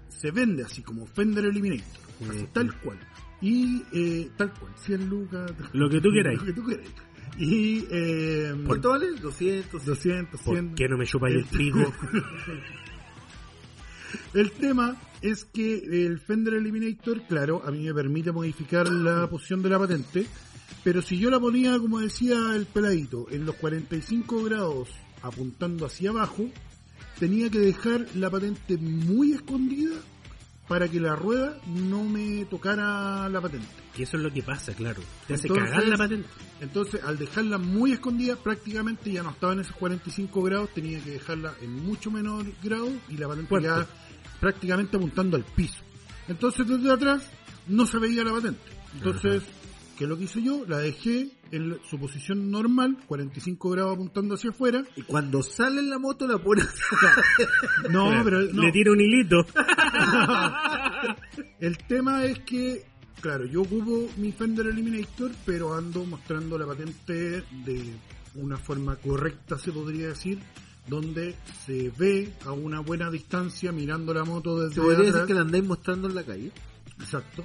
Se vende así como Fender Eliminator, así, tal cual. Y eh, tal cual, 100 lucas. Lo que tú <laughs> queráis. Lo que tú queráis. Y eh, ¿Cuánto vale? 200. 200, 100. ¿Por qué no me chupáis el pico? <laughs> El tema es que el Fender Eliminator, claro, a mí me permite modificar la posición de la patente, pero si yo la ponía, como decía el peladito, en los 45 grados apuntando hacia abajo, tenía que dejar la patente muy escondida para que la rueda no me tocara la patente. que eso es lo que pasa, claro. Te hace Entonces- cagar la patente. Entonces, al dejarla muy escondida, prácticamente ya no estaba en esos 45 grados, tenía que dejarla en mucho menor grado y la patente ya prácticamente apuntando al piso. Entonces, desde atrás no se veía la patente. Entonces, ¿qué es lo que hice yo? La dejé en su posición normal, 45 grados apuntando hacia afuera. Y cuando sale en la moto la pone No, pero no. Le tira un hilito. <laughs> El tema es que, claro, yo ocupo mi Fender Eliminator, pero ando mostrando la patente de una forma correcta, se podría decir, donde se ve a una buena distancia mirando la moto desde Se podría decir atrás. que la andáis mostrando en la calle. Exacto.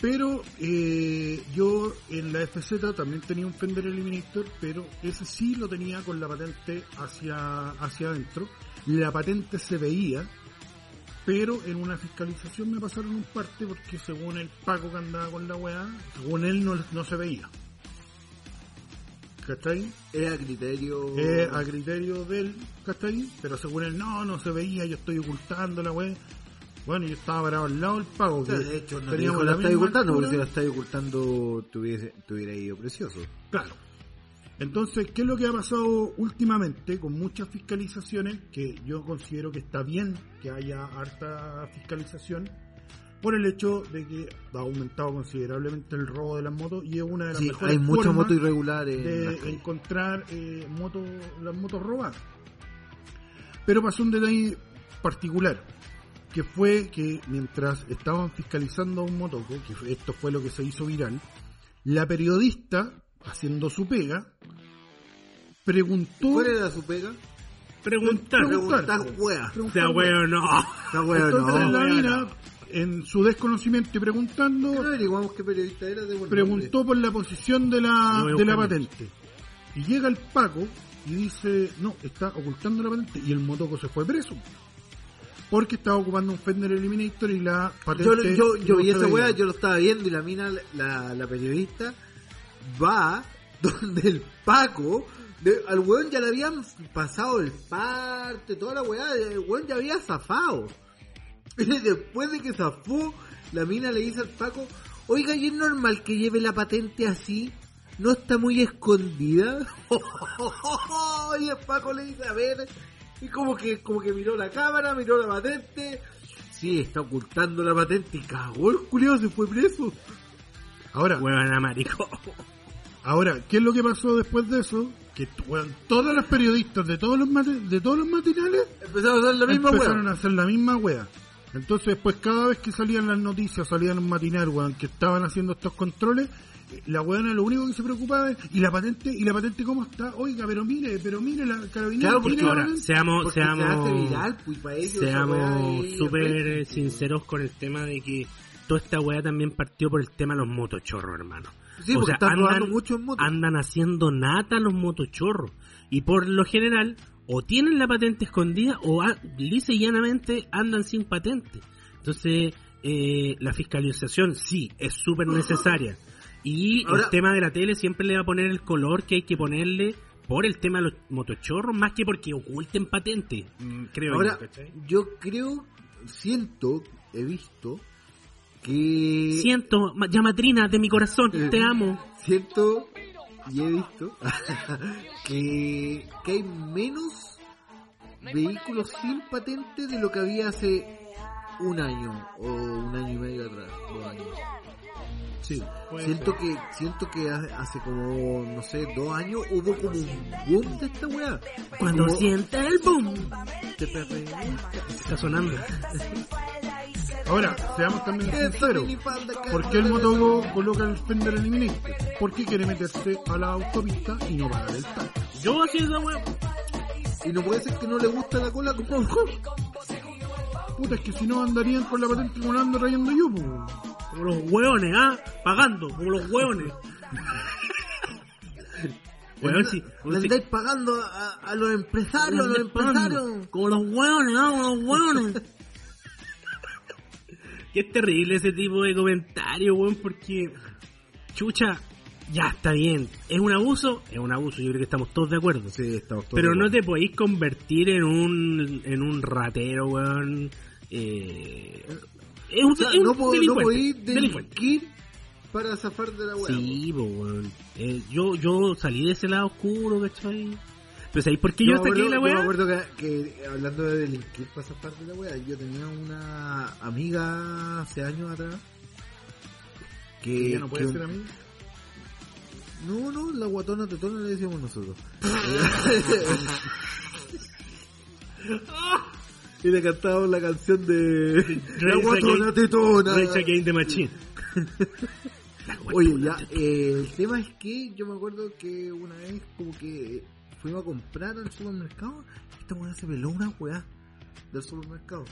Pero eh, yo en la FZ también tenía un Fender Eliminator, pero ese sí lo tenía con la patente hacia, hacia adentro. La patente se veía, pero en una fiscalización me pasaron un parte porque según el Paco que andaba con la weá, según él no, no se veía. ¿Cachai? Era criterio. Eh, a criterio de él, ¿cachai? Pero según él, no, no se veía, yo estoy ocultando la weá. Bueno, yo estaba parado al lado del Paco. O sea, que de hecho, no te teníamos dijo la estáis ocultando, porque si la estáis ocultando te hubiera ido precioso. Claro. Entonces, ¿qué es lo que ha pasado últimamente con muchas fiscalizaciones? Que yo considero que está bien que haya harta fiscalización por el hecho de que ha aumentado considerablemente el robo de las motos y es una de las Sí, mejores hay muchas motos irregulares. de encontrar eh, motos, las motos robadas. Pero pasó un detalle particular, que fue que mientras estaban fiscalizando a un motoco, que esto fue lo que se hizo viral, la periodista, haciendo su pega, preguntó... ¿Cuál era su pega? Preguntar. Preguntar. Preguntar, wea. O sea, weón, no. Esta wea Entonces no. la mina, no. en su desconocimiento y preguntando, No averiguamos qué periodista era de preguntó por la posición de la, a de la patente. Y llega el Paco y dice, no, está ocultando la patente. Y el motoco se fue preso. Porque estaba ocupando un Fender Eliminator y la. Yo, patente... yo, yo no vi esa wea, yo lo estaba viendo y la mina, la, la periodista, va <laughs> donde el Paco, de- al weón ya le habían pasado el parte, toda la weá, el weón ya había zafado. <laughs> Y después de que zafó, la mina le dice al Paco, oiga, ¿y es normal que lleve la patente así? ¿No está muy escondida? <laughs> y el Paco le dice, a ver, y como que, como que miró la cámara, miró la patente, sí, está ocultando la patente y cagó el culiao, se fue preso. Ahora, Weón, a marico. ahora, ¿qué es lo que pasó después de eso? Que weón, todas las periodistas de todos los mate- de todos los matinales Empezaron a hacer la misma empezaron a hacer la misma wea. Entonces después cada vez que salían las noticias, salían en matinar, weón, que estaban haciendo estos controles, la weona lo único que se preocupaba es, ¿y la patente? ¿Y la patente cómo está? Oiga, pero mire, pero mire la carabinera. Claro, porque Ahora, seamos, Porque se hace seamos, viral, pues, para ellos seamos súper sinceros con el tema de que toda esta weá también partió por el tema de los motochorros, hermano. Sí, porque están rodando mucho en moto. andan haciendo nata los motochorros. Y por lo general, o tienen la patente escondida o a- lisa y llanamente andan sin patente. Entonces, eh, la fiscalización sí es súper necesaria. Y Ahora- el tema de la tele siempre le va a poner el color que hay que ponerle por el tema de los motochorros, más que porque oculten patente, mm, creo Ahora, yo, creo, siento, he visto que... Siento, ma- llamatrina de mi corazón, te amo. Siento y he visto <laughs> que, que hay menos vehículos sin patente de lo que había hace un año o un año y medio atrás, dos años. Sí, Siento que, siento que hace hace como, no sé, dos años hubo como un boom de esta weá. Cuando Como- siente el boom, Te perre- está sonando. Ahora, seamos también sinceros. ¿Por qué el motogo coloca el Fender Eliminator? Porque quiere meterse a la autopista y no pagar el tanque. Yo así esa weá. Y no puede ser que no le gusta la cola como Puta, es que si no andarían con la patente como la ando trayendo yo, pues. Como los hueones, ¿ah? Pagando, como los hueones. <laughs> Weón, sí. Le andáis pagando a, a los empresarios, a los empresarios. Como los hueones, ¿ah? Como los hueones. <laughs> Qué terrible ese tipo de comentario, weón, porque... Chucha, ya está bien. ¿Es un abuso? Es un abuso, yo creo que estamos todos de acuerdo. Sí, estamos todos Pero de no acuerdo. te podéis convertir en un, en un ratero, weón. Eh, es un, O sea, es un no, po- no delincuente, podéis delincuente. delinquir para zafar de la weá. Sí, po, weón. Eh, yo, yo salí de ese lado oscuro, ¿cachai? Pero ¿sabéis por qué yo, me saqué acuerdo- la yo weá? me acuerdo que, que, hablando de delinquir para zafar de la weá, yo tenía una amiga hace años atrás que, Ya no puede que- ser amigo. No, no, la guatona tetona le decíamos nosotros. <laughs> <laughs> <laughs> y le cantábamos la canción de <laughs> La guatona tetona. Rage Against the Machine. <laughs> Oye, ya, eh, el tema es que yo me acuerdo que una vez como que fuimos a comprar al supermercado, esta weá se peló una weá del supermercado.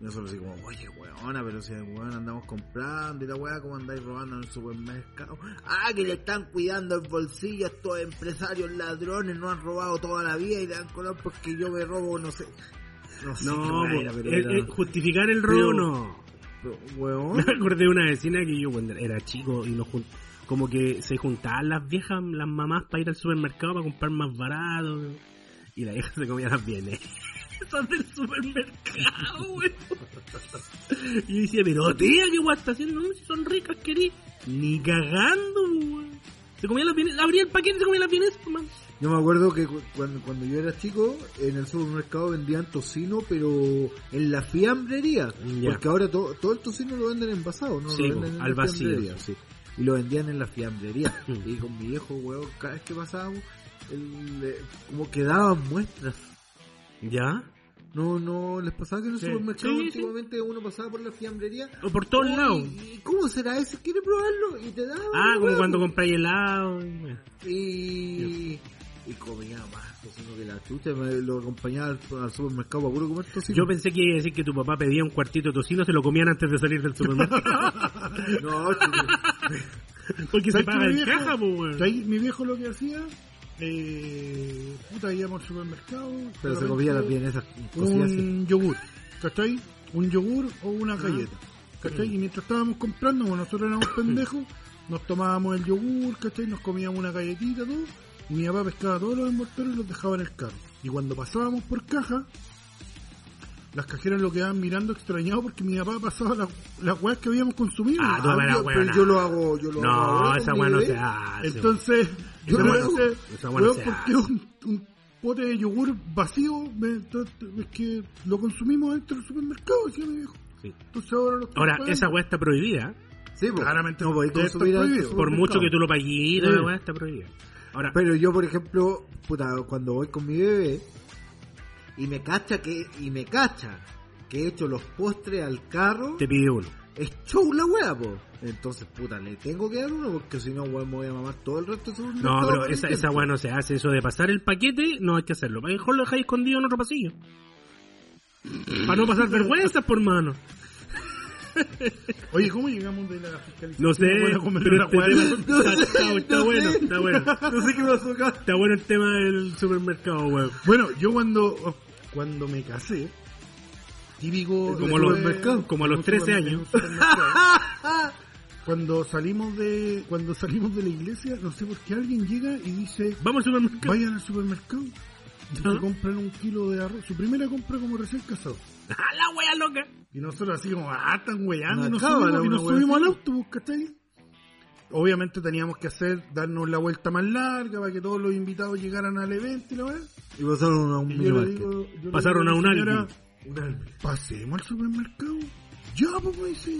Y nosotros así como, oye weona, pero si weón andamos comprando y la weá como andáis robando en el supermercado. Ah, que le están cuidando el bolsillo a estos empresarios ladrones, no han robado toda la vida y le dan color porque yo me robo, no sé. No sé No, qué weá po, era, pero eh, era- eh, justificar el robo Pero- no. pero, weón. Me acordé de una vecina que yo cuando era chico y nos como que se juntaban las viejas, las mamás para ir al supermercado para comprar más barato. Y la vieja se comía las bienes. <laughs> Del supermercado, <laughs> weón. Y yo decía, pero tía, ¿qué guay está haciendo? No, si son ricas, querí. Ni cagando. Se comía las bienes, abría el paquete y se comía las bienes, man. Yo me acuerdo que cu- cuando, cuando yo era chico, en el supermercado vendían tocino, pero en la fiambrería. Ya. Porque ahora to- todo el tocino lo venden envasado, ¿no? Sí, lo po, venden en al la vacío. fiambrería, sí. Y lo vendían en la fiambrería. <laughs> Y con mi viejo, weón, cada vez que pasábamos, como que daban muestras. ¿Ya? No, no, les pasaba que en el Sí. supermercado Sí, sí. antiguamente uno pasaba por la fiambrería. O por todos "Oye, lados. ¿Y cómo será ese? ¿Quiere probarlo? Y te daban. Ah, como cuando compráis helado. y- Y, comía más tocino que la chucha, me lo acompañaba al, al supermercado para puro comer tocino. Yo pensé que iba a decir que tu papá pedía un cuartito de tocino, se lo comían antes de salir del <laughs> supermercado. No. Porque se ¿Sabes paga en caja, pues, weón. ¿Sabes mi viejo lo que hacía? Eh, puta, íbamos al supermercado. Pero se comía bien esas cosillas. Un yogur, ¿cachai? Un yogur o una galleta, ¿cachai? Y mientras estábamos comprando, nosotros éramos <coughs> pendejos, nos tomábamos el yogur, ¿cachai? Nos comíamos una galletita, todo. Mi papá pescaba todos los envoltorios y los dejaba en el carro. Y cuando pasábamos por caja, las cajeras lo quedaban mirando extrañados porque mi papá pasaba las las weas que habíamos consumido. Ah, tú pero yo lo hago, yo lo hago No, esa mi no se hace. Entonces, Yo no me hago. dice, Esa weá no weón, se ¿por qué un, un pote de yogur vacío? Me- es que lo consumimos dentro del supermercado, decía mi viejo. Sí. Entonces ahora lo estoy Ahora, esa weá está prohibida. Sí, pues, Claramente no podéis consumir prohibido. Por mucho que tú lo pagues, Sí. la weá está prohibida. Ahora, Pero yo, por ejemplo, puta, cuando voy con mi bebé y me cacha que y me cacha que he hecho los postres al carro, Te pide uno. es show la wea, po. Entonces, puta, le tengo que dar uno porque si no, weón, me voy a mamar todo el resto de su No, pero esa, esa weá no se hace. Eso de pasar el paquete, no hay que hacerlo. Mejor lo dejáis escondido en otro pasillo. Para no pasar vergüenzas, por mano. <laughs> Oye, ¿cómo llegamos de la fiscalización? No sé, pero <laughs> está, está- bueno, está bueno. No sé qué pasó acá. Está bueno el tema del supermercado, weón. Bueno, yo cuando cuando me casé, típico... Como a los- estuve como a los en un 13 supermer- años. <laughs> cuando salimos de cuando salimos de la iglesia, no sé por qué alguien llega y dice, Vamos al supermercado. vayan al supermercado y ¿Ah? se compran un kilo de arroz. Su primera compra como recién casado. ¡Ah, la wea loca! Y nosotros así como, ah, están weyando, y nos subimos, y nos wea subimos así. al autobús, ¿cachai? Obviamente teníamos que hacer, darnos la vuelta más larga para que todos los invitados llegaran al evento y la weá. Y pasaron a un Y yo le minimarket. digo, yo le Pasaron digo a un señora. Pasemos al supermercado. Ya, pues, me dice.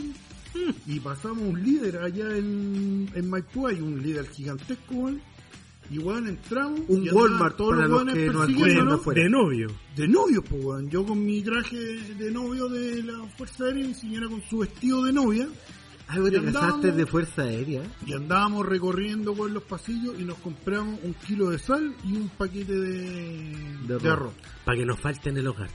Y pasamos un líder allá en, en Maipú, hay un líder gigantesco, weón. Y weón, entramos. Un y Walmart todos para los los que escuchan afuera. De novio. De novio, pues, weón. Yo con mi traje de novio de la Fuerza Aérea y mi señora con su vestido de novia. Y te casaste de Fuerza Aérea. Y andábamos recorriendo por los pasillos y nos compramos un kilo de sal y un paquete de, De de arroz. Para que nos falte en el hogar.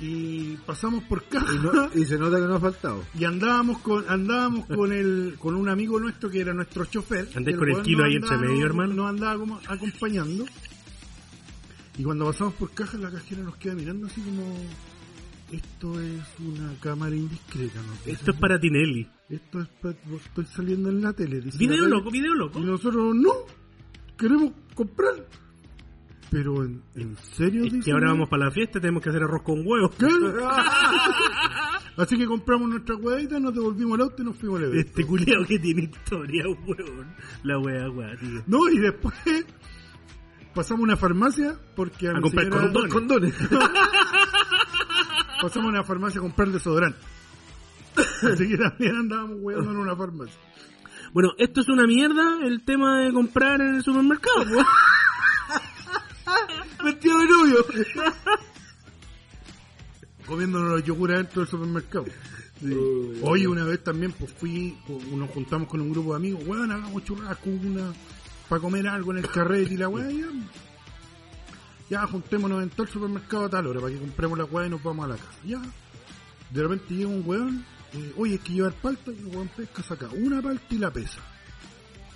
Y pasamos por caja. Y, no- y se nota que no ha faltado. Y andábamos con andábamos con el con un amigo nuestro que era nuestro chofer. Andés con el kilo ahí entre medio, hermano. Nos andaba como acompañando. Y cuando pasamos por caja, la cajera nos queda mirando así como... Esto es una cámara indiscreta, ¿no? Esto es para Tinelli. Esto es pa- estoy saliendo en la tele. dice Video la loco, video loco. Y nosotros, no, queremos comprar. Pero en, en serio, Es que ahora vamos para la fiesta, tenemos que hacer arroz con huevos. <laughs> Claro. Así que compramos nuestra huevita, nos devolvimos al auto y nos fuimos al evento. Este culiao que tiene historia, huevón. La wea, wea, tío. No, y después pasamos a una farmacia porque a, A comprar señora- condones. Condones. <laughs> pasamos a una farmacia a comprar desodorante. Así que también andábamos hueando en una farmacia. Bueno, esto es una mierda, el tema de comprar en el supermercado, pues. Vestido de novio. <laughs> Comiéndonos los yogures dentro del supermercado. Hoy una vez también pues fui, nos juntamos con un grupo de amigos, weón, hagamos churrasco, una para comer algo en el carrete y la weá, ya, ya juntémonos en todo el supermercado a tal hora para que compremos la weá y nos vamos a la casa. Ya, de repente llega un weón, eh, oye, hay que llevar palta, y el weón pesca, saca una palta y la pesa.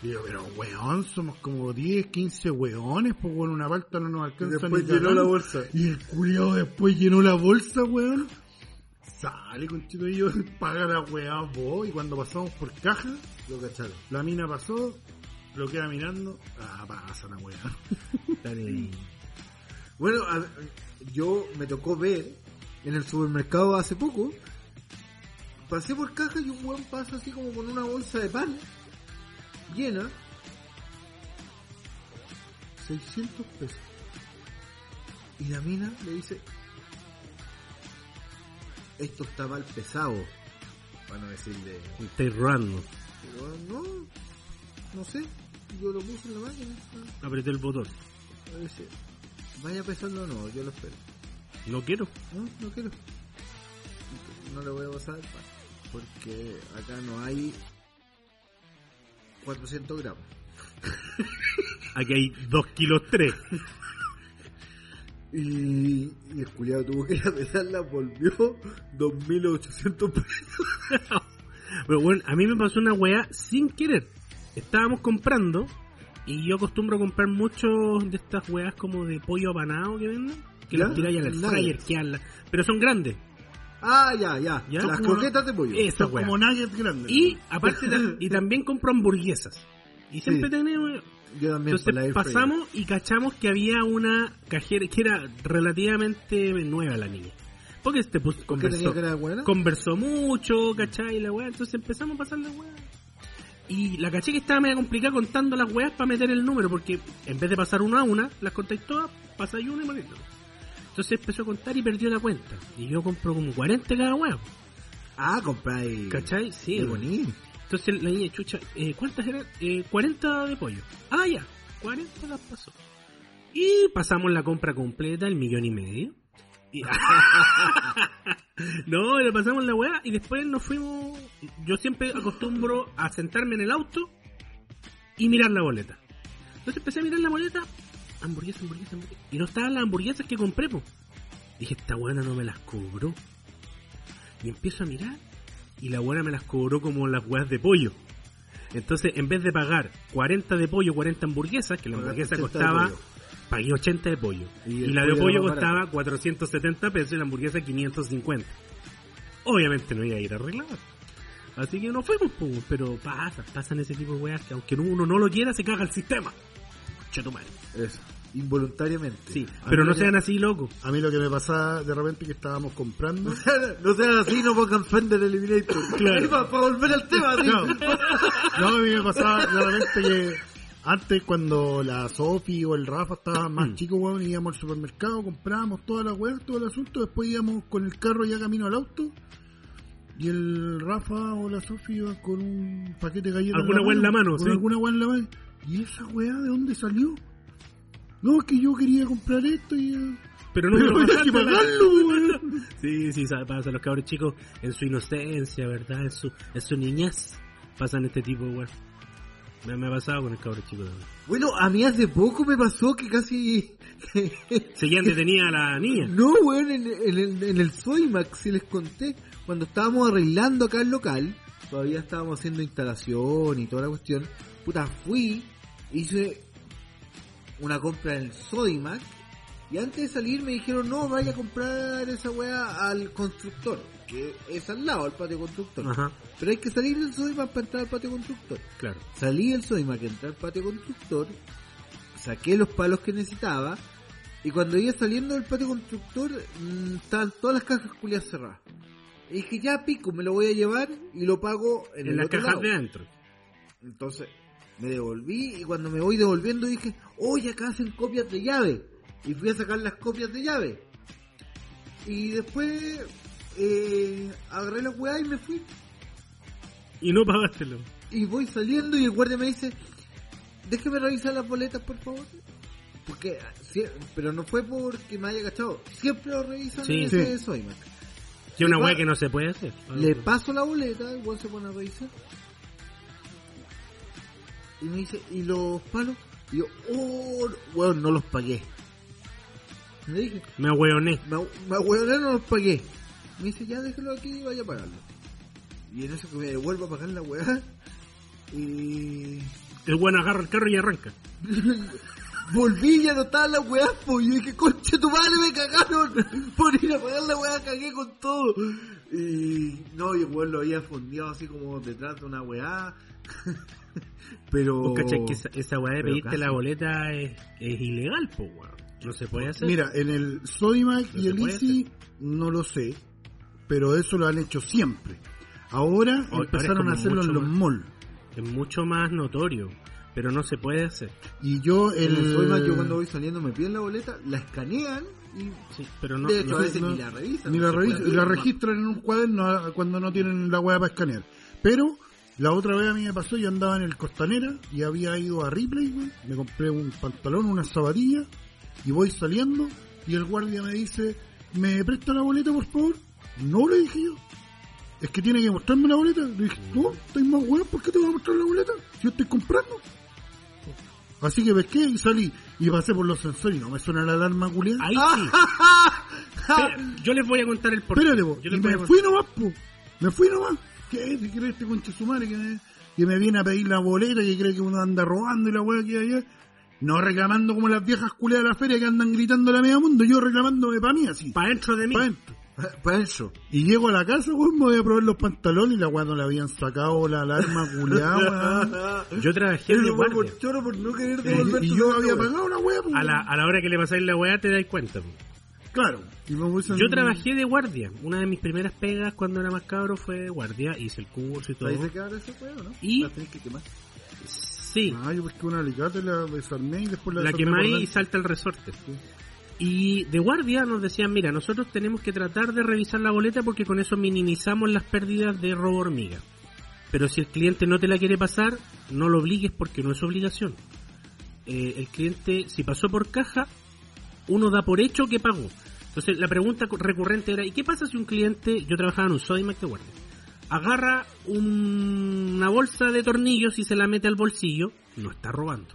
Y yo, pero weón, somos como 10, 15 weones, pues weón, una palta no nos Y alcanza después ni llenó la bolsa. Y el culiao después llenó la bolsa, weón. Sale con chito y yo, <laughs> paga la weá vos. Y cuando pasamos por caja, Lo cacharon. la mina pasó, lo queda mirando. Ah, pasa la weá. <laughs> Bueno, a- yo me tocó ver en el supermercado hace poco. Pasé por caja y un buen pasa así como con una bolsa de pan llena. 600 pesos. Y la mina le dice: Esto está mal pesado. Para no decirle. Estáis robando. Pero no, no sé. Yo lo puse en la máquina. Apreté el botón. A ver si- Vaya pesando o no, yo lo espero. No quiero. No, no quiero. No le voy a pasar. Porque acá no hay 400 gramos. Aquí hay 2 kilos 3. Y, y el culiado tuvo que ir a pesarla, volvió 2.800 pesos. Pero bueno, a mí me pasó una weá sin querer. Estábamos comprando y yo acostumbro comprar muchos de estas weas como de pollo apanado que venden. Que ¿Ya? las tiráis al fryer, que Pero son grandes. Ah, ya, ya. ¿Ya? Las Como croquetas de pollo. Esa Son como nuggets grandes. Y <laughs> aparte y también compro hamburguesas. Y siempre Sí. tenemos... Yo también Entonces pasamos y cachamos que había una cajera que era relativamente nueva la niña. Porque este pues, ¿Por qué tenía conversó, que era buena? conversó mucho, ¿cachai? La weá, entonces empezamos a pasar la weá. Y la caché que estaba medio complicada contando las weas para meter el número, porque en vez de pasar una a una, las contáis todas, pasáis una y morir. Entonces empezó a contar y perdió la cuenta. Y yo compro como 40 cada wea. Ah, compráis. ¿Cachai? Sí. Qué bonito. Entonces la niña chucha, eh, ¿cuántas eran? Eh, 40 de pollo. Ah, ya, 40 las pasó. Y pasamos la compra completa, el millón y medio. Y, <laughs> No, le pasamos la weá y después nos fuimos. Yo siempre acostumbro a sentarme en el auto y mirar la boleta. Entonces empecé a mirar la boleta, hamburguesa, hamburguesa, hamburguesa. Y no estaban las hamburguesas que compré, po. Dije, esta buena no me las cobró. Y empiezo a mirar y la buena me las cobró como las weas de pollo. Entonces, en vez de pagar 40 de pollo, 40 hamburguesas, que la hamburguesa 80 de costaba, pagué 80 de pollo. Y la de pollo costaba barato. 470 pesos y la hamburguesa 550. Obviamente no iba a ir a arreglar. Así que no fuimos, pero pasa, pasan ese tipo de weas que aunque uno no lo quiera, se caga el sistema. Chetumare. Eso, involuntariamente. Sí, pero no sean que- así, loco. A mí lo que me pasaba de repente que estábamos comprando. <laughs> no sean así, no pongan Fender Eliminator. Claro. <laughs> para, volver al tema. No, no, a mí me pasaba de repente que antes cuando la Sofi o el Rafa estaban más Mm. chicos, weón, íbamos al supermercado, comprábamos todas las weas, todo el asunto, después íbamos con el carro ya camino al auto y el Rafa o la Sofi iban con un paquete de galletas Alguna wea en la mano, con sí. alguna wea en la mano. ¿Y esa wea de dónde salió? No, es que yo quería comprar esto y... eh, Pero no <laughs> Pero que pagarlo, weón. Sí, sí, pasa. Los cabros chicos en su inocencia, ¿verdad? En su, en su niñez pasan este tipo de. Me, me ha pasado con el cabro chico también. Bueno, a mí hace poco me pasó que casi... <laughs> Seguían detenida a la niña. No, weón, en, en el, en el Soimax, si les conté, cuando estábamos arreglando acá el local, todavía estábamos haciendo instalación y toda la cuestión, puta, fui, hice una compra en el Sodimac, y antes de salir me dijeron, no, vaya a comprar esa weá al constructor, que es al lado, al patio constructor. Ajá, Pero hay que salir del Sodimac para entrar al patio constructor. claro. Salí del Sodimac, entré al patio constructor, saqué los palos que necesitaba, y cuando iba saliendo del patio constructor, mm, estaban todas las cajas culiadas cerradas. Y dije, ya pico, me lo voy a llevar y lo pago en, En, el las cajas de adentro. Entonces, me devolví y cuando me voy devolviendo dije, oye, acá hacen copias de llave. Y fui a sacar las copias de llave. Y después, eh, agarré la weá y me fui. Y no pagártelo. Y voy saliendo y el guardia me dice, déjeme revisar las boletas, por favor. Porque, sie- pero no fue porque me haya cachado. Siempre lo revisan Sí. ese Sí. Soymac. Que una pa- que no se puede hacer. Le paso la boleta, weón se pone a revisar. Y me dice, ¿y los palos? Y yo, oh, weón, no los pagué. Le dije, Me ahueoné. me, me ahueoné, no los pagué. Me dice, ya déjelo aquí y vaya a pagarlo. Y en eso que me devuelvo a pagar la weá. Y El weón agarra el carro y arranca. <laughs> volví no estaba la weá, pues. Y yo dije, conche tu madre, me cagaron. Por ir a pagar la weá, cagué con todo. Y no, y el weón lo había fondeado así como detrás de una weá. <laughs> Pero. Cachai que esa, esa weá de pedirte casi. la boleta es, es ilegal, po weón. No se puede hacer. Mira, en el Sodimac No y el Easy no lo sé, pero eso lo han hecho siempre. Ahora empezaron a hacerlo en los más. malls. Es mucho más notorio. Pero no se puede hacer. Y yo En el, el Soymac yo cuando voy saliendo me piden la boleta, la escanean y Sí, pero no. de hecho no- a veces no- ni la revisan. ni no la, se revis- puede la registran en un cuaderno ah, cuando no tienen la hueá para escanear. Pero la otra vez a mí me pasó, yo andaba en el Costanera y había ido a Ripley, güey, me compré un pantalón, una zapatilla y voy saliendo y el guardia me dice, ¿me presta la boleta por favor? No le dije yo. Es que tiene que mostrarme la boleta. Le dije, no, estoy más weón, ¿por qué te voy a mostrar la boleta? Si yo estoy comprando. Así que pesqué y salí y pasé por los sensores y no me suena la alarma culiada. Ahí sí. Espera, yo les voy a contar el porqué. Espérate. Yo y les voy me a contar- fui nomás, po. Me fui nomás. ¿Qué? ¿Qué cree este concha su madre que me, que me viene a pedir la boleta, que cree que uno anda robando y la weá que hay allá? No reclamando como las viejas culeas de la feria que andan gritando a la media mundo, yo reclamándome para mí así. Pa' dentro de mí. Dentro. Para eso. Y llego a la casa, weón, me voy a probar los pantalones y la weá no le habían sacado la alarma <laughs> culeada, weón. Yo trabajé fue guardia. por choro por no querer devolver Y, y yo había pagado la weá. A la, a la hora que le pasáis la weá te dais cuenta. po. Claro. Yo trabajé de guardia. Una de mis primeras pegas cuando era más cabro fue de guardia. Hice el curso y todo. Ahí se queda ese juego, ¿no? Y- La tenés que quemar. Sí, Ah, yo pesqué una alicate, la desarmé y después la la quemáis y salta el resorte. Y de guardia nos decían, mira, nosotros tenemos que tratar de revisar la boleta porque con eso minimizamos las pérdidas de robo hormiga. Pero si el cliente no te la quiere pasar, no lo obligues porque no es obligación. Eh, el cliente, si pasó por caja, uno da por hecho que pagó. Entonces la pregunta cu- recurrente era, ¿y qué pasa si un cliente, yo trabajaba en un Sodimac de guardia, agarra un- una bolsa de tornillos y se la mete al bolsillo? No está robando.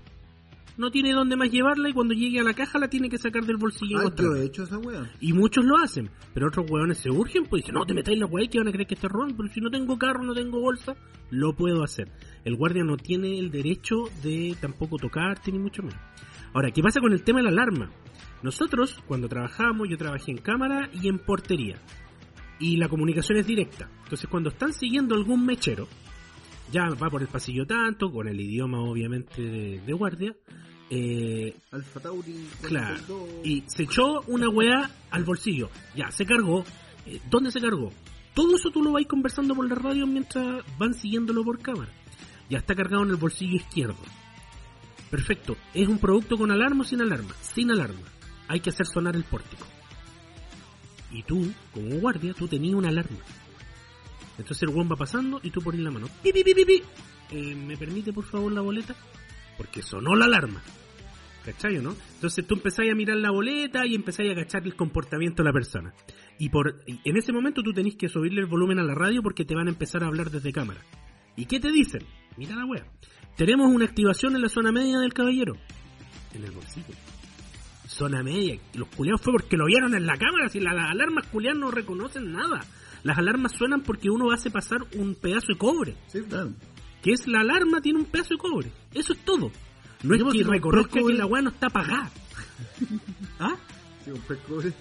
No tiene dónde más llevarla y cuando llegue a la caja la tiene que sacar del bolsillo y Ah, yo he hecho esa. Y muchos lo hacen, pero otros hueones se urgen, pues dicen, no te metáis la weá que van a creer que esté robando, pero si no tengo carro, no tengo bolsa, lo puedo hacer. El guardia no tiene el derecho de tampoco tocarte, ni mucho menos. Ahora, ¿qué pasa con el tema de la alarma? Nosotros, cuando trabajábamos, yo trabajé en cámara y en portería. Y la comunicación es directa. Entonces, cuando están siguiendo algún mechero, ya va por el pasillo tanto, con el idioma obviamente de, de guardia, eh, Alfa Tauri. Claro. 42. Y se echó una weá al bolsillo. Ya, se cargó. Eh, ¿Dónde se cargó? Todo eso tú lo vais conversando por la radio mientras van siguiéndolo por cámara. Ya está cargado en el bolsillo izquierdo. Perfecto. ¿Es un producto con alarma o sin alarma? Sin alarma. Hay que hacer sonar el pórtico. Y tú, como guardia, tú tenías una alarma. Entonces el weón va pasando y tú pones la mano. Pi, pi, pi, pi. Eh, ¿Me permite por favor la boleta? Porque sonó la alarma. ¿Cachai no? Entonces tú empezáis a mirar la boleta y empezáis a cachar el comportamiento de la persona. Y por y en ese momento tú tenés que subirle el volumen a la radio porque te van a empezar a hablar desde cámara. ¿Y qué te dicen? Mira la wea. Tenemos una activación en la zona media del caballero. En el bolsillo. Zona media. Los culiados fue porque lo vieron en la cámara. Si las, las alarmas culiadas no reconocen nada. Las alarmas suenan porque uno hace pasar un pedazo de cobre. Sí, claro. Que es la alarma tiene un pedazo de cobre. Eso es todo. No es Yo que reconozca cobre- que la weá no está pagada. <laughs> ¿Ah? Sí, un pescobre.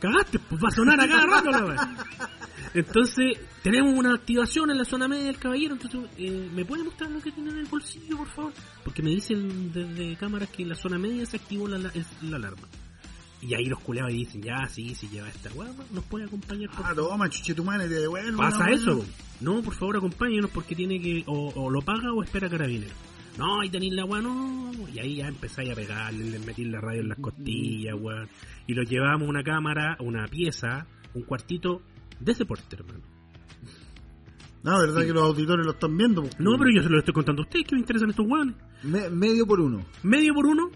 Cagaste, pues va a sonar a cada rato la weá. Entonces, tenemos una activación en la zona media del caballero. Entonces, eh, ¿me puede mostrar lo que tiene en el bolsillo, por favor? Porque me dicen desde cámaras que en la zona media se activó la, la- la alarma. Y ahí los culeados dicen, ya, sí, si lleva esta weá, nos puede acompañar. Por Ah, toma, chuchetumane, te devuelvo. Pasa eso. No, por favor, acompáñenos porque tiene que. O, o lo paga o espera carabinero. No, ahí tenéis la weá, no. Y ahí ya empezáis a pegarle, le metí la radio en las costillas, weón. Y lo llevamos a una cámara, una pieza, un cuartito de ese porte, hermano. No, verdad que los auditores lo están viendo. pues. No, pero yo se lo estoy contando a ustedes que me interesan estos weones. Me- medio por uno. Medio por uno,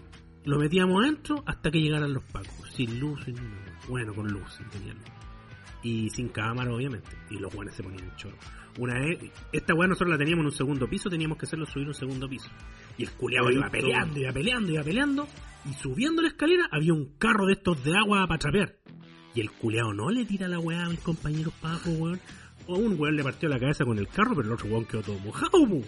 lo metíamos adentro hasta que llegaran los pacos. Sin luz, sin Bueno, con luz, sin luz. Y sin cámara, obviamente. Y los weones se ponían en choro. Una vez, esta weá nosotros la teníamos en un segundo piso, teníamos que hacerlo subir un segundo piso. Y el culiado iba peleando, iba peleando, iba peleando. Y subiendo la escalera había un carro de estos de agua para trapear. Y el culiao no le tira la weá a mis compañeros pacos, weón. O un weón le partió la cabeza con el carro, pero el otro weón quedó todo mojado, weón.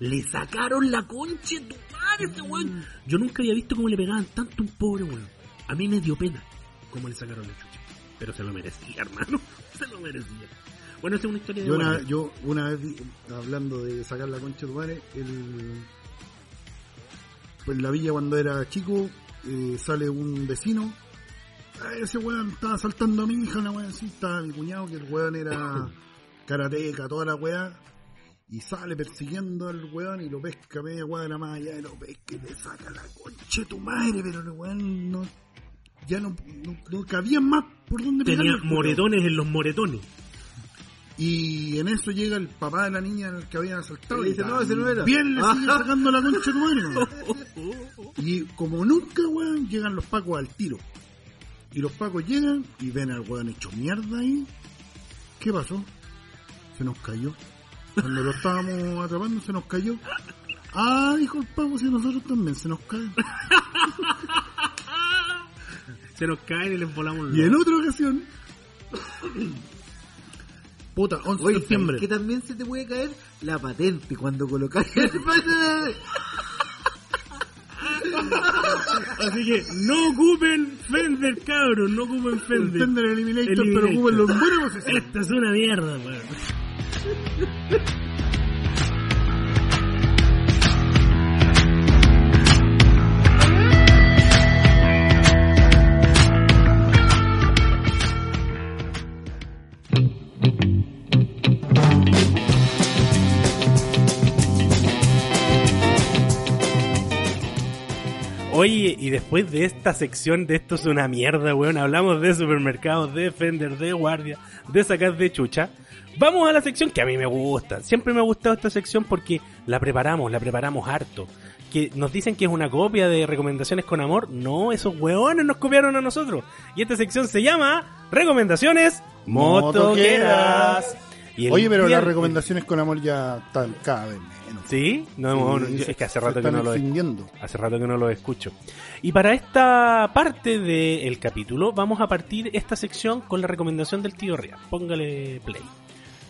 Le sacaron la concha de tu madre, ese weón. Yo nunca había visto cómo le pegaban tanto a un pobre weón. A mí me dio pena cómo le sacaron la chucha. Pero se lo merecía, hermano. <laughs> Se lo merecía. Bueno, esa es una historia de Yo una, guardia. yo una vez, hablando de sacar la concha de tu madre, el, pues en la villa cuando era chico, eh, sale un vecino. "Ah, ese weón estaba saltando a mi hija, una weón así, estaba mi cuñado, que el weón era <coughs> karateca, toda la weá. Y sale persiguiendo al weón y lo pesca media cuadra más allá y lo pesca y le saca la concha de tu madre, pero el weón no, ya no, no, no cabía más por donde Tenía pegarle moretones en los moretones. Y en eso llega el papá de la niña al que habían asaltado. Y dice, "No, ese no era". Bien le sigue sacando la concha de tu madre. <laughs> Y como nunca, weón, llegan los pacos al tiro. Y los pacos llegan y ven al weón hecho mierda ahí. ¿Qué pasó? Se nos cayó. Cuando lo estábamos <laughs> atrapando se nos cayó. Ah, dijo el paco, si nosotros también se nos cae. Se nos caen y les volamos Y en otra ocasión... Puta, 11 de septiembre. que también se te puede caer la patente cuando colocas <laughs> Así que no ocupen Fender, cabros, no ocupen Fender. Fender Eliminator, Eliminator. pero ocupen los buenos. Esta es una mierda, weón. Oye, y después de esta sección de esto es una mierda, weón, hablamos de supermercados, de Fender, de guardia, de sacar de chucha. Vamos a la sección que a mí me gusta. Siempre me ha gustado esta sección porque la preparamos, la preparamos harto. que nos dicen que es una copia de Recomendaciones con Amor. No, esos hueones nos copiaron a nosotros. Y esta sección se llama Recomendaciones Motoqueras. Y el Oye, pero las recomendaciones con amor ya están cada vez menos. ¿Sí? No, es que hace rato que no lo extinguiendo. Hace rato que no lo escucho. Y para esta parte del capítulo vamos a partir esta sección con la recomendación del tío Ria. Póngale play.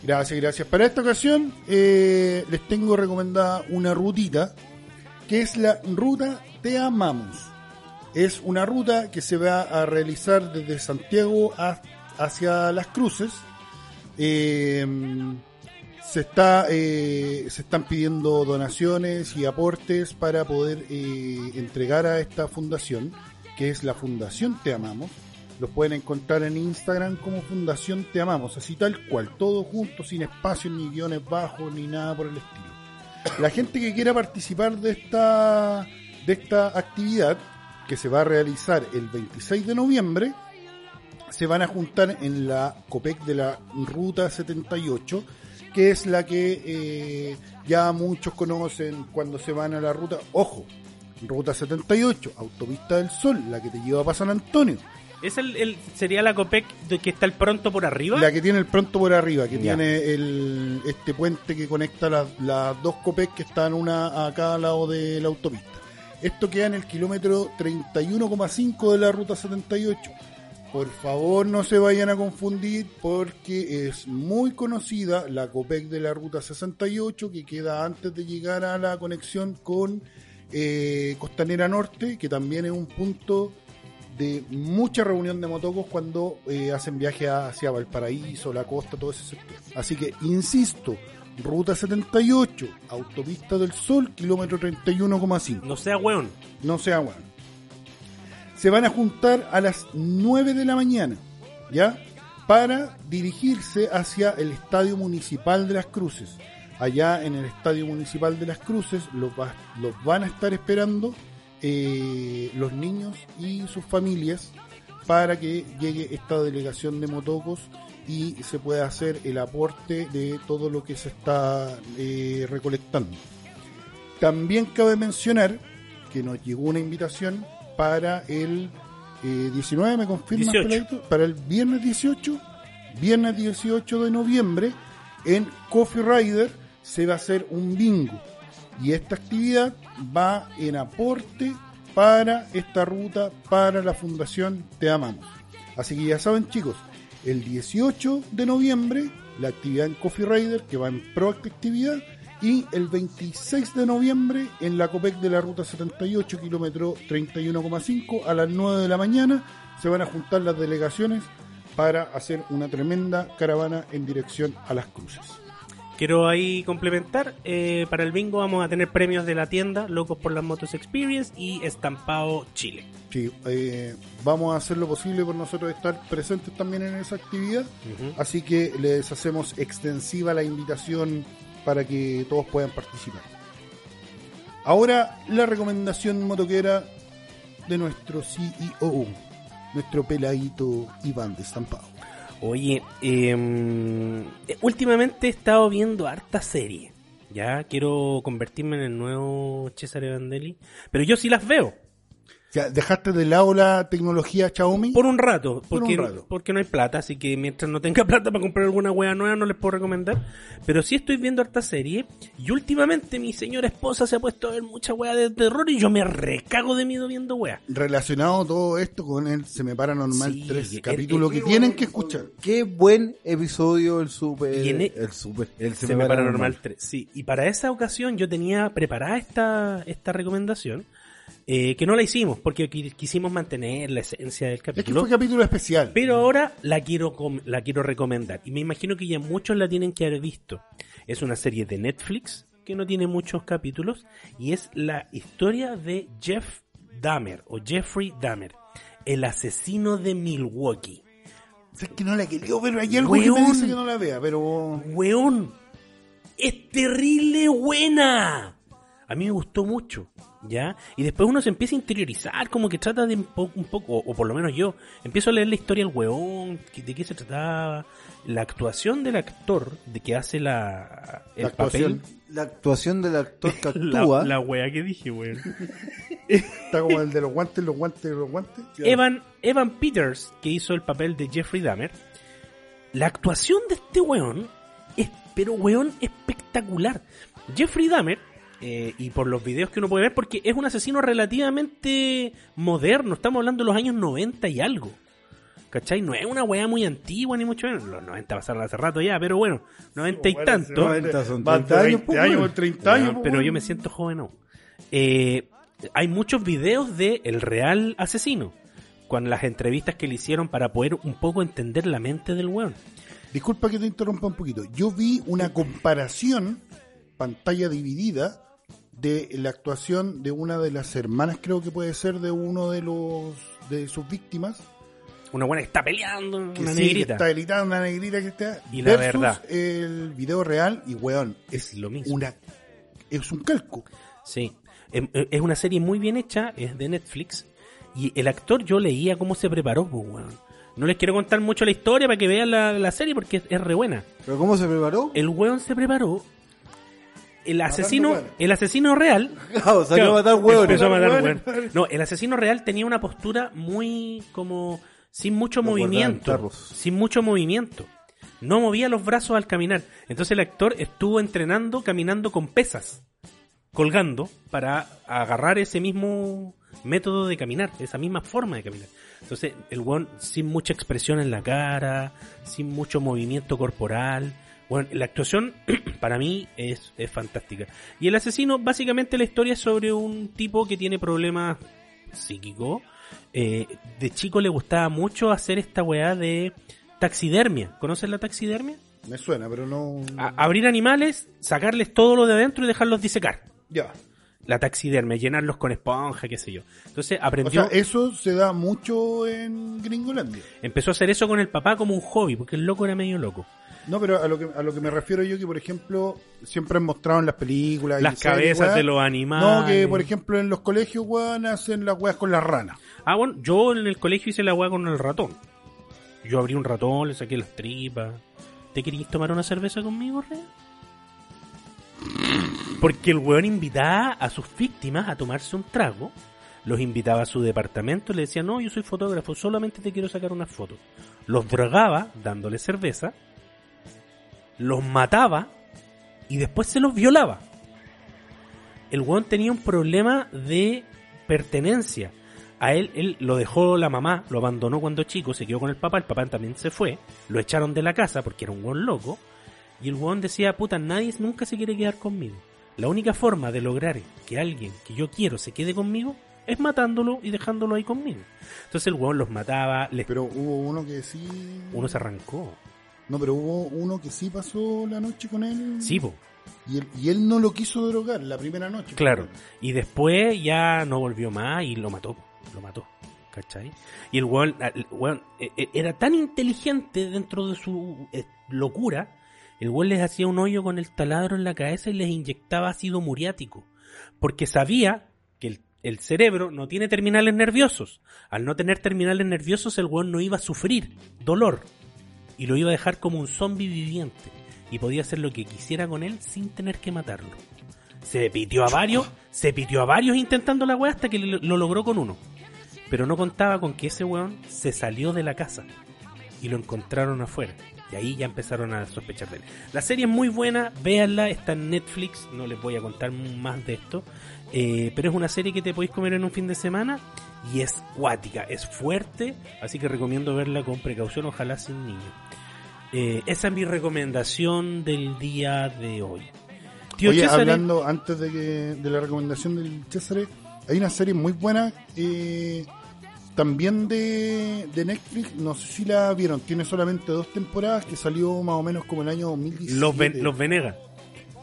Gracias, gracias. Para esta ocasión eh, les tengo recomendada una rutita que es la ruta Te Amamos. Es una ruta que se va a realizar desde Santiago a- hacia Las Cruces. Eh, se, está, eh, se están pidiendo donaciones y aportes para poder eh, entregar a esta fundación, que es la Fundación Te Amamos. Los pueden encontrar en Instagram como Fundación Te Amamos, así tal cual, todo junto, sin espacios, ni guiones bajos, ni nada por el estilo. La gente que quiera participar de esta, de esta actividad, que se va a realizar el 26 de noviembre, se van a juntar en la COPEC de la Ruta 78, que es la que eh, ya muchos conocen cuando se van a la ruta. Ojo, Ruta 78, Autopista del Sol, la que te lleva para San Antonio. ¿Es el, el- sería la COPEC de que está el pronto por arriba? La que tiene el pronto por arriba, que Ya. tiene el, este puente que conecta las, las dos COPEC que están una a cada lado de la autopista. Esto queda en el kilómetro 31,5 de la ruta 78. Por favor no se vayan a confundir porque es muy conocida la COPEC de la ruta 68 que queda antes de llegar a la conexión con eh, Costanera Norte, que también es un punto de mucha reunión de motocos cuando eh, hacen viaje hacia Valparaíso, la costa, todo ese sector. Así que, insisto, Ruta 78, Autopista del Sol, kilómetro 31,5. No sea weón. No sea bueno. Se van a juntar a las 9 de la mañana, ¿ya? Para dirigirse hacia el Estadio Municipal de las Cruces. Allá en el Estadio Municipal de las Cruces los, va- los van a estar esperando eh, los niños y sus familias para que llegue esta delegación de motocos y se pueda hacer el aporte de todo lo que se está eh, recolectando. También cabe mencionar que nos llegó una invitación para el eh, 19, ¿me confirmas? 18. Peladito? Para el viernes 18, viernes 18 de noviembre, en Coffee Rider se va a hacer un bingo. Y esta actividad va en aporte para esta ruta, para la Fundación Te Amamos. Así que ya saben chicos, el 18 de noviembre la actividad en Coffee Rider que va en pro actividad y el 26 de noviembre en la COPEC de la ruta 78 kilómetro 31,5 a las 9 de la mañana se van a juntar las delegaciones para hacer una tremenda caravana en dirección a las cruces. Quiero ahí complementar. eh, para el bingo vamos a tener premios de la tienda Locos por las Motos Experience y Estampado Chile. Sí, eh, vamos a hacer lo posible por nosotros estar presentes también en esa actividad, así que les hacemos extensiva la invitación para que todos puedan participar. Ahora la recomendación motoquera de nuestro CEO, nuestro peladito Iván de Estampado. Oye, em, últimamente he estado viendo harta serie. Ya quiero convertirme en el nuevo Cesare Vandelli. Pero yo sí las veo. O sea, dejaste de lado la tecnología Xiaomi. Por un rato. Por Porque, un rato. porque no hay plata. Así que mientras no tenga <laughs> plata para comprar alguna wea nueva no les puedo recomendar. Pero sí estoy viendo harta serie. Y últimamente mi señora esposa se ha puesto a ver mucha wea de terror. Y yo me recago de miedo viendo wea. Relacionado todo esto con el Se Me Para Normal Sí, 3, el- capítulo el- que tienen que escuchar. Qué buen episodio el super. Y en e- el super. El Se me para normal 3. Sí, y para esa ocasión yo tenía preparada esta, esta recomendación, eh, que no la hicimos, porque qui- quisimos mantener la esencia del Es que capítulo. fue capítulo especial. Pero ahora la quiero, la quiero recomendar. Y me imagino que ya muchos la tienen que haber visto. Es una serie de Netflix que no tiene muchos capítulos. Y es la historia de Jeff Dahmer o Jeffrey Dahmer, el asesino de Milwaukee. O sea, es que no la quería ver. Hay algo que me Weón. dice que no la vea, pero. Weón, es terrible buena. A mí me gustó mucho, ¿ya? Y después uno se empieza a interiorizar, como que trata de un, po- un poco, o, o por lo menos yo, empiezo a leer la historia del weón, que- de qué se trataba, la actuación del actor de que hace la, el La actuación. papel La actuación del actor que <laughs> La, actúa. la wea que dije, weón. <laughs> Está como el de los guantes, los guantes, los guantes. Evan, Evan Peters, que hizo el papel de Jeffrey Dahmer, la actuación de este weón es, pero weón, espectacular. Jeffrey Dahmer, eh, y por los videos que uno puede ver, porque es un asesino relativamente moderno, estamos hablando de los años 90 y algo. ¿Cachai? No es una weá muy antigua, ni mucho menos. Los 90 pasaron hace rato ya, pero bueno, 90 y Bueno, tanto. sí, 90 son Más 30 de años, 20 pues, años, weón. 30 años. Weón, pues, pero yo me siento joven aún. Eh, hay muchos videos de el real asesino, con las entrevistas que le hicieron para poder un poco entender la mente del weón. Disculpa que te interrumpa un poquito. Yo vi una comparación, pantalla dividida, de la actuación de una de las hermanas, creo que puede ser, de uno de los de sus víctimas. Una buena que está peleando, Que una sí, que negrita. está gritando, una negrita que está. Y la versus verdad. el video real, y weón, Es lo mismo. una es un calco. Sí. Em- em- Es una serie muy bien hecha, es de Netflix. Y el actor yo leía cómo se preparó, pues, weón. No les quiero contar mucho la historia para que vean la, la serie porque es, es re buena. ¿Pero cómo se preparó? El weón se preparó. El asesino, el asesino real <laughs> Claro, salió Claro, a matar huevos. Empezó a matar hueones. No, el asesino real tenía una postura muy como sin mucho Lo movimiento, sin mucho movimiento. No movía los brazos al caminar. Entonces el actor estuvo entrenando caminando con pesas, colgando para agarrar ese mismo método de caminar, esa misma forma de caminar. Entonces el weón sin mucha expresión en la cara, sin mucho movimiento corporal. Bueno, la actuación <clears throat> para mí es, es fantástica. Y el asesino, básicamente la historia es sobre un tipo que tiene problemas psíquicos. Eh, de chico le gustaba mucho hacer esta weá de taxidermia. ¿Conoces la taxidermia? Me suena, pero no. A- abrir animales, sacarles todo lo de adentro y dejarlos disecar. ya. La taxidermia, llenarlos con esponja, qué sé yo. Entonces O aprendió, sea, eso se da mucho en Gringolandia. empezó a hacer eso con el papá como un hobby, porque el loco era medio loco. No, pero a lo que a lo que me refiero yo que por ejemplo siempre han mostrado en las películas Las cabezas de los animales. No, que por ejemplo en los colegios weón hacen las weas con las ranas. Ah, bueno, yo en el colegio hice la weá con el ratón. Yo abrí un ratón, le saqué las tripas. ¿Te querías tomar una cerveza conmigo, Rea? Porque el weón invitaba a sus víctimas a tomarse un trago, los invitaba a su departamento y le decía, no, yo soy fotógrafo, solamente te quiero sacar una foto. Los drogaba dándole cerveza, los mataba y después se los violaba. El weón tenía un problema de pertenencia. A él, él lo dejó la mamá, lo abandonó cuando chico, se quedó con el papá, el papá también se fue, lo echaron de la casa porque era un weón loco, y el weón decía, puta, nadie nunca se quiere quedar conmigo. La única forma de lograr que alguien que yo quiero se quede conmigo es matándolo y dejándolo ahí conmigo. Entonces el weón los mataba, les... Pero hubo uno que sí. uno se arrancó. No, pero hubo uno que sí pasó la noche con él. Sí, po. Y él, y él no lo quiso drogar la primera noche. Claro. Y después ya no volvió más y lo mató. Lo mató. ¿Cachai? Y el weón, el weón, eh, eh, era tan inteligente dentro de su eh, locura. El weón les hacía un hoyo con el taladro en la cabeza y les inyectaba ácido muriático. Porque sabía que el, el cerebro no tiene terminales nerviosos. Al no tener terminales nerviosos, el weón no iba a sufrir dolor. Y lo iba a dejar como un zombie viviente. Y podía hacer lo que quisiera con él sin tener que matarlo. Se pitió a varios, se pitió a varios intentando la weá hasta que lo, lo logró con uno. Pero no contaba con que ese weón se salió de la casa y lo encontraron afuera. Y ahí ya empezaron a sospechar de él. La serie es muy buena, véanla, está en Netflix, no les voy a contar más de esto. Eh, pero es una serie que te podéis comer en un fin de semana y es cuática, es fuerte, así que recomiendo verla con precaución, ojalá sin niños. Eh, esa es mi recomendación del día de hoy. Tío Oye, César, hablando antes de, que, de la recomendación del César, hay una serie muy buena eh, también de, de Netflix, no sé si la vieron, tiene solamente dos temporadas que salió más o menos como el año 2017. los, Ven- los Venegas.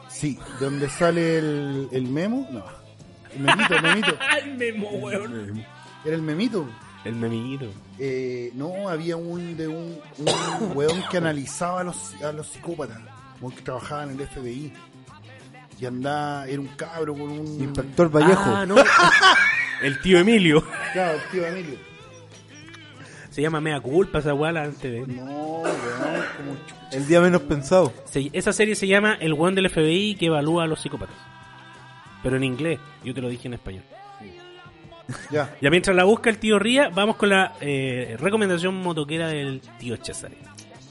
Sí, donde sale el, el memo, no, el memito, el memito, <laughs> el memo, weón. era el memito. El memito. Eh, no, había un de un, un <coughs> weón que analizaba a los, a los psicópatas, que trabajaba en el FBI. Y andaba, era un cabro con un... Inspector Vallejo. Ah, no. el tío Emilio. Claro, tío Emilio. Se llama Mea Culpa esa weá la antes de... No, weón, como chucha. El día menos pensado. Se- esa serie se llama El weón del FBI que evalúa a los psicópatas. Pero en inglés, yo te lo dije en español. Ya. Ya mientras la busca el tío Ría, vamos con la eh, recomendación motoquera del tío Cesare.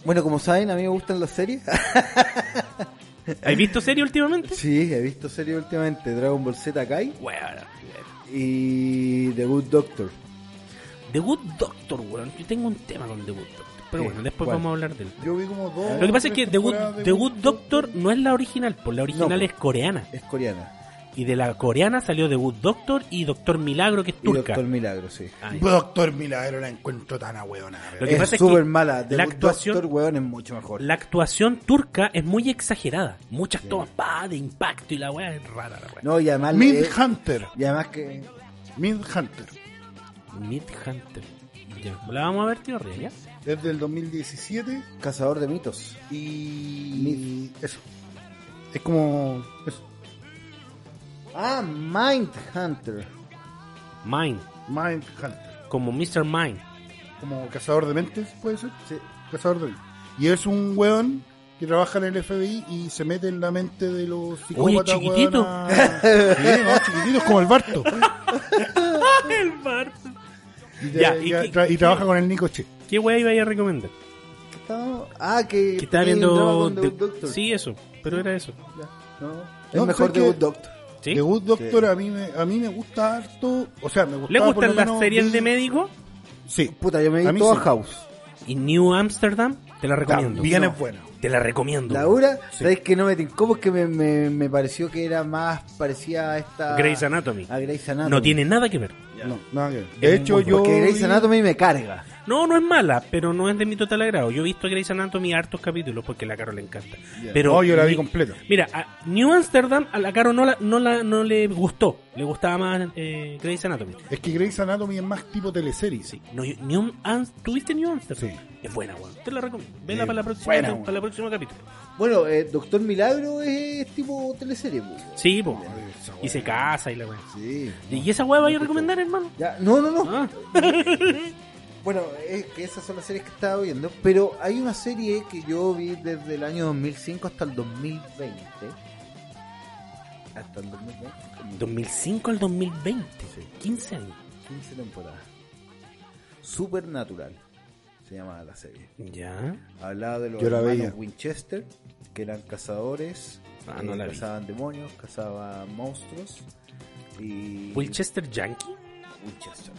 Bueno, como saben, a mí me gustan las series. <laughs> ¿Has visto serie últimamente? sí, he visto series últimamente. Dragon Ball Z Kai Bueno, y The Good Doctor. The Good Doctor, weón. Yo tengo un tema con The Good Doctor. Pero bueno, después ¿cuál? vamos a hablar de él. Yo vi como dos. Lo que pasa es que The Good, The Doctor no es la original, pues la original No. es coreana. Es coreana. Y de la coreana salió The Good Doctor y Doctor Milagro, que es Y turca. Doctor Milagro, sí. Doctor Milagro la encuentro tan ahueona. Lo que es pasa es súper que mala. La actuación- Doctor, weón, es mucho mejor. La actuación turca es muy exagerada. Muchas tomas pa, de impacto y la weá es rara la weá. No, y además... Mid Hunter. y además que... Mid Hunter. Mid Hunter. Ya. La vamos a ver, tío Ría, ¿ya? Es del 2017 Cazador de mitos. y. Eso. Es como. Eso. Ah, Mind Hunter. Mind. Mind Hunter. Como Mr. Mind. Como cazador de mentes, puede ser. Sí. Cazador de mentes. Y es un weón que trabaja en el FBI y se mete en la mente de los psicópatas. chiquitito. <laughs> Sí, no, chiquitito, es como el Barto. <laughs> el Bart. Y, Ya, y, ¿y qué- tra- y trabaja con el Nico Che. ¿Qué weá iba a recomendar? ¿Qué estaba? Ah, que... Que estaba tenía un drama viendo. con The The- Good Doctor. Sí, eso. Pero era eso. No, es No, mejor The que- Good Doctor. ¿Sí? The Good Doctor a mí me a mí me gusta harto, o sea, me gusta ¿Le gustan las series de médico? Sí. Puta, yo me A vi mí toda sí. House. Y New Amsterdam, te la recomiendo. También No. es buena. Te la recomiendo. Laura, ¿sabes que no me tincó? Porque me, me, me pareció que era más parecía a esta... Grey's Anatomy. A Grey's Anatomy. No tiene nada que ver. No, nada que ver. De hecho, yo Porque Grey's Anatomy me carga. No, no es mala, pero no es de mi total agrado. Yo he visto Grey's Anatomy hartos capítulos porque a la Caro le encanta. Pero No, yo la vi completa. Mira, a New Amsterdam a la Caro no, la, no, la, no le gustó. Le gustaba más eh, Grey's Anatomy. Es que Grey's Anatomy es más tipo teleserie. Sí. No, New ¿Tuviste New Amsterdam? Sí. Es buena, weón. Te la recomiendo. Vela para la próxima, buena, para weón. el próximo capítulo. Bueno, eh, Doctor Milagro es tipo teleserie. pues. Sí, po. Y se casa y la weón. Sí. ¿Y esa weá vaya a recomendar, hermano? Ya, no, no, no. Ah. <laughs> Bueno, es que esas son las series que estaba viendo. Pero hay una serie que yo vi desde el año 2005 hasta el 2020. Hasta el 2020. 2005 al 2020. 15 años. 15 temporadas. Supernatural se llamaba la serie. Ya. Hablaba de los Yo hermanos. Winchester, que eran cazadores, Ah, no eh, vi. cazaban demonios, cazaban monstruos y Wilchester Yankee. Winchester.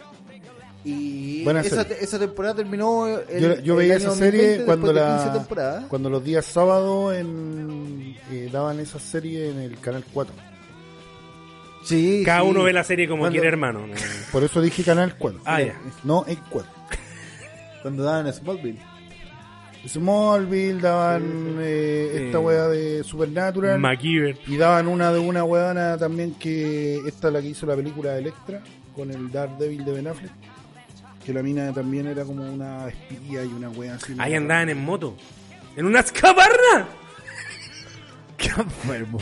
Y Buena esa, serie. esa temporada terminó el, Yo, yo el veía año esa serie 2020 cuando después de 15 la cuando los días sábados en eh, daban esa serie en el canal 4. Sí, Cada sí. uno ve la serie como Cuando- quiere, hermano. No. Por eso dije canal 4. Ah, ya. No en 4. Cuando daban Smallville. Smallville daban eh, esta Eh, wea de Supernatural MacGyver. y daban una de una weona también que esta es la que hizo la película de Electra con el Daredevil de Ben Affleck. Que la mina también era como una espía y una wea así. Ahí andaban en moto. ¡En una escaparra! <laughs> Qué enfermo.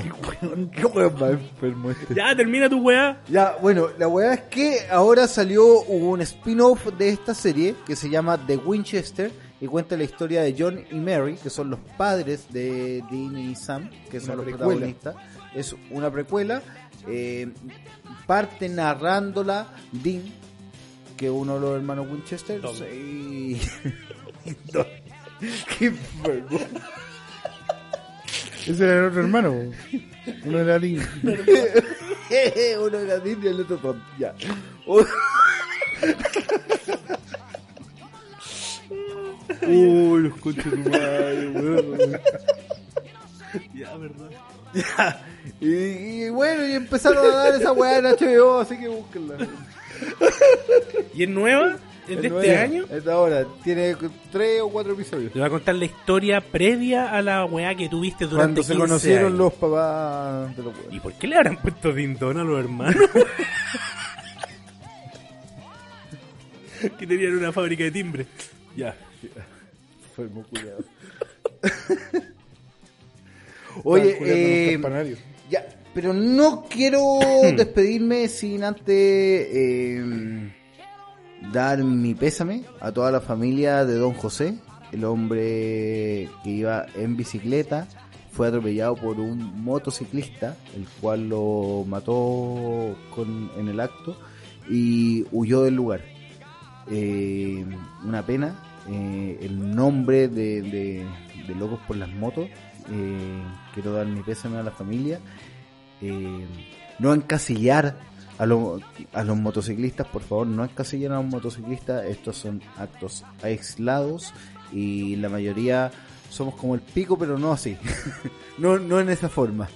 Qué weón más enfermo este. Ya, termina tu weá. Ya, bueno, la weá es que ahora salió un spin-off de esta serie que se llama The Winchester y cuenta la historia de John y Mary, que son los padres de Dean y Sam, que son Una los precuela. protagonistas. Es una precuela. Eh, parte narrándola Dean, que uno de los hermanos Winchester. <laughs> Y- No. Qué enfermo. Ese era el otro hermano. Uno era Link. <laughs> uno era Dean y el otro Tom. Ya. <laughs> Uy, los conchos de madre, weón. Ya, verdad. Ya. Y, y bueno, y empezaron a dar esa weá en HBO, así que búsquenla. ¿Y es nueva? ¿Es de este año? Es de ahora, tiene tres o cuatro episodios. Le voy a contar la historia previa a la weá que tuviste durante Cuando se 15 conocieron años. los papás de los weones. ¿Y por qué le habrán puesto Dindón a los hermanos? <laughs> que tenían una fábrica de timbre. Ya. <laughs> Oye, Estaban culiando en los eh. Ya, pero no quiero <coughs> despedirme sin antes eh, dar mi pésame a toda la familia de Don José, el hombre que iba en bicicleta, fue atropellado por un motociclista, el cual lo mató con, en el acto y huyó del lugar. Eh, una pena, eh, el nombre de, de- de Locos por las Motos, eh, quiero dar mi pésame a la familia, eh, no encasillar a, lo- a los motociclistas, por favor, no encasillar a los motociclistas, estos son actos aislados y la mayoría somos como el pico, pero no así, <laughs> no, en esa forma.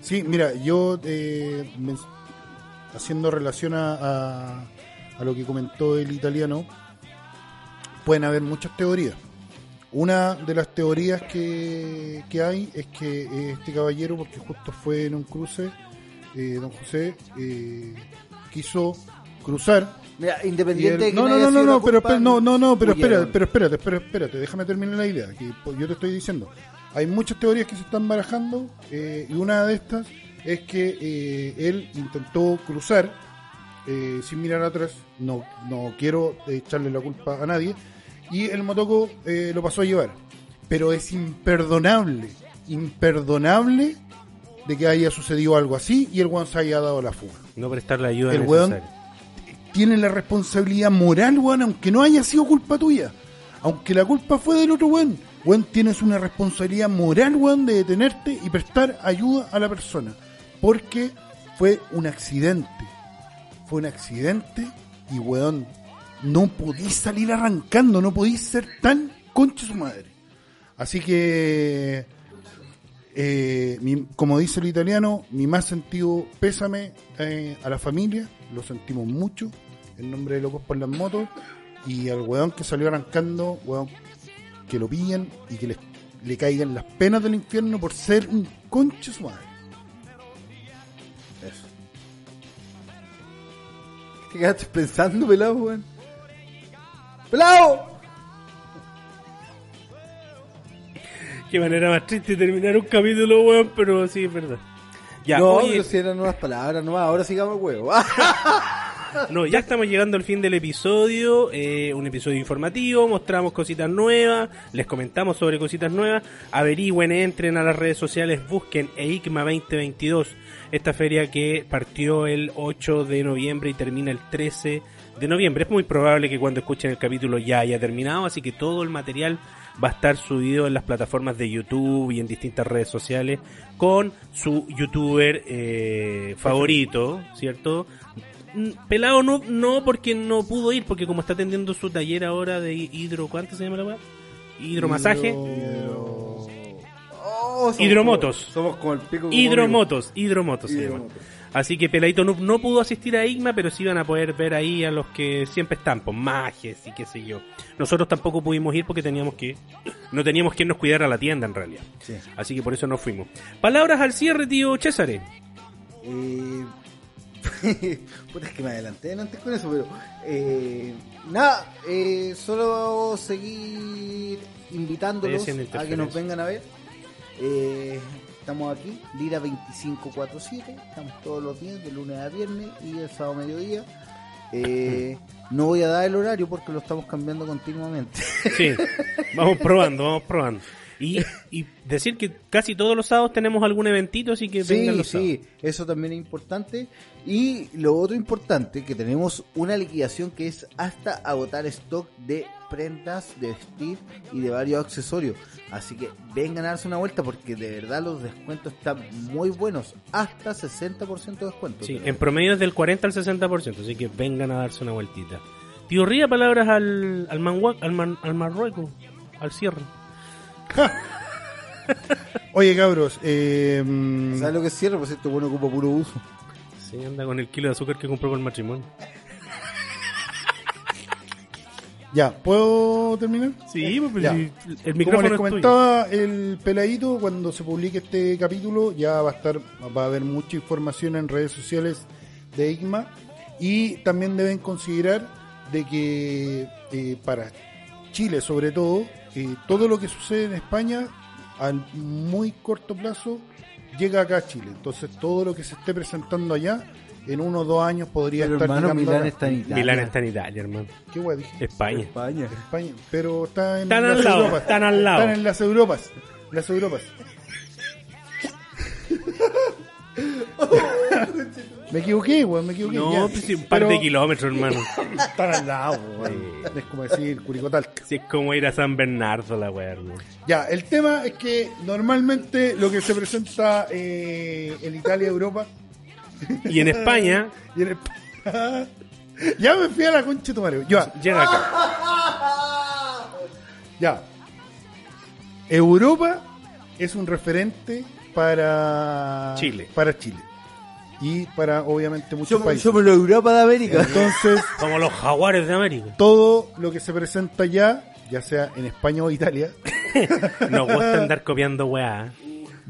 Sí, mira, yo eh, haciendo relación a- a lo que comentó el italiano, pueden haber muchas teorías. Una de las teorías que, que hay es que eh, este caballero, porque justo fue en un cruce, eh, don José, eh, quiso cruzar Mira, independiente de que no, no, no, no, no, pero, culpa, no, no, no, pero espérate, huyeron. pero espérate, pero espérate, déjame terminar la idea, que yo te estoy diciendo. Hay muchas teorías que se están barajando eh, y una de estas es que eh, él intentó cruzar eh, sin mirar atrás, no, no quiero echarle la culpa a nadie, y el motoco eh, lo pasó a llevar. Pero es imperdonable, imperdonable de que haya sucedido algo así y el weón se haya dado la fuga No prestar la ayuda El weón- necesaria. tiene la responsabilidad moral, weón, aunque no haya sido culpa tuya. Aunque la culpa fue del otro weón. Weón, tienes una responsabilidad moral, weón, de detenerte y prestar ayuda a la persona. Porque fue un accidente. Fue un accidente y, weón, no podís salir arrancando, no podís ser tan concha su madre. Así que, eh, como dice el italiano, mi más sentido pésame eh, a la familia, lo sentimos mucho, en nombre de Locos por las Motos, y al weón que salió arrancando, weón, que lo pillen y que les, le caigan las penas del infierno por ser un concha su madre. Eso. ¿Qué quedaste pensando, pelado, weón? ¡Pelado! Qué manera más triste de terminar un capítulo, weón, pero sí, es verdad. Ya, no, oye, pero si eran nuevas palabras nomás, ahora sigamos huevo. <laughs> no, ya estamos llegando al fin del episodio, eh, un episodio informativo, mostramos cositas nuevas, les comentamos sobre cositas nuevas, averigüen, entren a las redes sociales, busquen EICMA 2022, esta feria que partió el 8 de noviembre y termina el 13 de noviembre. Es muy probable que cuando escuchen el capítulo ya haya terminado, así que todo el material va a estar subido en las plataformas de YouTube y en distintas redes sociales con su youtuber eh, favorito, ¿cierto? Mm, Pelado no, no porque no pudo ir, porque como está atendiendo su taller ahora de hidro, ¿cuánto se llama la weá? Hidromasaje. Oh, somos Hidromotos. como- somos como el pico. Hidromotos, hidromotos se llama. Hidromotos. Así que Peladito Noob no pudo asistir a Igma, pero sí van a poder ver ahí a los que siempre están, pues mages y qué sé yo. Nosotros tampoco pudimos ir porque teníamos que, no teníamos quien nos cuidara a la tienda en realidad. Sí. Así que por eso no fuimos. Palabras al cierre, tío César. Eh, <laughs> puta, es que me adelanté antes con eso, pero eh, nada, eh, solo seguir invitándolos a que nos vengan a ver. Eh, estamos aquí, Lira 2547, estamos todos los días, de lunes a viernes y el sábado mediodía. Eh, no voy a dar el horario porque lo estamos cambiando continuamente. Sí, <laughs> vamos probando, vamos probando. Y, y decir que casi todos los sábados tenemos algún eventito, así que vengan Sí, los sábados. sí, eso también es importante. Y lo otro importante, que tenemos una liquidación que es hasta agotar stock de prendas, de vestir y de varios accesorios. Así que vengan a darse una vuelta porque de verdad los descuentos están muy buenos. Hasta 60% de descuento. Sí, en promedio es del 40 al 60%, así que vengan a darse una vueltita. Tío Ría, palabras al, al, manhua- al, man- al Marruecos, al cierre. <laughs> Oye, cabros, eh, ¿Sabes lo que es cierre? Pues esto bueno ocupa puro uso. Sí, anda con el kilo de azúcar que compró con el matrimonio. <laughs> ya, ¿puedo terminar? Sí, pues, Ya. el Como micrófono les es tuyo. comentaba, el peladito, cuando se publique este capítulo, ya va a estar, va a haber mucha información en redes sociales de IGMA y también deben considerar de que eh, para Chile, sobre todo, eh, todo lo que sucede en España a muy corto plazo llega acá a Chile. Entonces, todo lo que se esté presentando allá en uno o dos años podría Pero estar hermano, llegando Milán acá. está en Italia. Milán está en Italia, hermano. ¿Qué guay dije? España. España. España, pero está en Están las al lado, Europas. están al lado. Están en las Europas. Las Europas. <laughs> <laughs> <laughs> me equivoqué, weón, me equivoqué. No, ya. pues sí, un par Pero de kilómetros, hermano. <laughs> Están al lado, weón. Es como decir Curicotalca. Si es como ir a San Bernardo, la weá, hermano. Ya, el tema es que normalmente lo que se presenta eh, en Italia, Europa Y en España, <laughs> y en España. <laughs> ya me fui a la concha de tu madre. Ya, llega acá. ya. Europa es un referente para Chile. Para Chile. Y para obviamente muchos Somos, países. somos la Europa de América. Entonces, <laughs> Como los jaguares de América. todo lo que se presenta ya, ya sea en España o Italia, <laughs> Nos gusta andar copiando weá.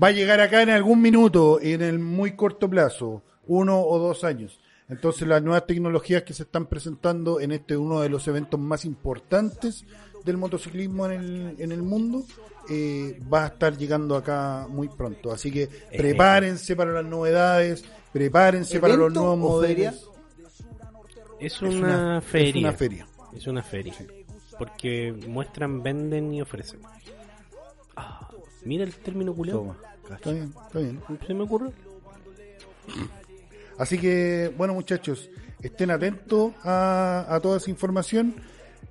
va a llegar acá en algún minuto, en el muy corto plazo, uno o dos años. Entonces las nuevas tecnologías que se están presentando en este uno de los eventos más importantes del motociclismo en el, en el mundo, eh, va a estar llegando acá muy pronto. Así que prepárense para las novedades, prepárense para los ¿Evento nuevos modelos. Es Es una, es feria. una feria. Es una feria. Porque muestran, venden y ofrecen. Ah, mira el término culiado. Está bien, está bien. Se me ocurre. Así que, bueno muchachos, estén atentos a, a toda esa información.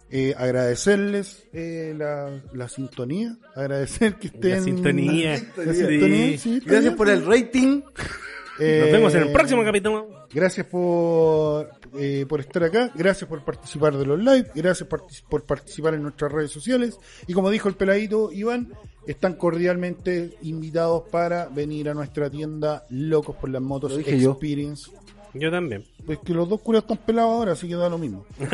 Eh, agradecerles eh, la, la sintonía, agradecer que estén... La sintonía. La Sí. sintonía, sí, Gracias bien. por el rating. Eh, Nos vemos en el próximo capítulo. Gracias por, eh, por estar acá, gracias por participar de los live, gracias por participar en nuestras redes sociales. Y como dijo el peladito Iván, están cordialmente invitados para venir a nuestra tienda Locos por las Motos yo. Yo también. Pues que los dos curas están pelados ahora, así que da lo mismo. <laughs>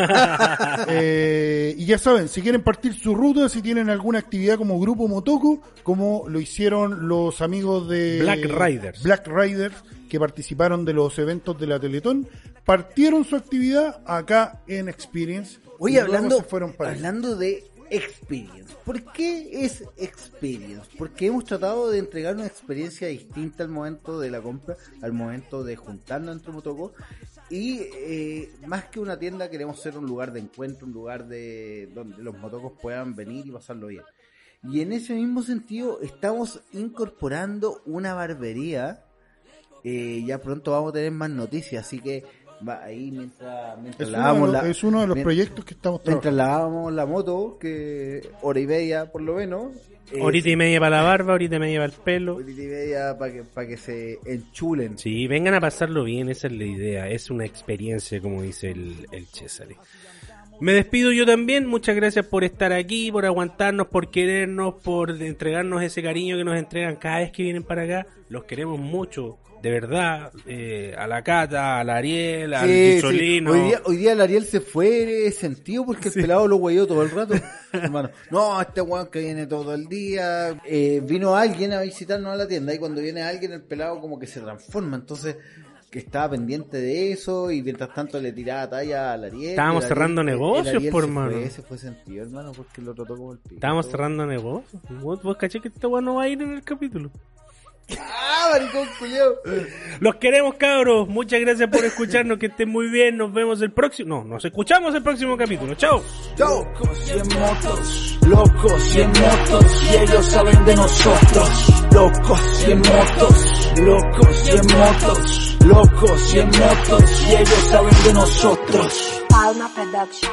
Eh, y ya saben, si quieren partir su ruta, si tienen alguna actividad como Grupo Motoco, como lo hicieron los amigos de Black Riders. Black Riders, que participaron de los eventos de la Teletón, partieron su actividad acá en Experience. Oye, hablando, fueron para hablando de experience. ¿Por qué es experience? Porque hemos tratado de entregar una experiencia distinta al momento de la compra, al momento de juntarnos entre Motoco. Y eh, más que una tienda, queremos ser un lugar de encuentro, un lugar de donde los motocos puedan venir y pasarlo bien. Y en ese mismo sentido, estamos incorporando una barbería. Eh, ya pronto vamos a tener más noticias, así que va ahí mientras, mientras Es, lavamos uno de la- los, es uno de los proyectos que estamos Mientras lavábamos la moto, que hora y media por lo menos. eh, Horita y media para la barba, horita y media para el pelo. horita y media para que, para que se enchulen. Sí, vengan a pasarlo bien, esa es la idea. Es una experiencia, como dice el, el César. Me despido yo también. Muchas gracias por estar aquí, por aguantarnos, por querernos, por entregarnos ese cariño que nos entregan cada vez que vienen para acá. Los queremos mucho, de verdad. Eh, a la Cata, a la Ariel, al Sí, sí. Hoy, día, hoy día el Ariel se fue sentido porque el pelado lo guayó todo el rato. <laughs> Hermano, no, este weón que viene todo el día. Eh, vino alguien a visitarnos a la tienda y cuando viene alguien el pelado como que se transforma. Entonces, que estaba pendiente de eso y mientras tanto le tiraba talla al Ariel. Estábamos El Ariel- cerrando el- el negocios, Ariel por mano. fue, se fue sentido, hermano, porque lo trató como el pico. Estábamos cerrando negocios. ¿Vos, vos caché que este weón no va a ir en el capítulo? ¡Ah, maricón, culiao! Los queremos, cabros. Muchas gracias por escucharnos. Que estén muy bien. Nos vemos el próximo. No, nos escuchamos el próximo capítulo. Chao. ¡Chao! Locos y en motos, locos y en motos, y ellos saben de nosotros. Locos y en motos, locos y en motos, locos y en motos, y ellos saben de nosotros. Palma Production.